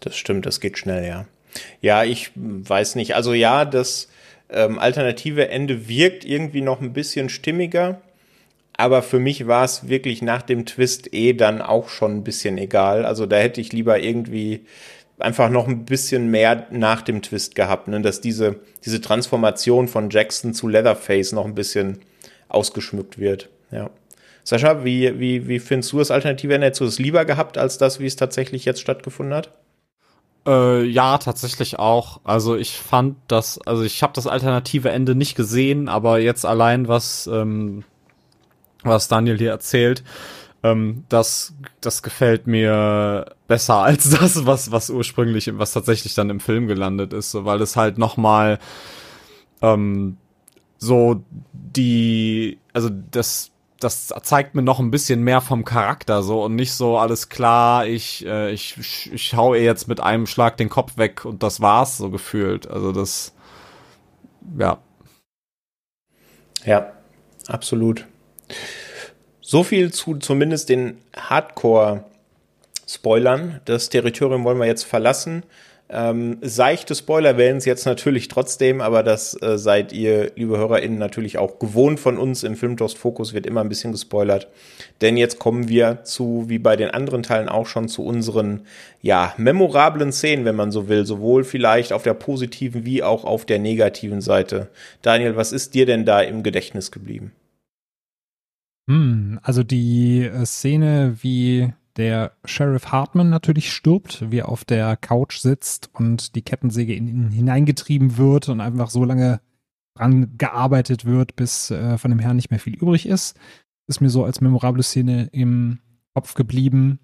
Das stimmt, das geht schnell, ja. Ja, ich weiß nicht. Also ja, das ähm, alternative Ende wirkt irgendwie noch ein bisschen stimmiger. Aber für mich war es wirklich nach dem Twist eh dann auch schon ein bisschen egal. Also da hätte ich lieber irgendwie einfach noch ein bisschen mehr nach dem Twist gehabt, ne? dass diese, diese Transformation von Jackson zu Leatherface noch ein bisschen ausgeschmückt wird. Ja. Sascha, wie, wie, wie findest du das alternative Ende? Hättest du es lieber gehabt als das, wie es tatsächlich jetzt stattgefunden hat? Äh, ja, tatsächlich auch. Also ich fand das, also ich habe das alternative Ende nicht gesehen, aber jetzt allein was, ähm, was Daniel hier erzählt, ähm, das, das gefällt mir besser als das, was, was ursprünglich, was tatsächlich dann im Film gelandet ist, so, weil es halt nochmal ähm, so die, also das das zeigt mir noch ein bisschen mehr vom Charakter so und nicht so alles klar, ich, äh, ich, ich, hau ihr jetzt mit einem Schlag den Kopf weg und das war's so gefühlt. Also das, ja. Ja, absolut. So viel zu zumindest den Hardcore-Spoilern. Das Territorium wollen wir jetzt verlassen. Ähm, seichte es jetzt natürlich trotzdem, aber das äh, seid ihr, liebe HörerInnen, natürlich auch gewohnt von uns. Im Filmtoast Fokus wird immer ein bisschen gespoilert. Denn jetzt kommen wir zu, wie bei den anderen Teilen auch schon, zu unseren, ja, memorablen Szenen, wenn man so will. Sowohl vielleicht auf der positiven wie auch auf der negativen Seite. Daniel, was ist dir denn da im Gedächtnis geblieben? Hm, also die äh, Szene, wie der Sheriff Hartman natürlich stirbt, wie er auf der Couch sitzt und die Kettensäge in ihn hineingetrieben wird und einfach so lange dran gearbeitet wird, bis äh, von dem Herrn nicht mehr viel übrig ist. Ist mir so als memorable Szene im Kopf geblieben.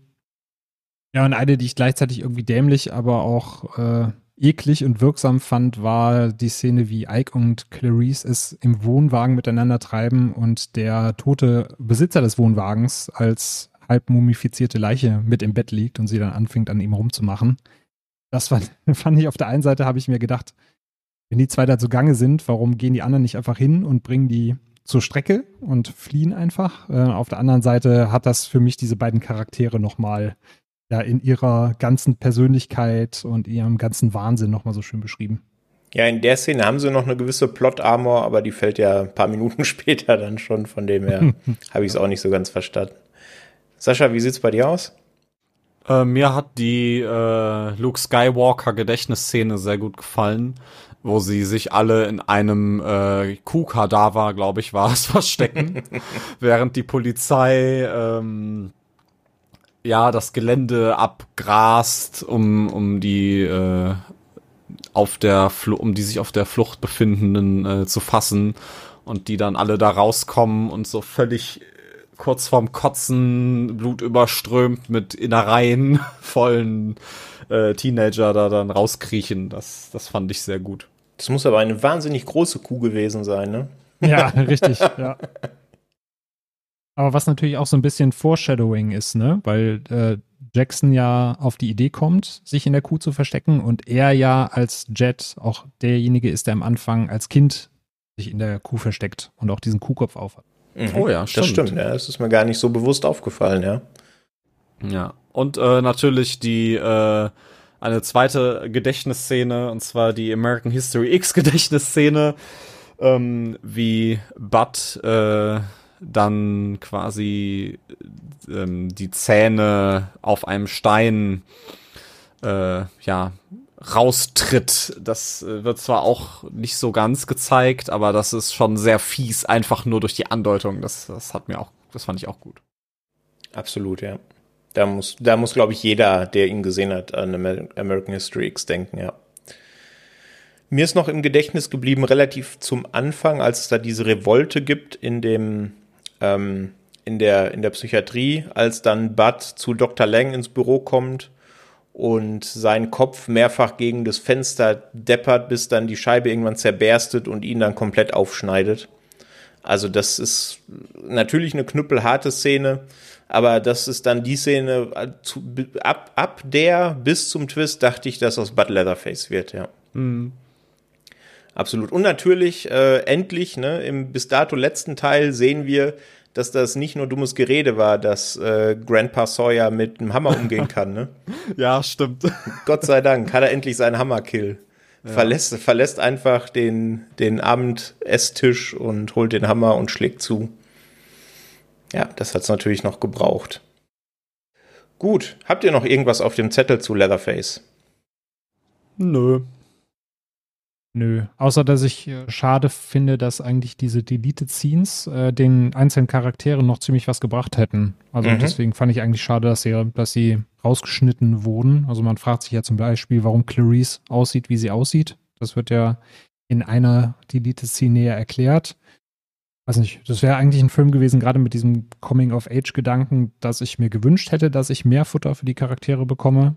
Ja, und eine, die ich gleichzeitig irgendwie dämlich, aber auch äh, eklig und wirksam fand, war die Szene, wie Ike und Clarice es im Wohnwagen miteinander treiben und der tote Besitzer des Wohnwagens als halb mumifizierte Leiche mit im Bett liegt und sie dann anfängt, an ihm rumzumachen. Das fand, fand ich auf der einen Seite, habe ich mir gedacht, wenn die zwei da zugange sind, warum gehen die anderen nicht einfach hin und bringen die zur Strecke und fliehen einfach? Äh, auf der anderen Seite hat das für mich diese beiden Charaktere nochmal ja, in ihrer ganzen Persönlichkeit und ihrem ganzen Wahnsinn nochmal so schön beschrieben. Ja, in der Szene haben sie noch eine gewisse Plot-Armor, aber die fällt ja ein paar Minuten später dann schon, von dem her habe ich es auch nicht so ganz verstanden. Sascha, wie sieht's bei dir aus? Äh, mir hat die äh, Luke Skywalker Gedächtnisszene sehr gut gefallen, wo sie sich alle in einem äh, Kuhkadaver, glaube ich, war es, verstecken, während die Polizei ähm, ja das Gelände abgrast, um um die äh, auf der Fl um die sich auf der Flucht befindenden äh, zu fassen und die dann alle da rauskommen und so völlig kurz vorm Kotzen, Blut überströmt mit Innereien vollen äh, Teenager da dann rauskriechen. Das, das fand ich sehr gut. Das muss aber eine wahnsinnig große Kuh gewesen sein, ne? Ja, richtig, ja. Aber was natürlich auch so ein bisschen Foreshadowing ist, ne? Weil äh, Jackson ja auf die Idee kommt, sich in der Kuh zu verstecken und er ja als Jet auch derjenige ist, der am Anfang als Kind sich in der Kuh versteckt und auch diesen Kuhkopf aufhat. Mhm. Oh ja, stimmt. Das stimmt, ja. Das ist mir gar nicht so bewusst aufgefallen, ja. Ja. Und äh, natürlich die äh, eine zweite Gedächtnisszene, und zwar die American History X Gedächtnisszene, ähm, wie Bud äh, dann quasi ähm, die Zähne auf einem Stein äh, ja raustritt. Das äh, wird zwar auch nicht so ganz gezeigt, aber das ist schon sehr fies, einfach nur durch die Andeutung. Das, das hat mir auch, das fand ich auch gut. Absolut, ja. Da muss, da muss, glaube ich, jeder, der ihn gesehen hat, an American History X denken, ja. Mir ist noch im Gedächtnis geblieben, relativ zum Anfang, als es da diese Revolte gibt in dem, ähm, in der, in der Psychiatrie, als dann Bud zu Dr. Lang ins Büro kommt und sein Kopf mehrfach gegen das Fenster deppert, bis dann die Scheibe irgendwann zerberstet und ihn dann komplett aufschneidet. Also das ist natürlich eine knüppelharte Szene, aber das ist dann die Szene, äh, ab, ab der bis zum Twist dachte ich, dass aus Bud Leatherface wird, ja. Mhm. Absolut. Und natürlich, äh, endlich, ne, im bis dato letzten Teil sehen wir, dass das nicht nur dummes Gerede war, dass äh, Grandpa Sawyer mit einem Hammer umgehen kann, ne? ja, stimmt. Gott sei Dank hat er endlich seinen Hammerkill. Ja. Verlässt, verlässt einfach den, den Abendesstisch und holt den Hammer und schlägt zu. Ja, das hat's natürlich noch gebraucht. Gut, habt ihr noch irgendwas auf dem Zettel zu Leatherface? Nö. Nö, außer dass ich äh, schade finde, dass eigentlich diese Deleted Scenes äh, den einzelnen Charakteren noch ziemlich was gebracht hätten. Also mhm. deswegen fand ich eigentlich schade, dass sie, dass sie rausgeschnitten wurden. Also man fragt sich ja zum Beispiel, warum Clarice aussieht, wie sie aussieht. Das wird ja in einer Deleted Scene näher erklärt. Weiß nicht, das wäre eigentlich ein Film gewesen, gerade mit diesem Coming-of-Age-Gedanken, dass ich mir gewünscht hätte, dass ich mehr Futter für die Charaktere bekomme.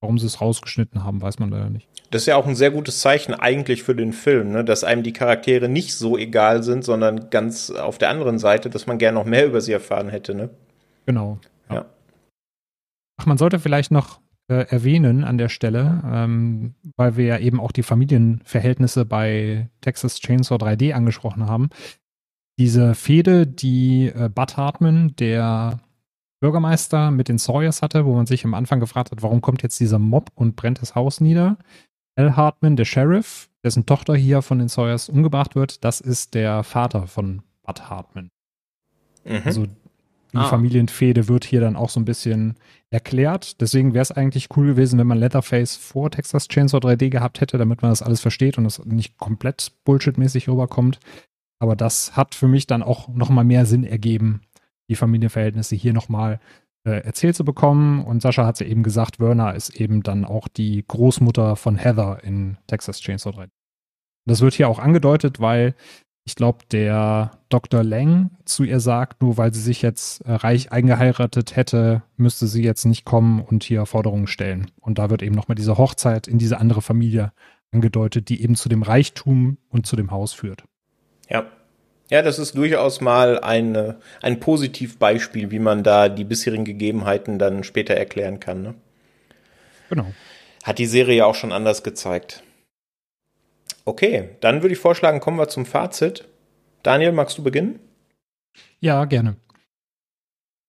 Warum sie es rausgeschnitten haben, weiß man leider nicht. Das ist ja auch ein sehr gutes Zeichen eigentlich für den Film, ne? dass einem die Charaktere nicht so egal sind, sondern ganz auf der anderen Seite, dass man gerne noch mehr über sie erfahren hätte. Ne? Genau. Ja. ja. Ach, man sollte vielleicht noch äh, erwähnen an der Stelle, ähm, weil wir ja eben auch die Familienverhältnisse bei Texas Chainsaw 3D angesprochen haben. Diese Fehde, die äh, Bud Hartman, der Bürgermeister mit den Sawyers hatte, wo man sich am Anfang gefragt hat, warum kommt jetzt dieser Mob und brennt das Haus nieder. Al Hartman, der Sheriff, dessen Tochter hier von den Sawyers umgebracht wird, das ist der Vater von Bud Hartman. Mhm. Also die ah. Familienfehde wird hier dann auch so ein bisschen erklärt. Deswegen wäre es eigentlich cool gewesen, wenn man Leatherface vor Texas Chainsaw 3D gehabt hätte, damit man das alles versteht und es nicht komplett bullshitmäßig rüberkommt. Aber das hat für mich dann auch noch mal mehr Sinn ergeben, die Familienverhältnisse hier nochmal äh, erzählt zu bekommen. Und Sascha hat ja eben gesagt, Werner ist eben dann auch die Großmutter von Heather in Texas Chainsaw 3. Das wird hier auch angedeutet, weil ich glaube, der Dr. Lang zu ihr sagt, nur weil sie sich jetzt äh, reich eingeheiratet hätte, müsste sie jetzt nicht kommen und hier Forderungen stellen. Und da wird eben nochmal diese Hochzeit in diese andere Familie angedeutet, die eben zu dem Reichtum und zu dem Haus führt. Ja, ja, das ist durchaus mal eine, ein Positivbeispiel, wie man da die bisherigen Gegebenheiten dann später erklären kann. Ne? Genau. Hat die Serie ja auch schon anders gezeigt. Okay, dann würde ich vorschlagen, kommen wir zum Fazit. Daniel, magst du beginnen? Ja, gerne.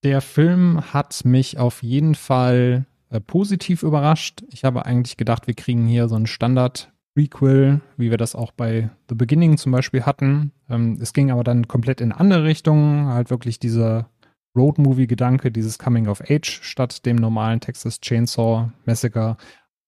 Der Film hat mich auf jeden Fall äh, positiv überrascht. Ich habe eigentlich gedacht, wir kriegen hier so einen Standard Prequel, wie wir das auch bei The Beginning zum Beispiel hatten. Ähm, es ging aber dann komplett in andere Richtungen, halt wirklich dieser Road-Movie-Gedanke, dieses Coming of Age statt dem normalen Texas Chainsaw Massacre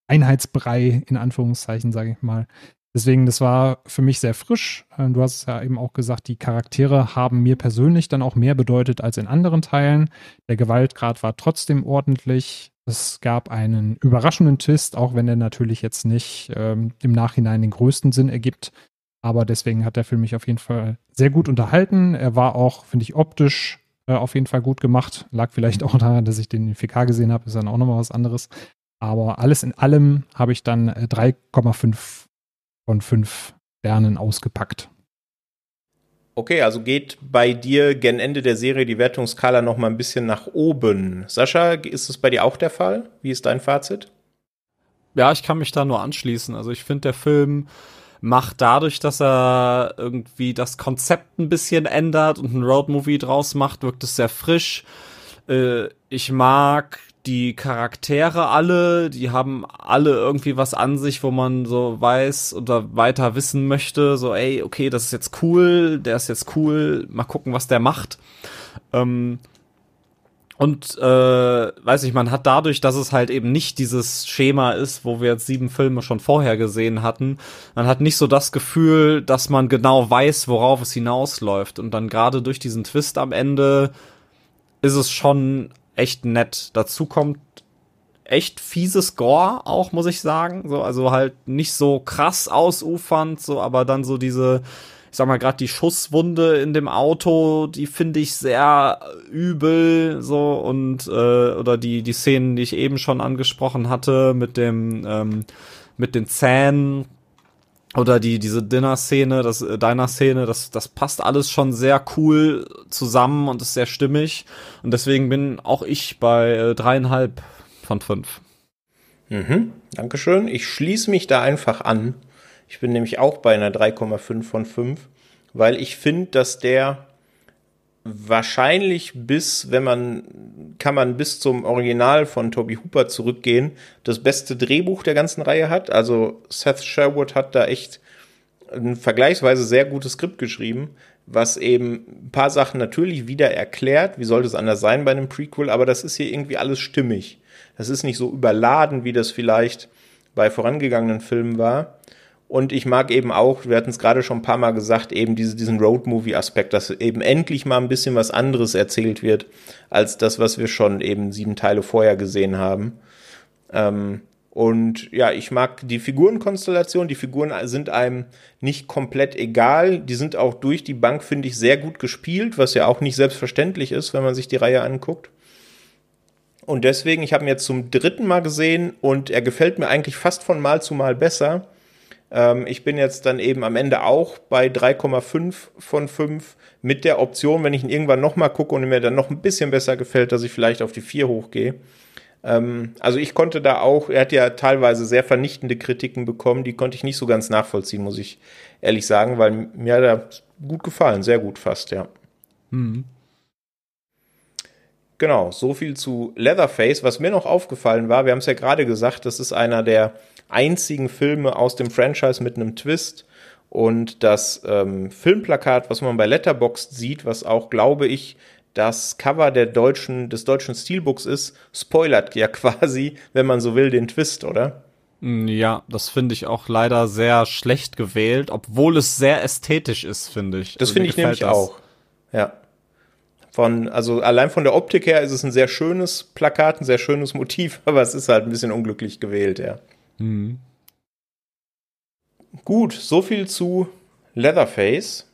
Einheitsbrei in Anführungszeichen, sage ich mal. Deswegen, das war für mich sehr frisch. Äh, du hast es ja eben auch gesagt, die Charaktere haben mir persönlich dann auch mehr bedeutet als in anderen Teilen. Der Gewaltgrad war trotzdem ordentlich. Es gab einen überraschenden Twist, auch wenn der natürlich jetzt nicht ähm, im Nachhinein den größten Sinn ergibt. Aber deswegen hat der Film mich auf jeden Fall sehr gut unterhalten. Er war auch, finde ich, optisch äh, auf jeden Fall gut gemacht. Lag vielleicht auch daran, dass ich den in 4K gesehen habe, ist dann auch nochmal was anderes. Aber alles in allem habe ich dann 3,5 äh, von 5 Sternen ausgepackt. Okay, also geht bei dir gen Ende der Serie die Wertungskala noch mal ein bisschen nach oben. Sascha, ist es bei dir auch der Fall? Wie ist dein Fazit? Ja, ich kann mich da nur anschließen. Also ich finde, der Film macht dadurch, dass er irgendwie das Konzept ein bisschen ändert und ein Roadmovie draus macht, wirkt es sehr frisch. Äh, ich mag die Charaktere alle, die haben alle irgendwie was an sich, wo man so weiß oder weiter wissen möchte, so ey, okay, das ist jetzt cool, der ist jetzt cool, mal gucken, was der macht. Ähm, und äh, weiß ich, man hat dadurch, dass es halt eben nicht dieses Schema ist, wo wir jetzt sieben Filme schon vorher gesehen hatten, man hat nicht so das Gefühl, dass man genau weiß, worauf es hinausläuft. Und dann gerade durch diesen Twist am Ende ist es schon echt nett. Dazu kommt echt fieses Gore auch, muss ich sagen. So, also halt nicht so krass ausufernd, so, aber dann so diese, ich sag mal, gerade die Schusswunde in dem Auto, die finde ich sehr übel, so, und, äh, oder die, die Szenen, die ich eben schon angesprochen hatte, mit dem, ähm, mit den Zähnen, oder die diese Dinner-Szene, das äh, Diner-Szene, das das passt alles schon sehr cool zusammen und ist sehr stimmig und deswegen bin auch ich bei äh, dreieinhalb von fünf. Mhm, Dankeschön. Ich schließe mich da einfach an. Ich bin nämlich auch bei einer 3,5 von 5, weil ich finde, dass der wahrscheinlich bis, wenn man, kann man bis zum Original von Toby Hooper zurückgehen, das beste Drehbuch der ganzen Reihe hat. Also Seth Sherwood hat da echt ein vergleichsweise sehr gutes Skript geschrieben, was eben ein paar Sachen natürlich wieder erklärt. Wie sollte es anders sein bei einem Prequel? Aber das ist hier irgendwie alles stimmig. Das ist nicht so überladen, wie das vielleicht bei vorangegangenen Filmen war. Und ich mag eben auch, wir hatten es gerade schon ein paar Mal gesagt, eben diese, diesen Road-Movie-Aspekt, dass eben endlich mal ein bisschen was anderes erzählt wird, als das, was wir schon eben sieben Teile vorher gesehen haben. Ähm, und ja, ich mag die Figurenkonstellation. Die Figuren sind einem nicht komplett egal. Die sind auch durch die Bank, finde ich, sehr gut gespielt, was ja auch nicht selbstverständlich ist, wenn man sich die Reihe anguckt. Und deswegen, ich habe ihn jetzt zum dritten Mal gesehen und er gefällt mir eigentlich fast von Mal zu Mal besser. Ähm, ich bin jetzt dann eben am Ende auch bei 3,5 von 5 mit der Option, wenn ich ihn irgendwann nochmal gucke und mir dann noch ein bisschen besser gefällt, dass ich vielleicht auf die 4 hochgehe. Ähm, also ich konnte da auch, er hat ja teilweise sehr vernichtende Kritiken bekommen, die konnte ich nicht so ganz nachvollziehen, muss ich ehrlich sagen, weil mir hat er gut gefallen, sehr gut fast, ja. Mhm. Genau, so viel zu Leatherface. Was mir noch aufgefallen war, wir haben es ja gerade gesagt, das ist einer der einzigen Filme aus dem Franchise mit einem Twist. Und das ähm, Filmplakat, was man bei Letterboxd sieht, was auch, glaube ich, das Cover der deutschen, des deutschen Steelbooks ist, spoilert ja quasi, wenn man so will, den Twist, oder? Mm, ja, das finde ich auch leider sehr schlecht gewählt, obwohl es sehr ästhetisch ist, finde ich. Das also finde ich nämlich das. auch. Ja. Von, also allein von der Optik her ist es ein sehr schönes Plakat, ein sehr schönes Motiv, aber es ist halt ein bisschen unglücklich gewählt, ja. Mhm. Gut, so viel zu Leatherface.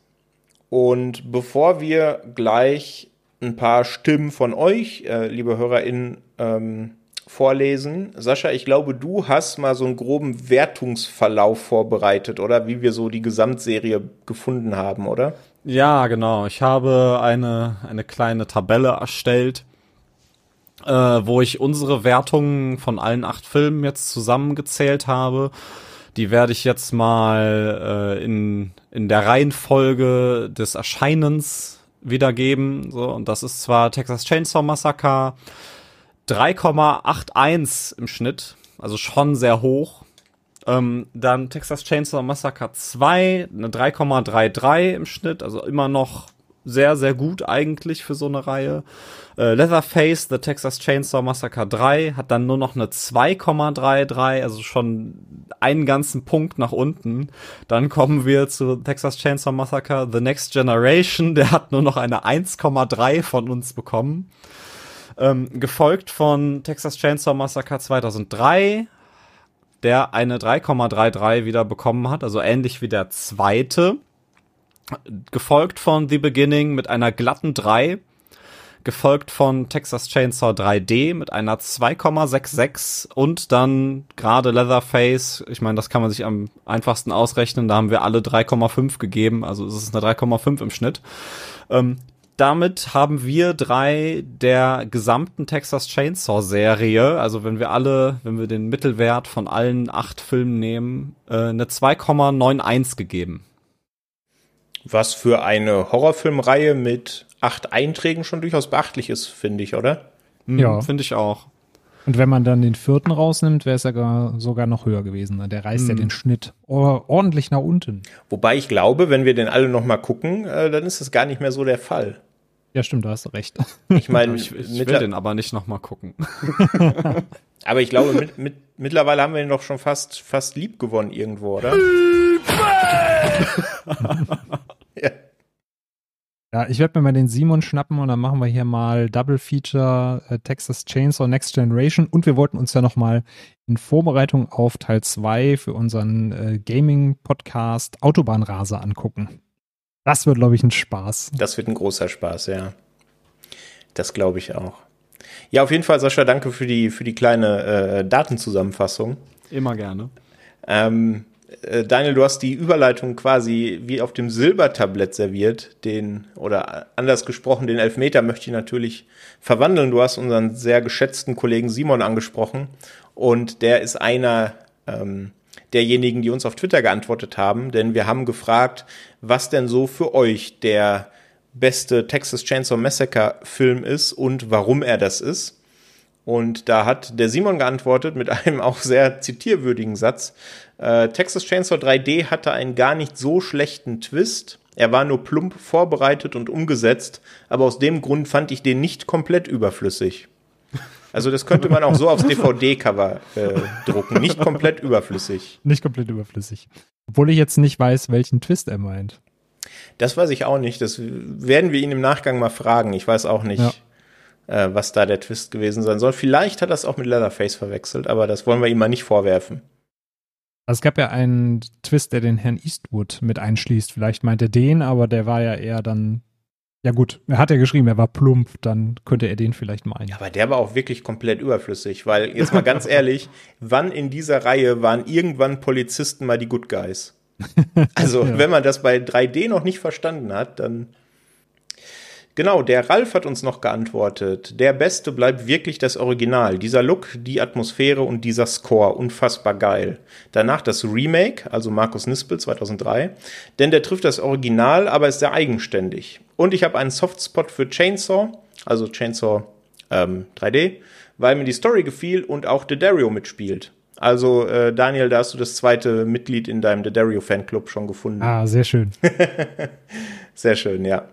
Und bevor wir gleich ein paar Stimmen von euch, äh, liebe HörerInnen, ähm, vorlesen. Sascha, ich glaube, du hast mal so einen groben Wertungsverlauf vorbereitet, oder? Wie wir so die Gesamtserie gefunden haben, oder? Ja, genau. Ich habe eine, eine kleine Tabelle erstellt, äh, wo ich unsere Wertungen von allen acht Filmen jetzt zusammengezählt habe. Die werde ich jetzt mal äh, in, in der Reihenfolge des Erscheinens wiedergeben. So, und das ist zwar Texas Chainsaw Massacre 3,81 im Schnitt, also schon sehr hoch. Ähm, dann Texas Chainsaw Massacre 2, eine 3,33 im Schnitt, also immer noch sehr, sehr gut eigentlich für so eine Reihe. Äh, Leatherface, The Texas Chainsaw Massacre 3 hat dann nur noch eine 2,33, also schon einen ganzen Punkt nach unten. Dann kommen wir zu Texas Chainsaw Massacre The Next Generation, der hat nur noch eine 1,3 von uns bekommen. Ähm, gefolgt von Texas Chainsaw Massacre 2003, der eine 3,33 wieder bekommen hat, also ähnlich wie der zweite gefolgt von The Beginning mit einer glatten 3, gefolgt von Texas Chainsaw 3D mit einer 2,66 und dann gerade Leatherface, ich meine, das kann man sich am einfachsten ausrechnen, da haben wir alle 3,5 gegeben, also es ist eine 3,5 im Schnitt. Ähm, damit haben wir drei der gesamten Texas Chainsaw Serie, also wenn wir alle, wenn wir den Mittelwert von allen acht Filmen nehmen, äh, eine 2,91 gegeben was für eine Horrorfilmreihe mit acht Einträgen schon durchaus beachtlich ist, finde ich, oder? Mhm, ja. Finde ich auch. Und wenn man dann den vierten rausnimmt, wäre es ja sogar noch höher gewesen. Ne? Der reißt mhm. ja den Schnitt ordentlich nach unten. Wobei ich glaube, wenn wir den alle noch mal gucken, äh, dann ist das gar nicht mehr so der Fall. Ja, stimmt, da hast du recht. Ich meine, ich, ich will den aber nicht noch mal gucken. aber ich glaube, mit, mit, mittlerweile haben wir ihn doch schon fast, fast lieb gewonnen irgendwo, oder? ja. Ja, ich werde mir mal den Simon schnappen und dann machen wir hier mal Double Feature äh, Texas Chainsaw Next Generation und wir wollten uns ja noch mal in Vorbereitung auf Teil 2 für unseren äh, Gaming Podcast Autobahnraser angucken. Das wird, glaube ich, ein Spaß. Das wird ein großer Spaß, ja. Das glaube ich auch. Ja, auf jeden Fall, Sascha, danke für die, für die kleine äh, Datenzusammenfassung. Immer gerne. Ähm, äh, Daniel, du hast die Überleitung quasi wie auf dem Silbertablett serviert. Den, oder anders gesprochen, den Elfmeter möchte ich natürlich verwandeln. Du hast unseren sehr geschätzten Kollegen Simon angesprochen. Und der ist einer ähm, derjenigen, die uns auf Twitter geantwortet haben. Denn wir haben gefragt, was denn so für euch der beste Texas Chainsaw Massacre Film ist und warum er das ist. Und da hat der Simon geantwortet mit einem auch sehr zitierwürdigen Satz. Äh, Texas Chainsaw 3D hatte einen gar nicht so schlechten Twist. Er war nur plump vorbereitet und umgesetzt, aber aus dem Grund fand ich den nicht komplett überflüssig. Also das könnte man auch so aufs DVD-Cover äh, drucken. Nicht komplett überflüssig. Nicht komplett überflüssig. Obwohl ich jetzt nicht weiß, welchen Twist er meint. Das weiß ich auch nicht. Das werden wir ihn im Nachgang mal fragen. Ich weiß auch nicht, ja. äh, was da der Twist gewesen sein soll. Vielleicht hat er es auch mit Leatherface verwechselt, aber das wollen wir ihm mal nicht vorwerfen. Also es gab ja einen Twist, der den Herrn Eastwood mit einschließt. Vielleicht meint er den, aber der war ja eher dann. Ja gut, er hat ja geschrieben, er war plump, dann könnte er den vielleicht meinen. Ja, aber der war auch wirklich komplett überflüssig, weil jetzt mal ganz ehrlich, wann in dieser Reihe waren irgendwann Polizisten mal die Good Guys? Also, ja. wenn man das bei 3D noch nicht verstanden hat, dann Genau, der Ralf hat uns noch geantwortet. Der Beste bleibt wirklich das Original. Dieser Look, die Atmosphäre und dieser Score, unfassbar geil. Danach das Remake, also Markus Nispel 2003, denn der trifft das Original, aber ist sehr eigenständig. Und ich habe einen Softspot für Chainsaw, also Chainsaw ähm, 3D, weil mir die Story gefiel und auch The Dario mitspielt. Also äh, Daniel, da hast du das zweite Mitglied in deinem The Dario Fanclub schon gefunden. Ah, sehr schön. sehr schön, ja.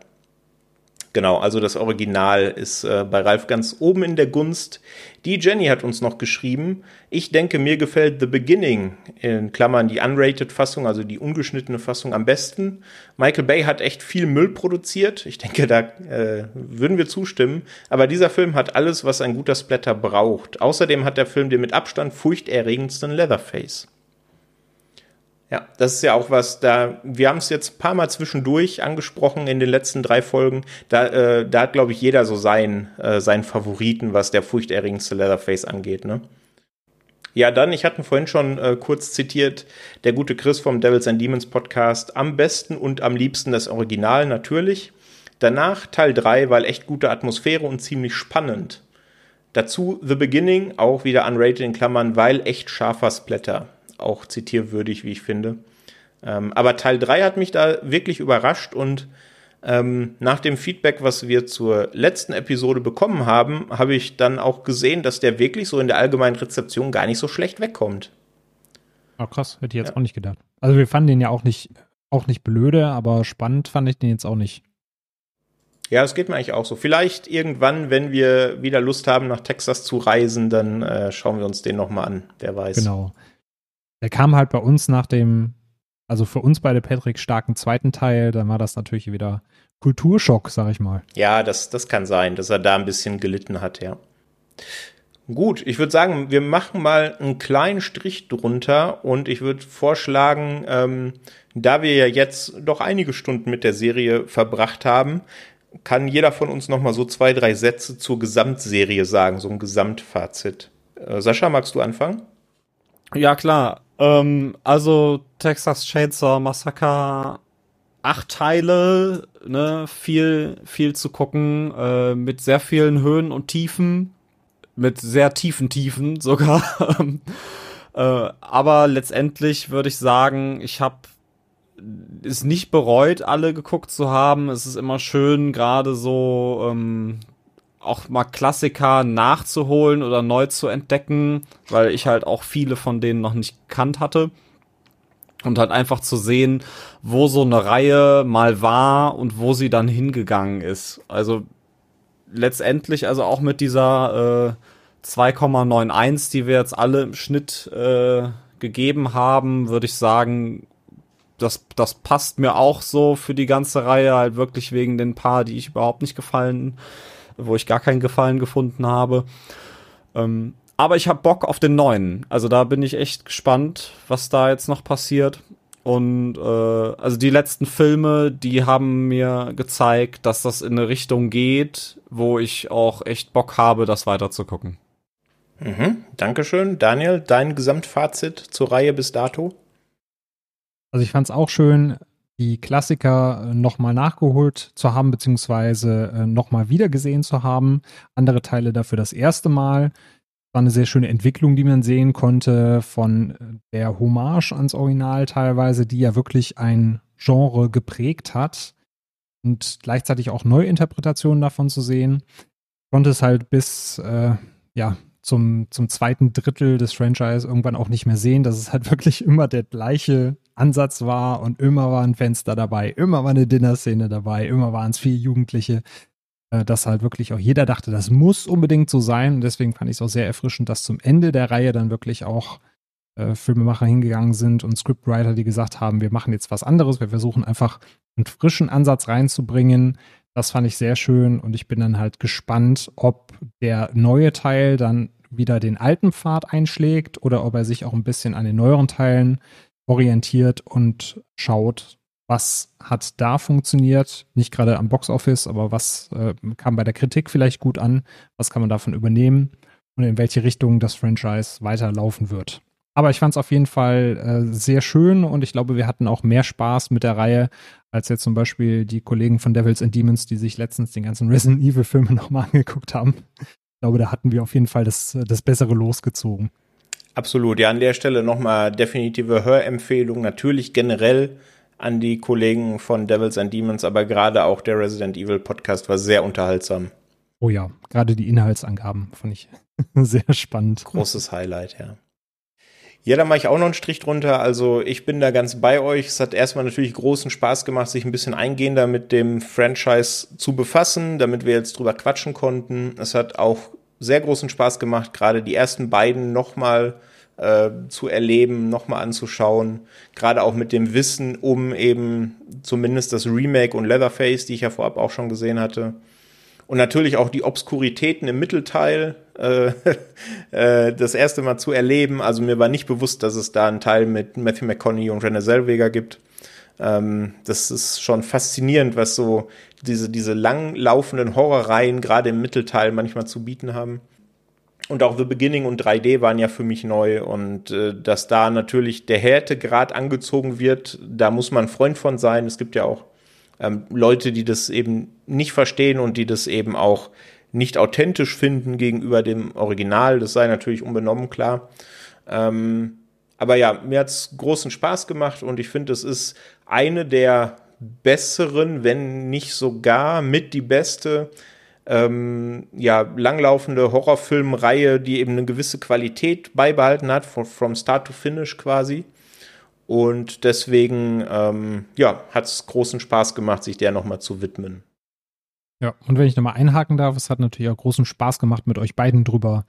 Genau, also das Original ist äh, bei Ralf ganz oben in der Gunst. Die Jenny hat uns noch geschrieben, ich denke, mir gefällt The Beginning, in Klammern die unrated Fassung, also die ungeschnittene Fassung am besten. Michael Bay hat echt viel Müll produziert. Ich denke, da äh, würden wir zustimmen. Aber dieser Film hat alles, was ein guter Splatter braucht. Außerdem hat der Film den mit Abstand furchterregendsten Leatherface. Ja, das ist ja auch was, da, wir haben es jetzt ein paar Mal zwischendurch angesprochen in den letzten drei Folgen. Da, äh, da hat, glaube ich, jeder so seinen, äh, seinen Favoriten, was der furchterregendste Leatherface angeht, ne? Ja, dann, ich hatte vorhin schon äh, kurz zitiert, der gute Chris vom Devils and Demons Podcast, am besten und am liebsten das Original natürlich. Danach Teil 3, weil echt gute Atmosphäre und ziemlich spannend. Dazu The Beginning, auch wieder unrated in Klammern, weil echt scharfer Splatter auch zitierwürdig, wie ich finde. Ähm, aber Teil 3 hat mich da wirklich überrascht und ähm, nach dem Feedback, was wir zur letzten Episode bekommen haben, habe ich dann auch gesehen, dass der wirklich so in der allgemeinen Rezeption gar nicht so schlecht wegkommt. Oh, krass, hätte ich jetzt ja. auch nicht gedacht. Also wir fanden den ja auch nicht, auch nicht blöde, aber spannend fand ich den jetzt auch nicht. Ja, das geht mir eigentlich auch so. Vielleicht irgendwann, wenn wir wieder Lust haben, nach Texas zu reisen, dann äh, schauen wir uns den nochmal an. Wer weiß. Genau. Der kam halt bei uns nach dem, also für uns beide Patrick starken zweiten Teil, dann war das natürlich wieder Kulturschock, sag ich mal. Ja, das, das kann sein, dass er da ein bisschen gelitten hat, ja. Gut, ich würde sagen, wir machen mal einen kleinen Strich drunter und ich würde vorschlagen, ähm, da wir ja jetzt doch einige Stunden mit der Serie verbracht haben, kann jeder von uns noch mal so zwei, drei Sätze zur Gesamtserie sagen, so ein Gesamtfazit. Äh, Sascha, magst du anfangen? Ja, klar. Ähm, also Texas Chainsaw Massacre, acht Teile, ne, viel, viel zu gucken, äh, mit sehr vielen Höhen und Tiefen, mit sehr tiefen Tiefen sogar. äh, aber letztendlich würde ich sagen, ich habe es nicht bereut, alle geguckt zu haben. Es ist immer schön, gerade so ähm, auch mal Klassiker nachzuholen oder neu zu entdecken, weil ich halt auch viele von denen noch nicht kannt hatte. Und halt einfach zu sehen, wo so eine Reihe mal war und wo sie dann hingegangen ist. Also letztendlich, also auch mit dieser äh, 2,91, die wir jetzt alle im Schnitt äh, gegeben haben, würde ich sagen, das, das passt mir auch so für die ganze Reihe, halt wirklich wegen den paar, die ich überhaupt nicht gefallen wo ich gar keinen Gefallen gefunden habe. Ähm, aber ich habe Bock auf den neuen. Also da bin ich echt gespannt, was da jetzt noch passiert. Und äh, also die letzten Filme, die haben mir gezeigt, dass das in eine Richtung geht, wo ich auch echt Bock habe, das weiterzugucken. Mhm, Dankeschön. Daniel, dein Gesamtfazit zur Reihe bis dato? Also ich fand es auch schön, die Klassiker äh, nochmal nachgeholt zu haben, beziehungsweise äh, nochmal wiedergesehen zu haben. Andere Teile dafür das erste Mal war eine sehr schöne Entwicklung, die man sehen konnte von der Hommage ans Original teilweise, die ja wirklich ein Genre geprägt hat und gleichzeitig auch Neuinterpretationen davon zu sehen. Konnte es halt bis äh, ja zum, zum zweiten Drittel des Franchise irgendwann auch nicht mehr sehen, dass es halt wirklich immer der gleiche Ansatz war und immer war ein Fenster dabei, immer war eine Dinner-Szene dabei, immer waren es vier Jugendliche, äh, dass halt wirklich auch jeder dachte, das muss unbedingt so sein. Und deswegen fand ich es auch sehr erfrischend, dass zum Ende der Reihe dann wirklich auch äh, Filmemacher hingegangen sind und Scriptwriter, die gesagt haben, wir machen jetzt was anderes, wir versuchen einfach einen frischen Ansatz reinzubringen. Das fand ich sehr schön und ich bin dann halt gespannt, ob der neue Teil dann wieder den alten Pfad einschlägt oder ob er sich auch ein bisschen an den neueren Teilen orientiert und schaut, was hat da funktioniert, nicht gerade am Boxoffice, aber was äh, kam bei der Kritik vielleicht gut an, was kann man davon übernehmen und in welche Richtung das Franchise weiterlaufen wird. Aber ich fand es auf jeden Fall äh, sehr schön und ich glaube, wir hatten auch mehr Spaß mit der Reihe, als jetzt zum Beispiel die Kollegen von Devils and Demons, die sich letztens den ganzen Resident Evil Filme nochmal angeguckt haben. Ich glaube, da hatten wir auf jeden Fall das, das Bessere losgezogen. Absolut. Ja, an der Stelle nochmal definitive Hörempfehlung. Natürlich generell an die Kollegen von Devils and Demons, aber gerade auch der Resident Evil Podcast war sehr unterhaltsam. Oh ja, gerade die Inhaltsangaben fand ich sehr spannend. Großes Highlight, ja. Ja, da mache ich auch noch einen Strich drunter. Also ich bin da ganz bei euch. Es hat erstmal natürlich großen Spaß gemacht, sich ein bisschen eingehender mit dem Franchise zu befassen, damit wir jetzt drüber quatschen konnten. Es hat auch sehr großen Spaß gemacht, gerade die ersten beiden nochmal äh, zu erleben, nochmal anzuschauen. Gerade auch mit dem Wissen um eben zumindest das Remake und Leatherface, die ich ja vorab auch schon gesehen hatte. Und natürlich auch die Obskuritäten im Mittelteil äh, äh, das erste Mal zu erleben. Also mir war nicht bewusst, dass es da einen Teil mit Matthew McConaughey und Renée Zellweger gibt. Ähm, das ist schon faszinierend, was so diese, diese langlaufenden Horrorreihen gerade im Mittelteil manchmal zu bieten haben. Und auch The Beginning und 3D waren ja für mich neu und äh, dass da natürlich der Härtegrad angezogen wird, da muss man Freund von sein. Es gibt ja auch ähm, Leute, die das eben nicht verstehen und die das eben auch nicht authentisch finden gegenüber dem Original. Das sei natürlich unbenommen klar. Ähm, aber ja, mir hat's großen Spaß gemacht und ich finde, es ist eine der besseren, wenn nicht sogar mit die beste, ähm, ja, langlaufende Horrorfilmreihe, die eben eine gewisse Qualität beibehalten hat, from, from start to finish quasi. Und deswegen, ähm, ja, hat es großen Spaß gemacht, sich der nochmal zu widmen. Ja, und wenn ich nochmal einhaken darf, es hat natürlich auch großen Spaß gemacht, mit euch beiden drüber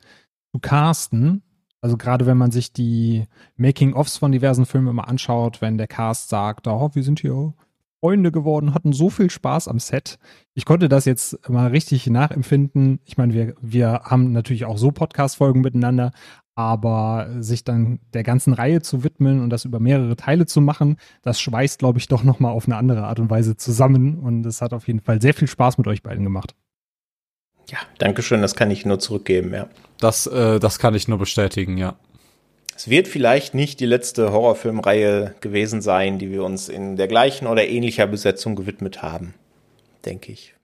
zu casten. Also gerade wenn man sich die Making-ofs von diversen Filmen immer anschaut, wenn der Cast sagt, oh, wir sind hier Freunde geworden, hatten so viel Spaß am Set. Ich konnte das jetzt mal richtig nachempfinden. Ich meine, wir, wir haben natürlich auch so Podcast-Folgen miteinander, aber sich dann der ganzen Reihe zu widmen und das über mehrere Teile zu machen, das schweißt, glaube ich, doch nochmal auf eine andere Art und Weise zusammen. Und es hat auf jeden Fall sehr viel Spaß mit euch beiden gemacht. Ja, danke schön, das kann ich nur zurückgeben, ja. Das, äh, das kann ich nur bestätigen, ja. Es wird vielleicht nicht die letzte Horrorfilmreihe gewesen sein, die wir uns in der gleichen oder ähnlicher Besetzung gewidmet haben, denke ich.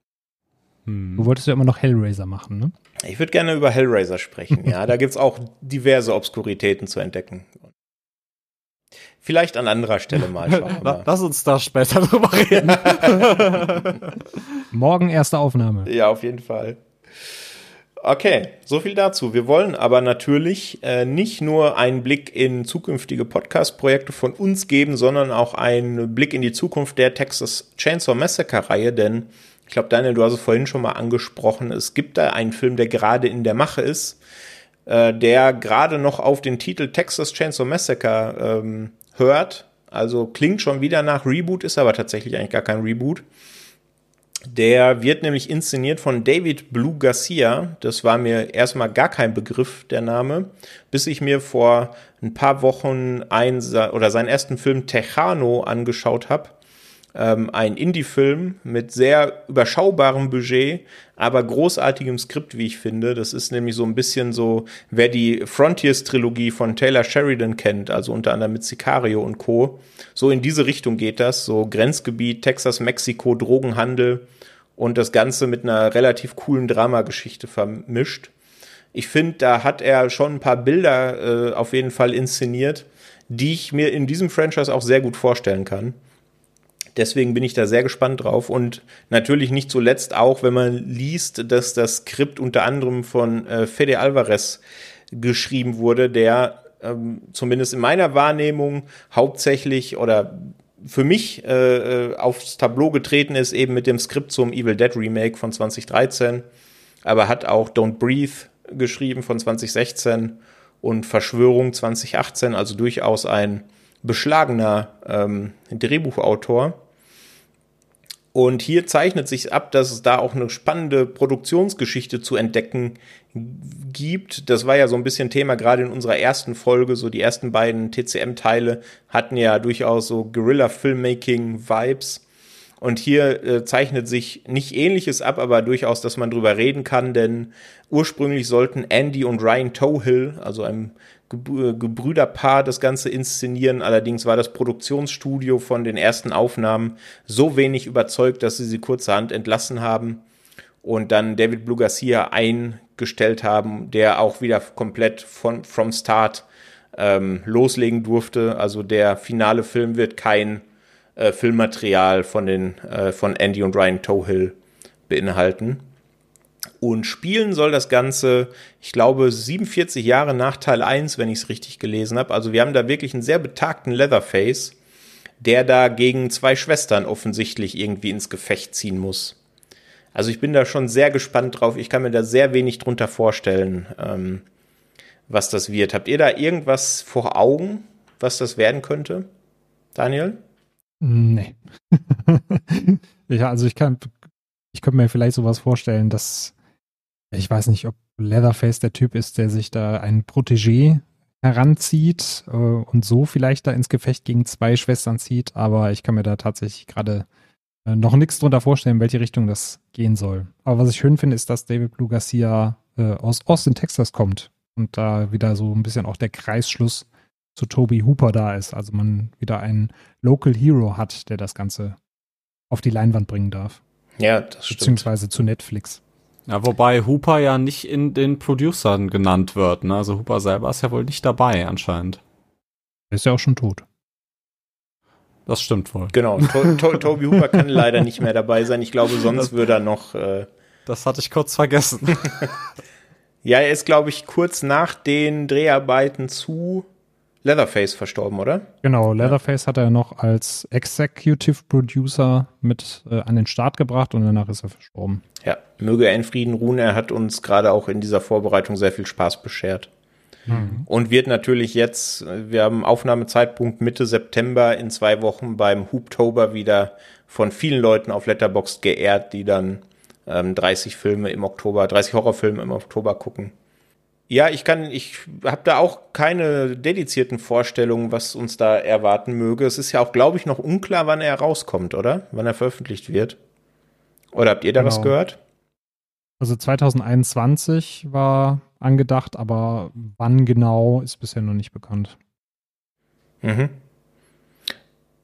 Hm. Du wolltest ja immer noch Hellraiser machen, ne? Ich würde gerne über Hellraiser sprechen, ja. Da gibt's auch diverse Obskuritäten zu entdecken. Vielleicht an anderer Stelle mal. mal. Lass uns da später drüber reden. Morgen erste Aufnahme. Ja, auf jeden Fall. Okay, so viel dazu. Wir wollen aber natürlich äh, nicht nur einen Blick in zukünftige Podcast-Projekte von uns geben, sondern auch einen Blick in die Zukunft der Texas Chainsaw Massacre-Reihe, denn ich glaube, Daniel, du hast es vorhin schon mal angesprochen, es gibt da einen Film, der gerade in der Mache ist, äh, der gerade noch auf den Titel Texas Chainsaw Massacre ähm, hört. Also klingt schon wieder nach Reboot, ist aber tatsächlich eigentlich gar kein Reboot. Der wird nämlich inszeniert von David Blue Garcia. Das war mir erstmal gar kein Begriff, der Name, bis ich mir vor ein paar Wochen ein, oder seinen ersten Film Tejano angeschaut habe ähm, ein Indie-Film mit sehr überschaubarem Budget, aber großartigem Skript, wie ich finde. Das ist nämlich so ein bisschen so, wer die Frontiers-Trilogie von Taylor Sheridan kennt, also unter anderem mit Sicario und Co. So in diese Richtung geht das, so Grenzgebiet, Texas, Mexiko, Drogenhandel und das Ganze mit einer relativ coolen Dramageschichte vermischt. Ich finde, da hat er schon ein paar Bilder äh, auf jeden Fall inszeniert, die ich mir in diesem Franchise auch sehr gut vorstellen kann. Deswegen bin ich da sehr gespannt drauf und natürlich nicht zuletzt auch, wenn man liest, dass das Skript unter anderem von äh, Fede Alvarez geschrieben wurde, der ähm, zumindest in meiner Wahrnehmung hauptsächlich oder für mich äh, äh aufs Tableau getreten ist, eben mit dem Skript zum Evil Dead Remake von 2013, aber hat auch Don't Breathe geschrieben von 2016 und Verschwörung 2018, also durchaus ein beschlagener ähm, Drehbuchautor. Und hier zeichnet sich ab, dass es da auch eine spannende Produktionsgeschichte zu entdecken gibt. Das war ja so ein bisschen Thema gerade in unserer ersten Folge. So die ersten beiden TCM-Teile hatten ja durchaus so Guerilla-Filmmaking-Vibes. Und hier äh, zeichnet sich nicht ähnliches ab, aber durchaus, dass man drüber reden kann, denn ursprünglich sollten Andy und Ryan Tohill, also ein äh, Gebrüderpaar das Ganze inszenieren. Allerdings war das Produktionsstudio von den ersten Aufnahmen so wenig überzeugt, dass sie sie kurzerhand entlassen haben und dann David Blue Garcia eingestellt haben, der auch wieder komplett von from Start ähm, loslegen durfte. Also der finale Film wird kein äh, Filmmaterial von den äh, von Andy und Ryan Tohill beinhalten. Und spielen soll das Ganze, ich glaube, 47 Jahre nach Teil 1, wenn ich es richtig gelesen habe. Also wir haben da wirklich einen sehr betagten Leatherface, der da gegen zwei Schwestern offensichtlich irgendwie ins Gefecht ziehen muss. Also ich bin da schon sehr gespannt drauf. Ich kann mir da sehr wenig drunter vorstellen, ähm, was das wird. Habt ihr da irgendwas vor Augen, was das werden könnte? Daniel? Nee. ja, also ich kann, ich könnte mir vielleicht sowas vorstellen, dass ich weiß nicht, ob Leatherface der Typ ist, der sich da einen Protégé heranzieht äh, und so vielleicht da ins Gefecht gegen zwei Schwestern zieht, aber ich kann mir da tatsächlich gerade äh, noch nichts drunter vorstellen, in welche Richtung das gehen soll. Aber was ich schön finde, ist, dass David Blue Garcia äh, aus Austin, Texas kommt und da wieder so ein bisschen auch der Kreisschluss zu Toby Hooper da ist. Also man wieder einen Local Hero hat, der das Ganze auf die Leinwand bringen darf. Ja, das stimmt. Beziehungsweise zu Netflix. Ja, wobei Hooper ja nicht in den Producern genannt wird. Ne? Also Hooper selber ist ja wohl nicht dabei anscheinend. Er ist ja auch schon tot. Das stimmt wohl. Genau, to to Toby Hooper kann leider nicht mehr dabei sein. Ich glaube, sonst das, würde er noch. Äh das hatte ich kurz vergessen. ja, er ist, glaube ich, kurz nach den Dreharbeiten zu Leatherface verstorben, oder? Genau, Leatherface ja. hat er noch als Executive Producer mit äh, an den Start gebracht und danach ist er verstorben. Ja, möge er in Frieden ruhen. Er hat uns gerade auch in dieser Vorbereitung sehr viel Spaß beschert. Mhm. Und wird natürlich jetzt, wir haben Aufnahmezeitpunkt Mitte September in zwei Wochen beim Hooptober wieder von vielen Leuten auf Letterboxd geehrt, die dann ähm, 30 Filme im Oktober, 30 Horrorfilme im Oktober gucken. Ja, ich kann, ich habe da auch keine dedizierten Vorstellungen, was uns da erwarten möge. Es ist ja auch, glaube ich, noch unklar, wann er rauskommt, oder? Wann er veröffentlicht wird. Oder habt ihr da genau. was gehört? Also 2021 war angedacht, aber wann genau ist bisher noch nicht bekannt. Mhm.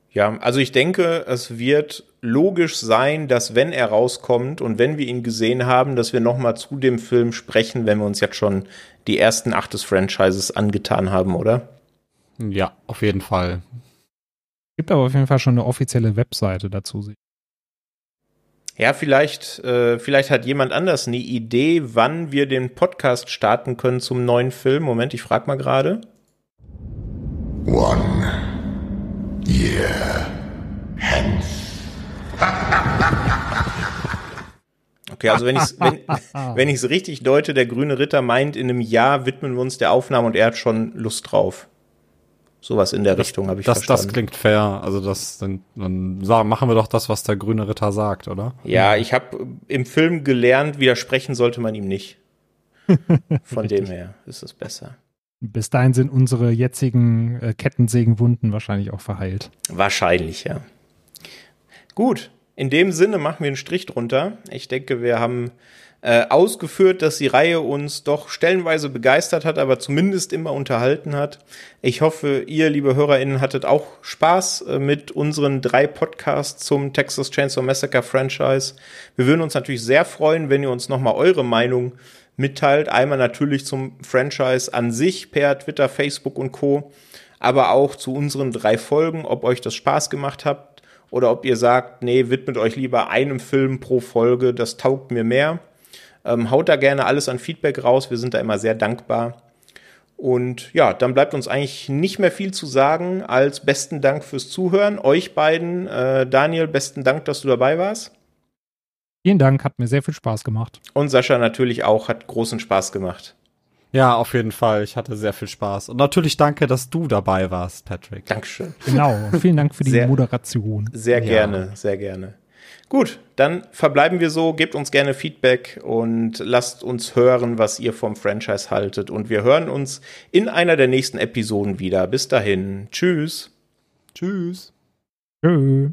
Ja, also ich denke, es wird logisch sein, dass wenn er rauskommt und wenn wir ihn gesehen haben, dass wir nochmal zu dem Film sprechen, wenn wir uns jetzt schon die ersten acht des Franchises angetan haben, oder? Ja, auf jeden Fall. Gibt aber auf jeden Fall schon eine offizielle Webseite dazu. Ja, vielleicht, äh, vielleicht hat jemand anders eine Idee, wann wir den Podcast starten können zum neuen Film. Moment, ich frag mal gerade. One year hence. Okay, also wenn ich es wenn, wenn ich's richtig deute, der grüne Ritter meint, in einem Jahr widmen wir uns der Aufnahme und er hat schon Lust drauf. Sowas in der Richtung habe ich das, verstanden. Das klingt fair. Also das, dann, dann sagen, machen wir doch das, was der grüne Ritter sagt, oder? Ja, ich habe im Film gelernt, widersprechen sollte man ihm nicht. Von dem her ist es besser. Bis dahin sind unsere jetzigen äh, Kettensägenwunden wahrscheinlich auch verheilt. Wahrscheinlich, ja. Gut, in dem Sinne machen wir einen Strich drunter. Ich denke, wir haben äh, ausgeführt, dass die Reihe uns doch stellenweise begeistert hat, aber zumindest immer unterhalten hat. Ich hoffe, ihr, liebe HörerInnen, hattet auch Spaß äh, mit unseren drei Podcasts zum Texas Chainsaw Massacre Franchise. Wir würden uns natürlich sehr freuen, wenn ihr uns nochmal eure Meinung mitteilt. Einmal natürlich zum Franchise an sich per Twitter, Facebook und Co. Aber auch zu unseren drei Folgen, ob euch das Spaß gemacht hat oder ob ihr sagt, nee, widmet euch lieber einem Film pro Folge, das taugt mir mehr. Ähm, haut da gerne alles an Feedback raus, wir sind da immer sehr dankbar. Und ja, dann bleibt uns eigentlich nicht mehr viel zu sagen als besten Dank fürs Zuhören. Euch beiden, äh, Daniel, besten Dank, dass du dabei warst. Vielen Dank, hat mir sehr viel Spaß gemacht. Und Sascha natürlich auch, hat großen Spaß gemacht. Ja, auf jeden Fall. Ich hatte sehr viel Spaß. Und natürlich danke, dass du dabei warst, Patrick. Dankeschön. Genau. Vielen Dank für die Sehr- Moderation. Sehr Ja. gerne, sehr gerne. Gut, dann verbleiben wir so. Gebt uns gerne Feedback und lasst uns hören, was ihr vom Franchise haltet. Und wir hören uns in einer der nächsten Episoden wieder. Bis dahin. Tschüss. Tschüss. Tschö.